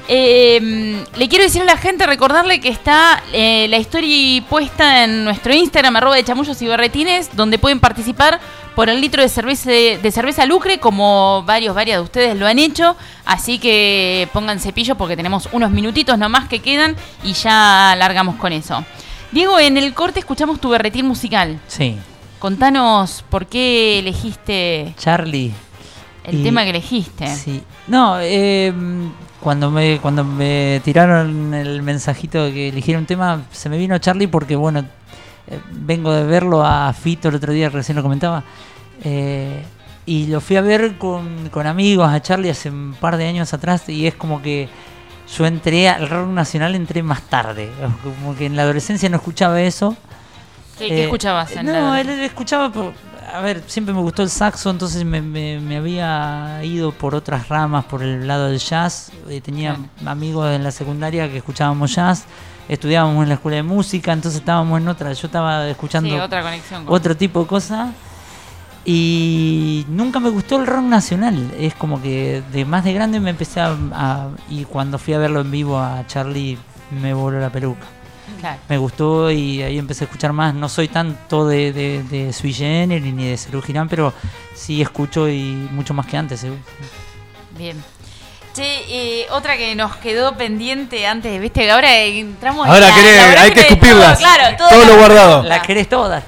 Eh, le quiero decir a la gente, recordarle que está eh, la historia puesta en nuestro Instagram, arroba de chamullos y berretines, donde pueden participar por el litro de cerveza, de cerveza Lucre, como varios, varias de ustedes lo han hecho. Así que pongan cepillo porque tenemos unos minutitos nomás que quedan y ya largamos con eso. Diego, en el corte escuchamos tu berretín musical. Sí. Contanos por qué elegiste Charlie. El Y- tema que elegiste. Sí. No, eh, cuando me cuando me tiraron el mensajito de que eligiera un tema, se me vino Charlie porque, bueno, eh, vengo de verlo a Fito el otro día, recién lo comentaba. eh, y lo fui a ver con, con amigos a Charlie hace un par de años atrás y es como que yo entré al rock nacional, entré más tarde. Como que en la adolescencia no escuchaba eso. ¿Qué, qué Eh, escuchabas? en No, la- él, él escuchaba, por- a ver, siempre me gustó el saxo, entonces me, me- me había ido por otras ramas, por el lado del jazz. Eh, tenía amigos en la secundaria que escuchábamos jazz, estudiábamos en la escuela de música, entonces estábamos en otra, yo estaba escuchando Sí, otra conexión con- otro tipo de cosas. Y nunca me gustó el rock nacional. Es como que de más de grande me empecé a, a- Y cuando fui a verlo en vivo a Charlie, me voló la peluca Claro. me gustó y ahí empecé a escuchar más. No soy tanto de, de, de Sui Generis ni de Cerú Girán, pero sí escucho y mucho más que antes. seguro. Bien. Che, eh, otra que nos quedó pendiente antes, viste, que ahora entramos Ahora la- querés- la verdad hay que todo, escupirlas. claro, Todo lo guardado. La querés todas.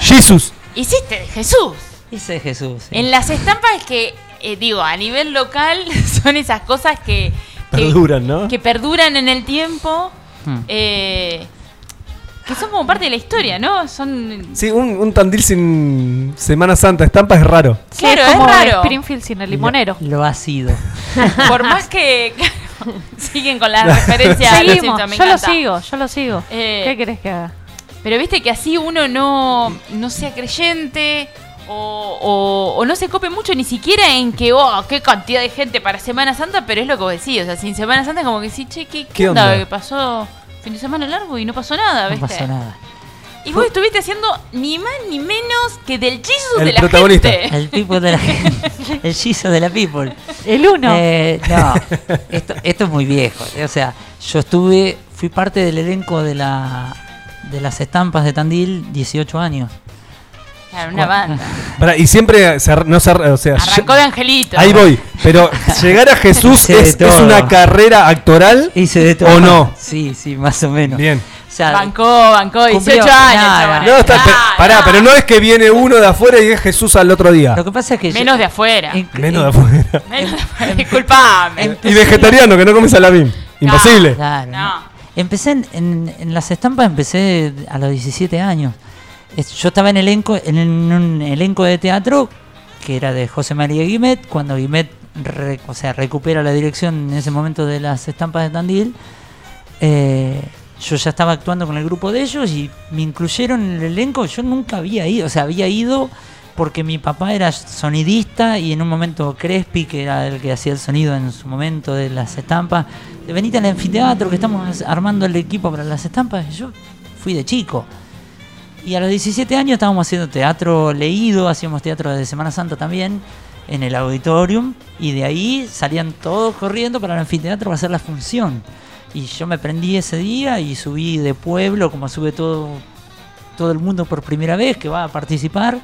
Jesus. Hiciste de Jesús. Es Jesús. sí. En las estampas que, eh, digo, a nivel local [LAUGHS] son esas cosas que, que, Perduran, ¿no? que perduran en el tiempo, Hmm. eh, que son como parte de la historia, ¿no? Son... Sí, un, un Tandil sin Semana Santa, estampa es raro. Sí, Claro, es es como raro. Springfield sin el limonero. Lo ha sido. [LAUGHS] Por más que [LAUGHS] siguen con las referencias a los Seguimos, Simpsons, me yo lo sigo, yo lo sigo. Eh, ¿Qué querés que haga? Pero viste que así uno no, no sea creyente o, o- o no se cope mucho ni siquiera en que, oh, qué cantidad de gente para Semana Santa, pero es lo que vos decís. O sea, sin Semana Santa es como que sí, che, ¿qué, qué ¿Qué onda? onda? Que pasó fin de semana largo y no pasó nada, No pasó nada. Y vos estuviste haciendo ni más ni menos que del Jesus El de la protagonista. gente. El people de la [LAUGHS] El Giso de la people. El uno. Eh, no, esto, esto es muy viejo. O sea, yo estuve, fui parte del elenco de la de las estampas de Tandil 18 años. Claro, una banda. Pará, y siempre se ar- no se ar- o sea, Arrancó de Angelito. ahí voy. Pero [LAUGHS] llegar a Jesús Hice de es, es todo. una carrera actoral Hice de todo. o no. Sí, sí, más o menos. Bien. O sea, Bancó, bancó 18 Cumplió- años. no, chaval. No, está, pe- pará, pero no es que viene uno de afuera y es Jesús al otro día. lo que pasa es que yo- Menos de afuera. en- Menos de en- afuera. [LAUGHS] Menos de afuera. Disculpame. Y vegetariano, que no come salamín. Imposible. Claro. No. Empecé en, en- en las estampas, empecé a los 17 años. Yo estaba en elenco, en un elenco de teatro que era de José María Guimet, cuando Guimet re- o sea, recupera la dirección en ese momento de las estampas de Tandil. eh, yo ya estaba actuando con el grupo de ellos y me incluyeron en el elenco. Yo nunca había ido, o sea, había ido porque mi papá era sonidista y en un momento Crespi, que era el que hacía el sonido en su momento de las estampas, venite al anfiteatro que estamos armando el equipo para las estampas. Yo fui de chico. Y a los 17 años estábamos haciendo teatro leído, hacíamos teatro de Semana Santa también, en el auditorium, y de ahí salían todos corriendo para el anfiteatro para hacer la función. Y yo me prendí ese día y subí de pueblo, como sube todo, todo el mundo por primera vez que va a participar,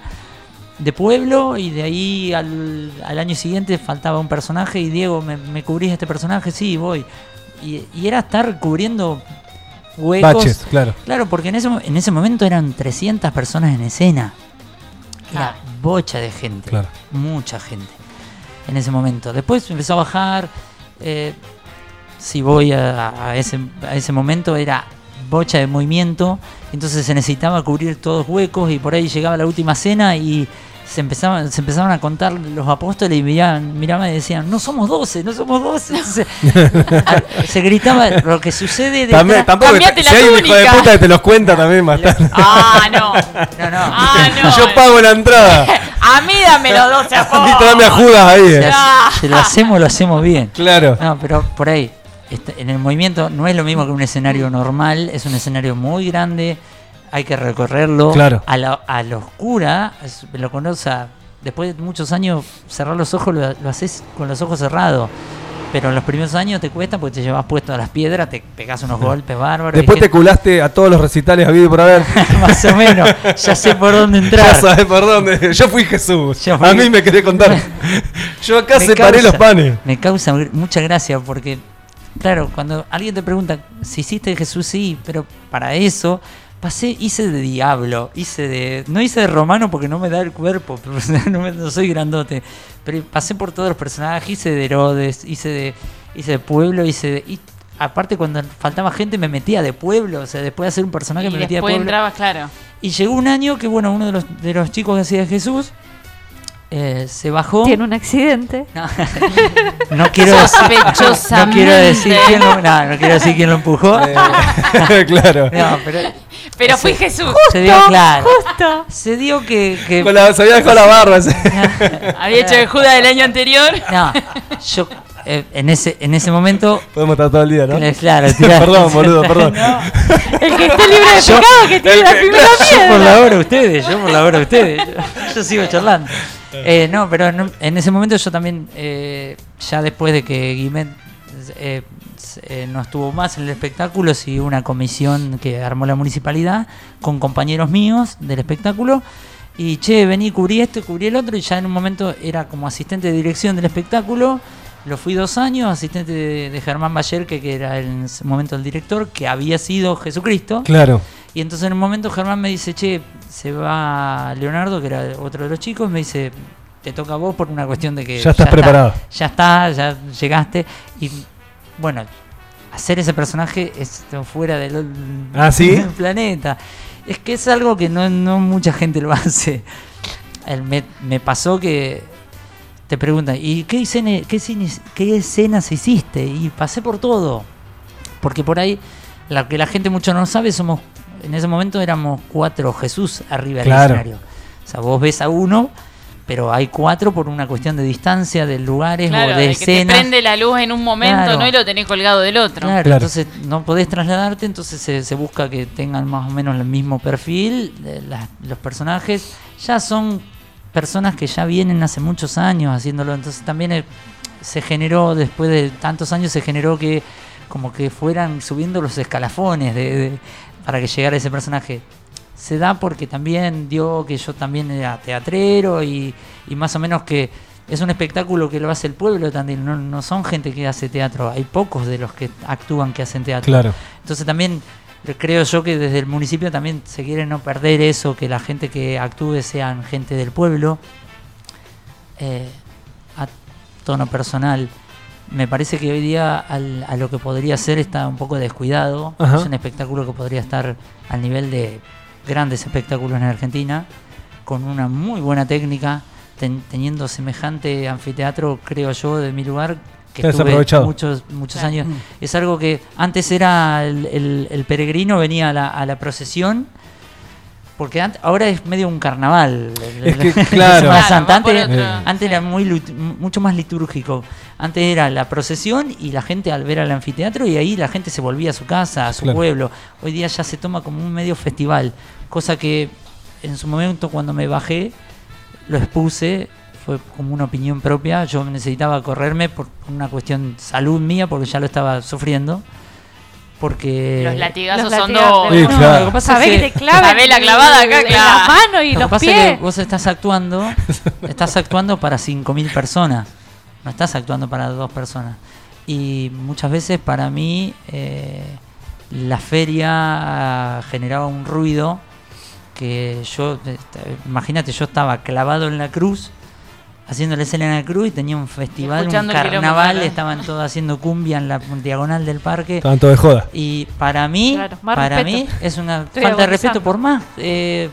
de pueblo, y de ahí al, al año siguiente faltaba un personaje, y Diego, ¿me, me cubrís este personaje? Sí, voy. Y, y era estar cubriendo huecos. Baches, claro. Claro, porque en ese, en ese momento eran 300 personas en escena. Era bocha de gente. Claro. Mucha gente. En ese momento. Después empezó a bajar. eh, si voy a, a ese, a ese momento era bocha de movimiento. Entonces se necesitaba cubrir todos huecos y por ahí llegaba la última cena y se empezaban, se empezaron a contar los apóstoles y miraban, miraban y decían, no somos doce, no somos doce. [LAUGHS] A- se gritaba lo que sucede de También, tampoco Cambiate si la hay un hijo de puta que te los cuenta también más tarde. Ah, no. [LAUGHS] No, no. Ah, no. Yo pago la entrada. [LAUGHS] A mí dame los 12 Y apóstoles. tráeme a Judas ahí. Si, eh. Ah. si lo hacemos, lo hacemos bien. Claro. No, pero por ahí, este, en el movimiento no es lo mismo que un escenario normal, es un escenario muy grande, hay que recorrerlo. Claro. A la, a la oscura, lo conoce, después de muchos años, cerrar los ojos lo, lo haces con los ojos cerrados. Pero en los primeros años te cuesta porque te llevas puesto a las piedras, te pegas unos golpes bárbaros. Después te gente- culaste a todos los recitales habido y por haber. [LAUGHS] Más o menos, ya sé por dónde [LAUGHS] entrar. Ya sabes por dónde. Yo fui Jesús. Yo fui- A mí me querés contar. [LAUGHS] Yo acá Me separé causa- los panes. Me causa mucha gracia porque, claro, cuando alguien te pregunta si hiciste Jesús, sí, pero para eso pasé, hice de diablo, hice de. No hice de romano porque no me da el cuerpo, [LAUGHS] pero no, me- no soy grandote. Pero pasé por todos los personajes, hice de Herodes, hice de, hice de pueblo, hice de. y aparte, cuando faltaba gente, me metía de pueblo, o sea, después de hacer un personaje, Y me metía de después pueblo. entrabas, claro. Y llegó un año que, bueno, uno de los, de los chicos que hacía Jesús eh, se bajó. Tiene un accidente. No, [LAUGHS] no quiero decir, no, quiero decir quién lo, no, no quiero decir quién lo empujó. Eh, [LAUGHS] claro. No, pero Pero fui Jesús. se dio claro. Justo. Se dio que, que- Con la, se había dejado la barba. sí. [LAUGHS] Había hecho de Judas del año anterior. no, yo eh, en ese en ese momento Podemos estar todo el día, ¿no? claro, tirá. perdón, boludo, perdón. El que esté libre de Yo- pecado que tiene la primera yo por la piedra. hora ustedes, yo por la hora ustedes. Yo, yo sigo charlando. Eh, no, pero en ese momento yo también, eh, ya después de que Guimet eh, eh, no estuvo más en el espectáculo, siguió una comisión que armó la municipalidad con compañeros míos del espectáculo. Y che, vení, cubrí esto, cubrí el otro. Y ya en un momento era como asistente de dirección del espectáculo. Lo fui dos años, asistente de, de Germán Bayer, que, que era en ese momento el director, que había sido Jesucristo. Claro. Y entonces en un momento Germán me dice, che, se va Leonardo, que era otro de los chicos, me dice, te toca a vos por una cuestión de que... Ya estás preparado. ya está, ya llegaste. Y bueno, hacer ese personaje es fuera del, ¿Ah, sí? [LAUGHS] planeta. Es que es algo que no, no mucha gente lo [LAUGHS] hace. El- me, me pasó que te preguntan, ¿y qué, escena- qué, qué escenas hiciste? Y pasé por todo. Porque por ahí, lo que la gente mucho no sabe, somos en ese momento éramos cuatro Jesús arriba del Claro. escenario. O sea, vos ves a uno, pero hay cuatro por una cuestión de distancia, de lugares Claro, o de de que te escenas. prende la luz en un momento, Claro. ¿no? Y lo tenés colgado del otro. Claro, Claro. entonces no podés trasladarte, entonces se, se busca que tengan más o menos el mismo perfil. de las- los personajes ya son personas que ya vienen hace muchos años haciéndolo, entonces también eh, se generó, después de tantos años, se generó que como que fueran subiendo los escalafones de, de- para que llegara ese personaje. Se da porque también dio que yo también era teatrero y, y más o menos que es un espectáculo que lo hace el pueblo también, no, no son gente que hace teatro, hay pocos de los que actúan que hacen teatro. Claro. Entonces también creo yo que desde el municipio también se quiere no perder eso, que la gente que actúe sean gente del pueblo. Eh, a tono personal, me parece que hoy día al- a lo que podría ser está un poco descuidado. Ajá. Es un espectáculo que podría estar al nivel de grandes espectáculos en Argentina, con una muy buena técnica, ten- teniendo semejante anfiteatro, creo yo, de mi lugar, que estuve muchos, muchos años. Es algo que antes era el, el- el peregrino, venía a la, a la procesión. Porque ahora es medio un carnaval. Es que, la claro. Santa. Antes, otro- antes era muy mucho más litúrgico. Antes era la procesión y la gente al ver al anfiteatro y ahí la gente se volvía a su casa, a su Claro. pueblo. Hoy día ya se toma como un medio festival. Cosa que en su momento cuando me bajé lo expuse, fue como una opinión propia. Yo necesitaba correrme por una cuestión salud mía porque ya lo estaba sufriendo. Porque Los latigazos Los son dos. Sí, No, claro. lo que pasa Sabés es que te clavan Sabés la clavada acá, en las manos y Lo que pasa es que vos estás actuando, estás actuando para 5.000 personas, no estás actuando para dos personas. Y muchas veces para mí eh, la feria generaba un ruido que yo, este, imagínate, yo estaba clavado en la cruz, haciendo la escena en la cruz y tenía un festival, un Escuchando carnaval, estaban todos haciendo cumbia en la diagonal del parque. Estaban todos de joda. Y para mí, Claro, para respeto. mí es una [LAUGHS] Estoy falta de respeto por más. eh,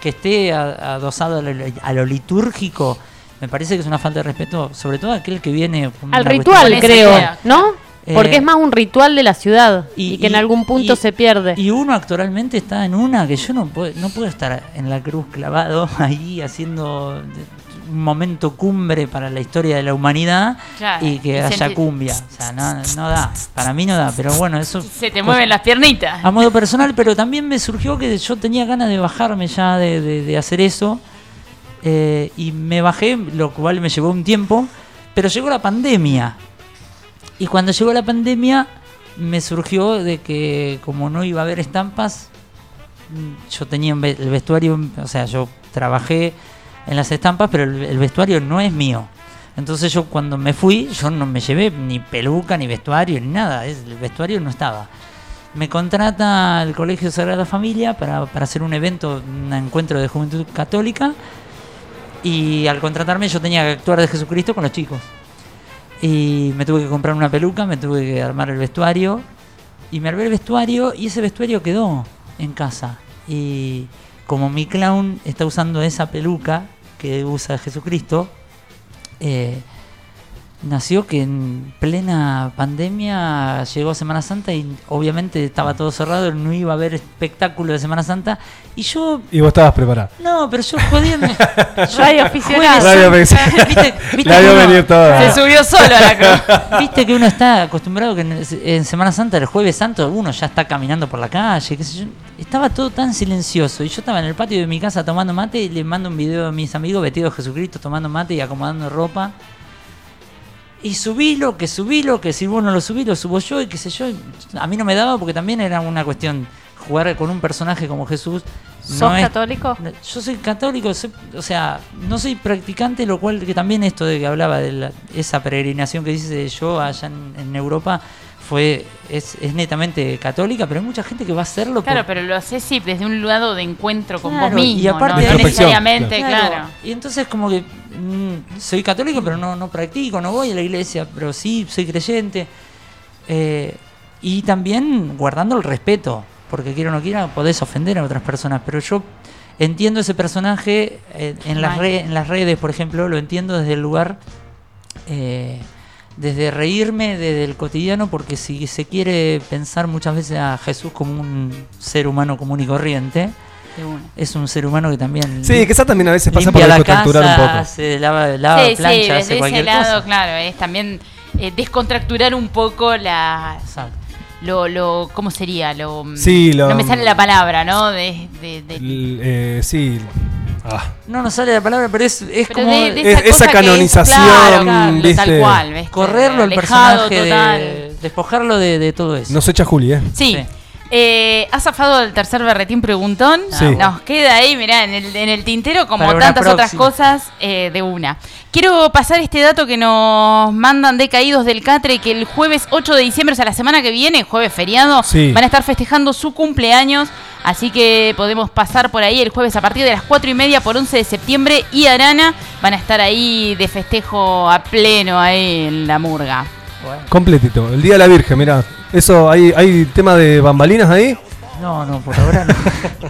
que esté adosado a lo, a lo litúrgico, me parece que es una falta de respeto, sobre todo aquel que viene Al ritual, creo, idea. ¿no? Porque Eh, es más un ritual de la ciudad y, que en algún punto y- se pierde. Y uno actualmente está en una que yo no puedo, no puedo estar en la cruz clavado [LAUGHS] ahí haciendo un momento cumbre para la historia de la humanidad Claro, y que haya cumbia. O sea, no, no da. Para mí no da. Pero bueno, eso. Se te mueven las piernitas. A modo personal, pero también me surgió que yo tenía ganas de bajarme ya de, de- de hacer eso. Eh, y me bajé, lo cual me llevó un tiempo. Pero llegó la pandemia. Y cuando llegó la pandemia, me surgió de que como no iba a haber estampas, mm, yo tenía el vestuario, o sea, yo trabajé en las estampas, pero el, vestuario no es mío. Entonces yo cuando me fui, yo no me llevé ni peluca, ni vestuario, ni nada. El vestuario no estaba. Me contrata el Colegio Sagrada Familia para, para hacer un evento, un encuentro de juventud católica. Y al contratarme yo tenía que actuar de Jesucristo con los chicos. Y me tuve que comprar una peluca, me tuve que armar el vestuario. Y me armé el vestuario y ese vestuario quedó en casa. Y como mi clown está usando esa peluca que usa Jesucristo, eh, nació que en plena pandemia llegó Semana Santa y obviamente estaba todo cerrado, no iba a haber espectáculo de Semana Santa. Y yo Y vos estabas preparado. no, pero yo jodiendo. [LAUGHS] Radio aficionado. Radio aficionado. ¿Viste, [LAUGHS] viste La venir toda. Se subió solo a la cruz. [LAUGHS] Viste que uno está acostumbrado que en, en Semana Santa, el jueves santo, uno ya está caminando por la calle, qué sé yo. Estaba todo tan silencioso y yo estaba en el patio de mi casa tomando mate y le mando un video a mis amigos vestidos de Jesucristo tomando mate y acomodando ropa. Y subí lo que subí lo que si vos no lo subí lo subo yo y qué sé yo. A mí no me daba porque también era una cuestión jugar con un personaje como Jesús. ¿Sos es- católico? Yo soy católico, soy- o sea, no soy practicante, lo cual que también esto de que hablaba de la- esa peregrinación que dice yo allá en, en Europa fue es, es netamente católica, pero hay mucha gente que va a hacerlo Claro, por- pero lo haces sí desde un lado de encuentro con Claro, vos mismo. y aparte no, necesariamente, Claro, claro. Y entonces como que mm, soy católico, pero no, no practico, no voy a la iglesia, pero sí soy creyente. Eh, y también guardando el respeto, porque quiera o no quiera, podés ofender a otras personas, pero yo entiendo ese personaje eh, en, las re- en las redes, por ejemplo, lo entiendo desde el lugar, eh, desde reírme, desde el cotidiano, porque si se quiere pensar muchas veces a Jesús como un ser humano común y corriente, es un ser humano que también Sí, quizás también a veces pasa por la descontracturar un casa, poco. hace lava, lava sí, plancha, sí, hace desde ese cualquier lado, cosa. claro, es también eh, descontracturar un poco la Exacto. lo, lo ¿cómo sería? Lo, mm, Sí, lo- no me sale la palabra, ¿no? De, de- de- L- eh, sí. Ah. No nos sale la palabra, pero es, es pero como de- de Es- esa canonización, claro, claro, ¿viste? tal cual, ¿ves? correrlo al personaje, total. de, despojarlo de, de todo eso. Nos echa Juli, ¿eh? Sí. Sí. Eh, ¿Has zafado el tercer berretín preguntón? Sí. Nos queda ahí, mirá, en el, en el tintero como tantas otras cosas eh, de una. Quiero pasar este dato que nos mandan de Caídos del Catre, que el jueves 8 de diciembre, o sea, la semana que viene, jueves feriado, Sí. van a estar festejando su cumpleaños. Así que podemos pasar por ahí el jueves a partir de las 4 y media por 11 de septiembre y Arana van a estar ahí de festejo a pleno ahí en la murga. Bueno, Completito. El Día de la Virgen, mira. Eso, hay, hay tema de bambalinas ahí. no, no, por ahora no. [LAUGHS]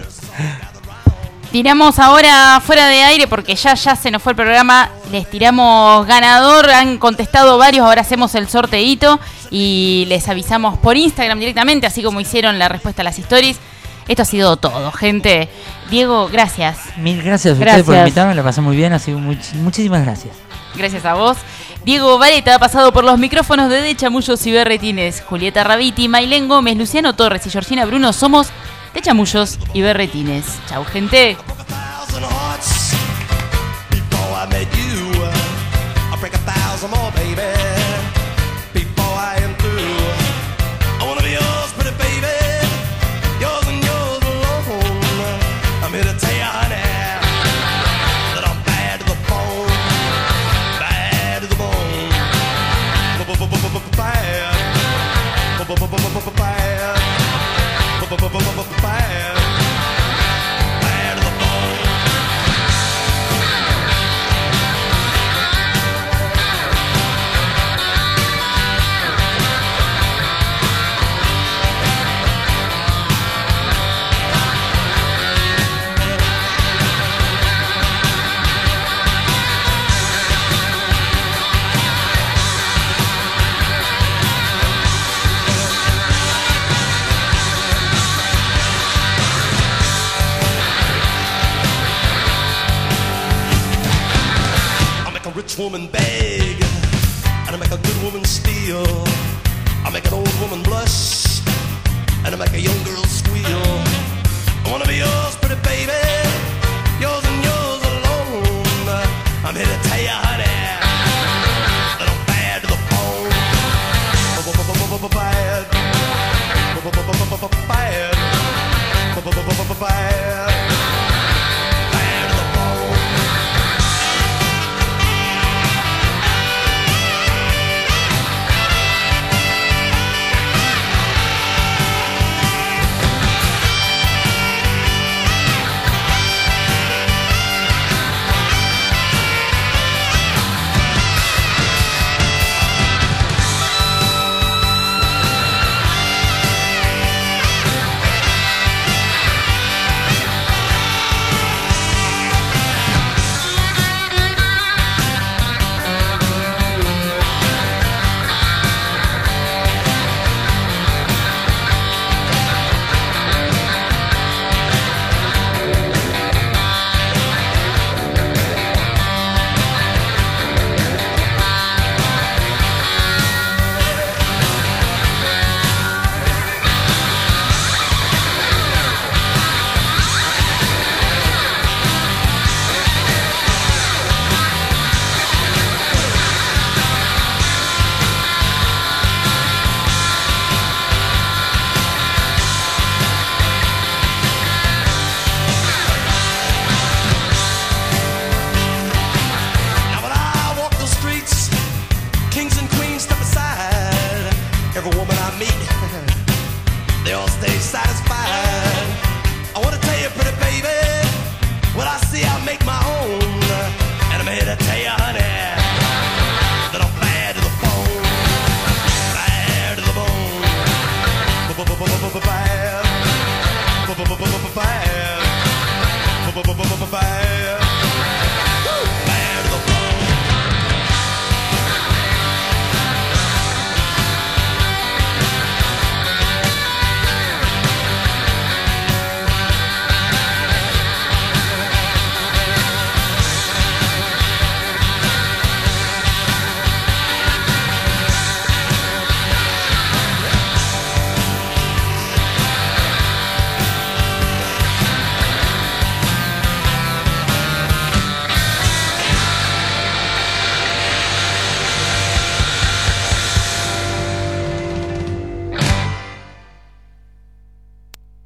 Tiramos ahora fuera de aire porque ya ya se nos fue el programa. Les tiramos ganador, han contestado varios, ahora hacemos el sorteito y les avisamos por Instagram directamente, así como hicieron la respuesta a las stories. Esto ha sido todo, gente. Diego, gracias. Mil gracias a ustedes por invitarme, la pasé muy bien, así que much- muchísimas gracias. Gracias a vos. Diego Vareta ha pasado por los micrófonos de De Chamullos y Berretines. Julieta Rabiti, Mailén Gómez, Luciano Torres y Georgina Bruno somos De Chamullos y Berretines. Chau, gente.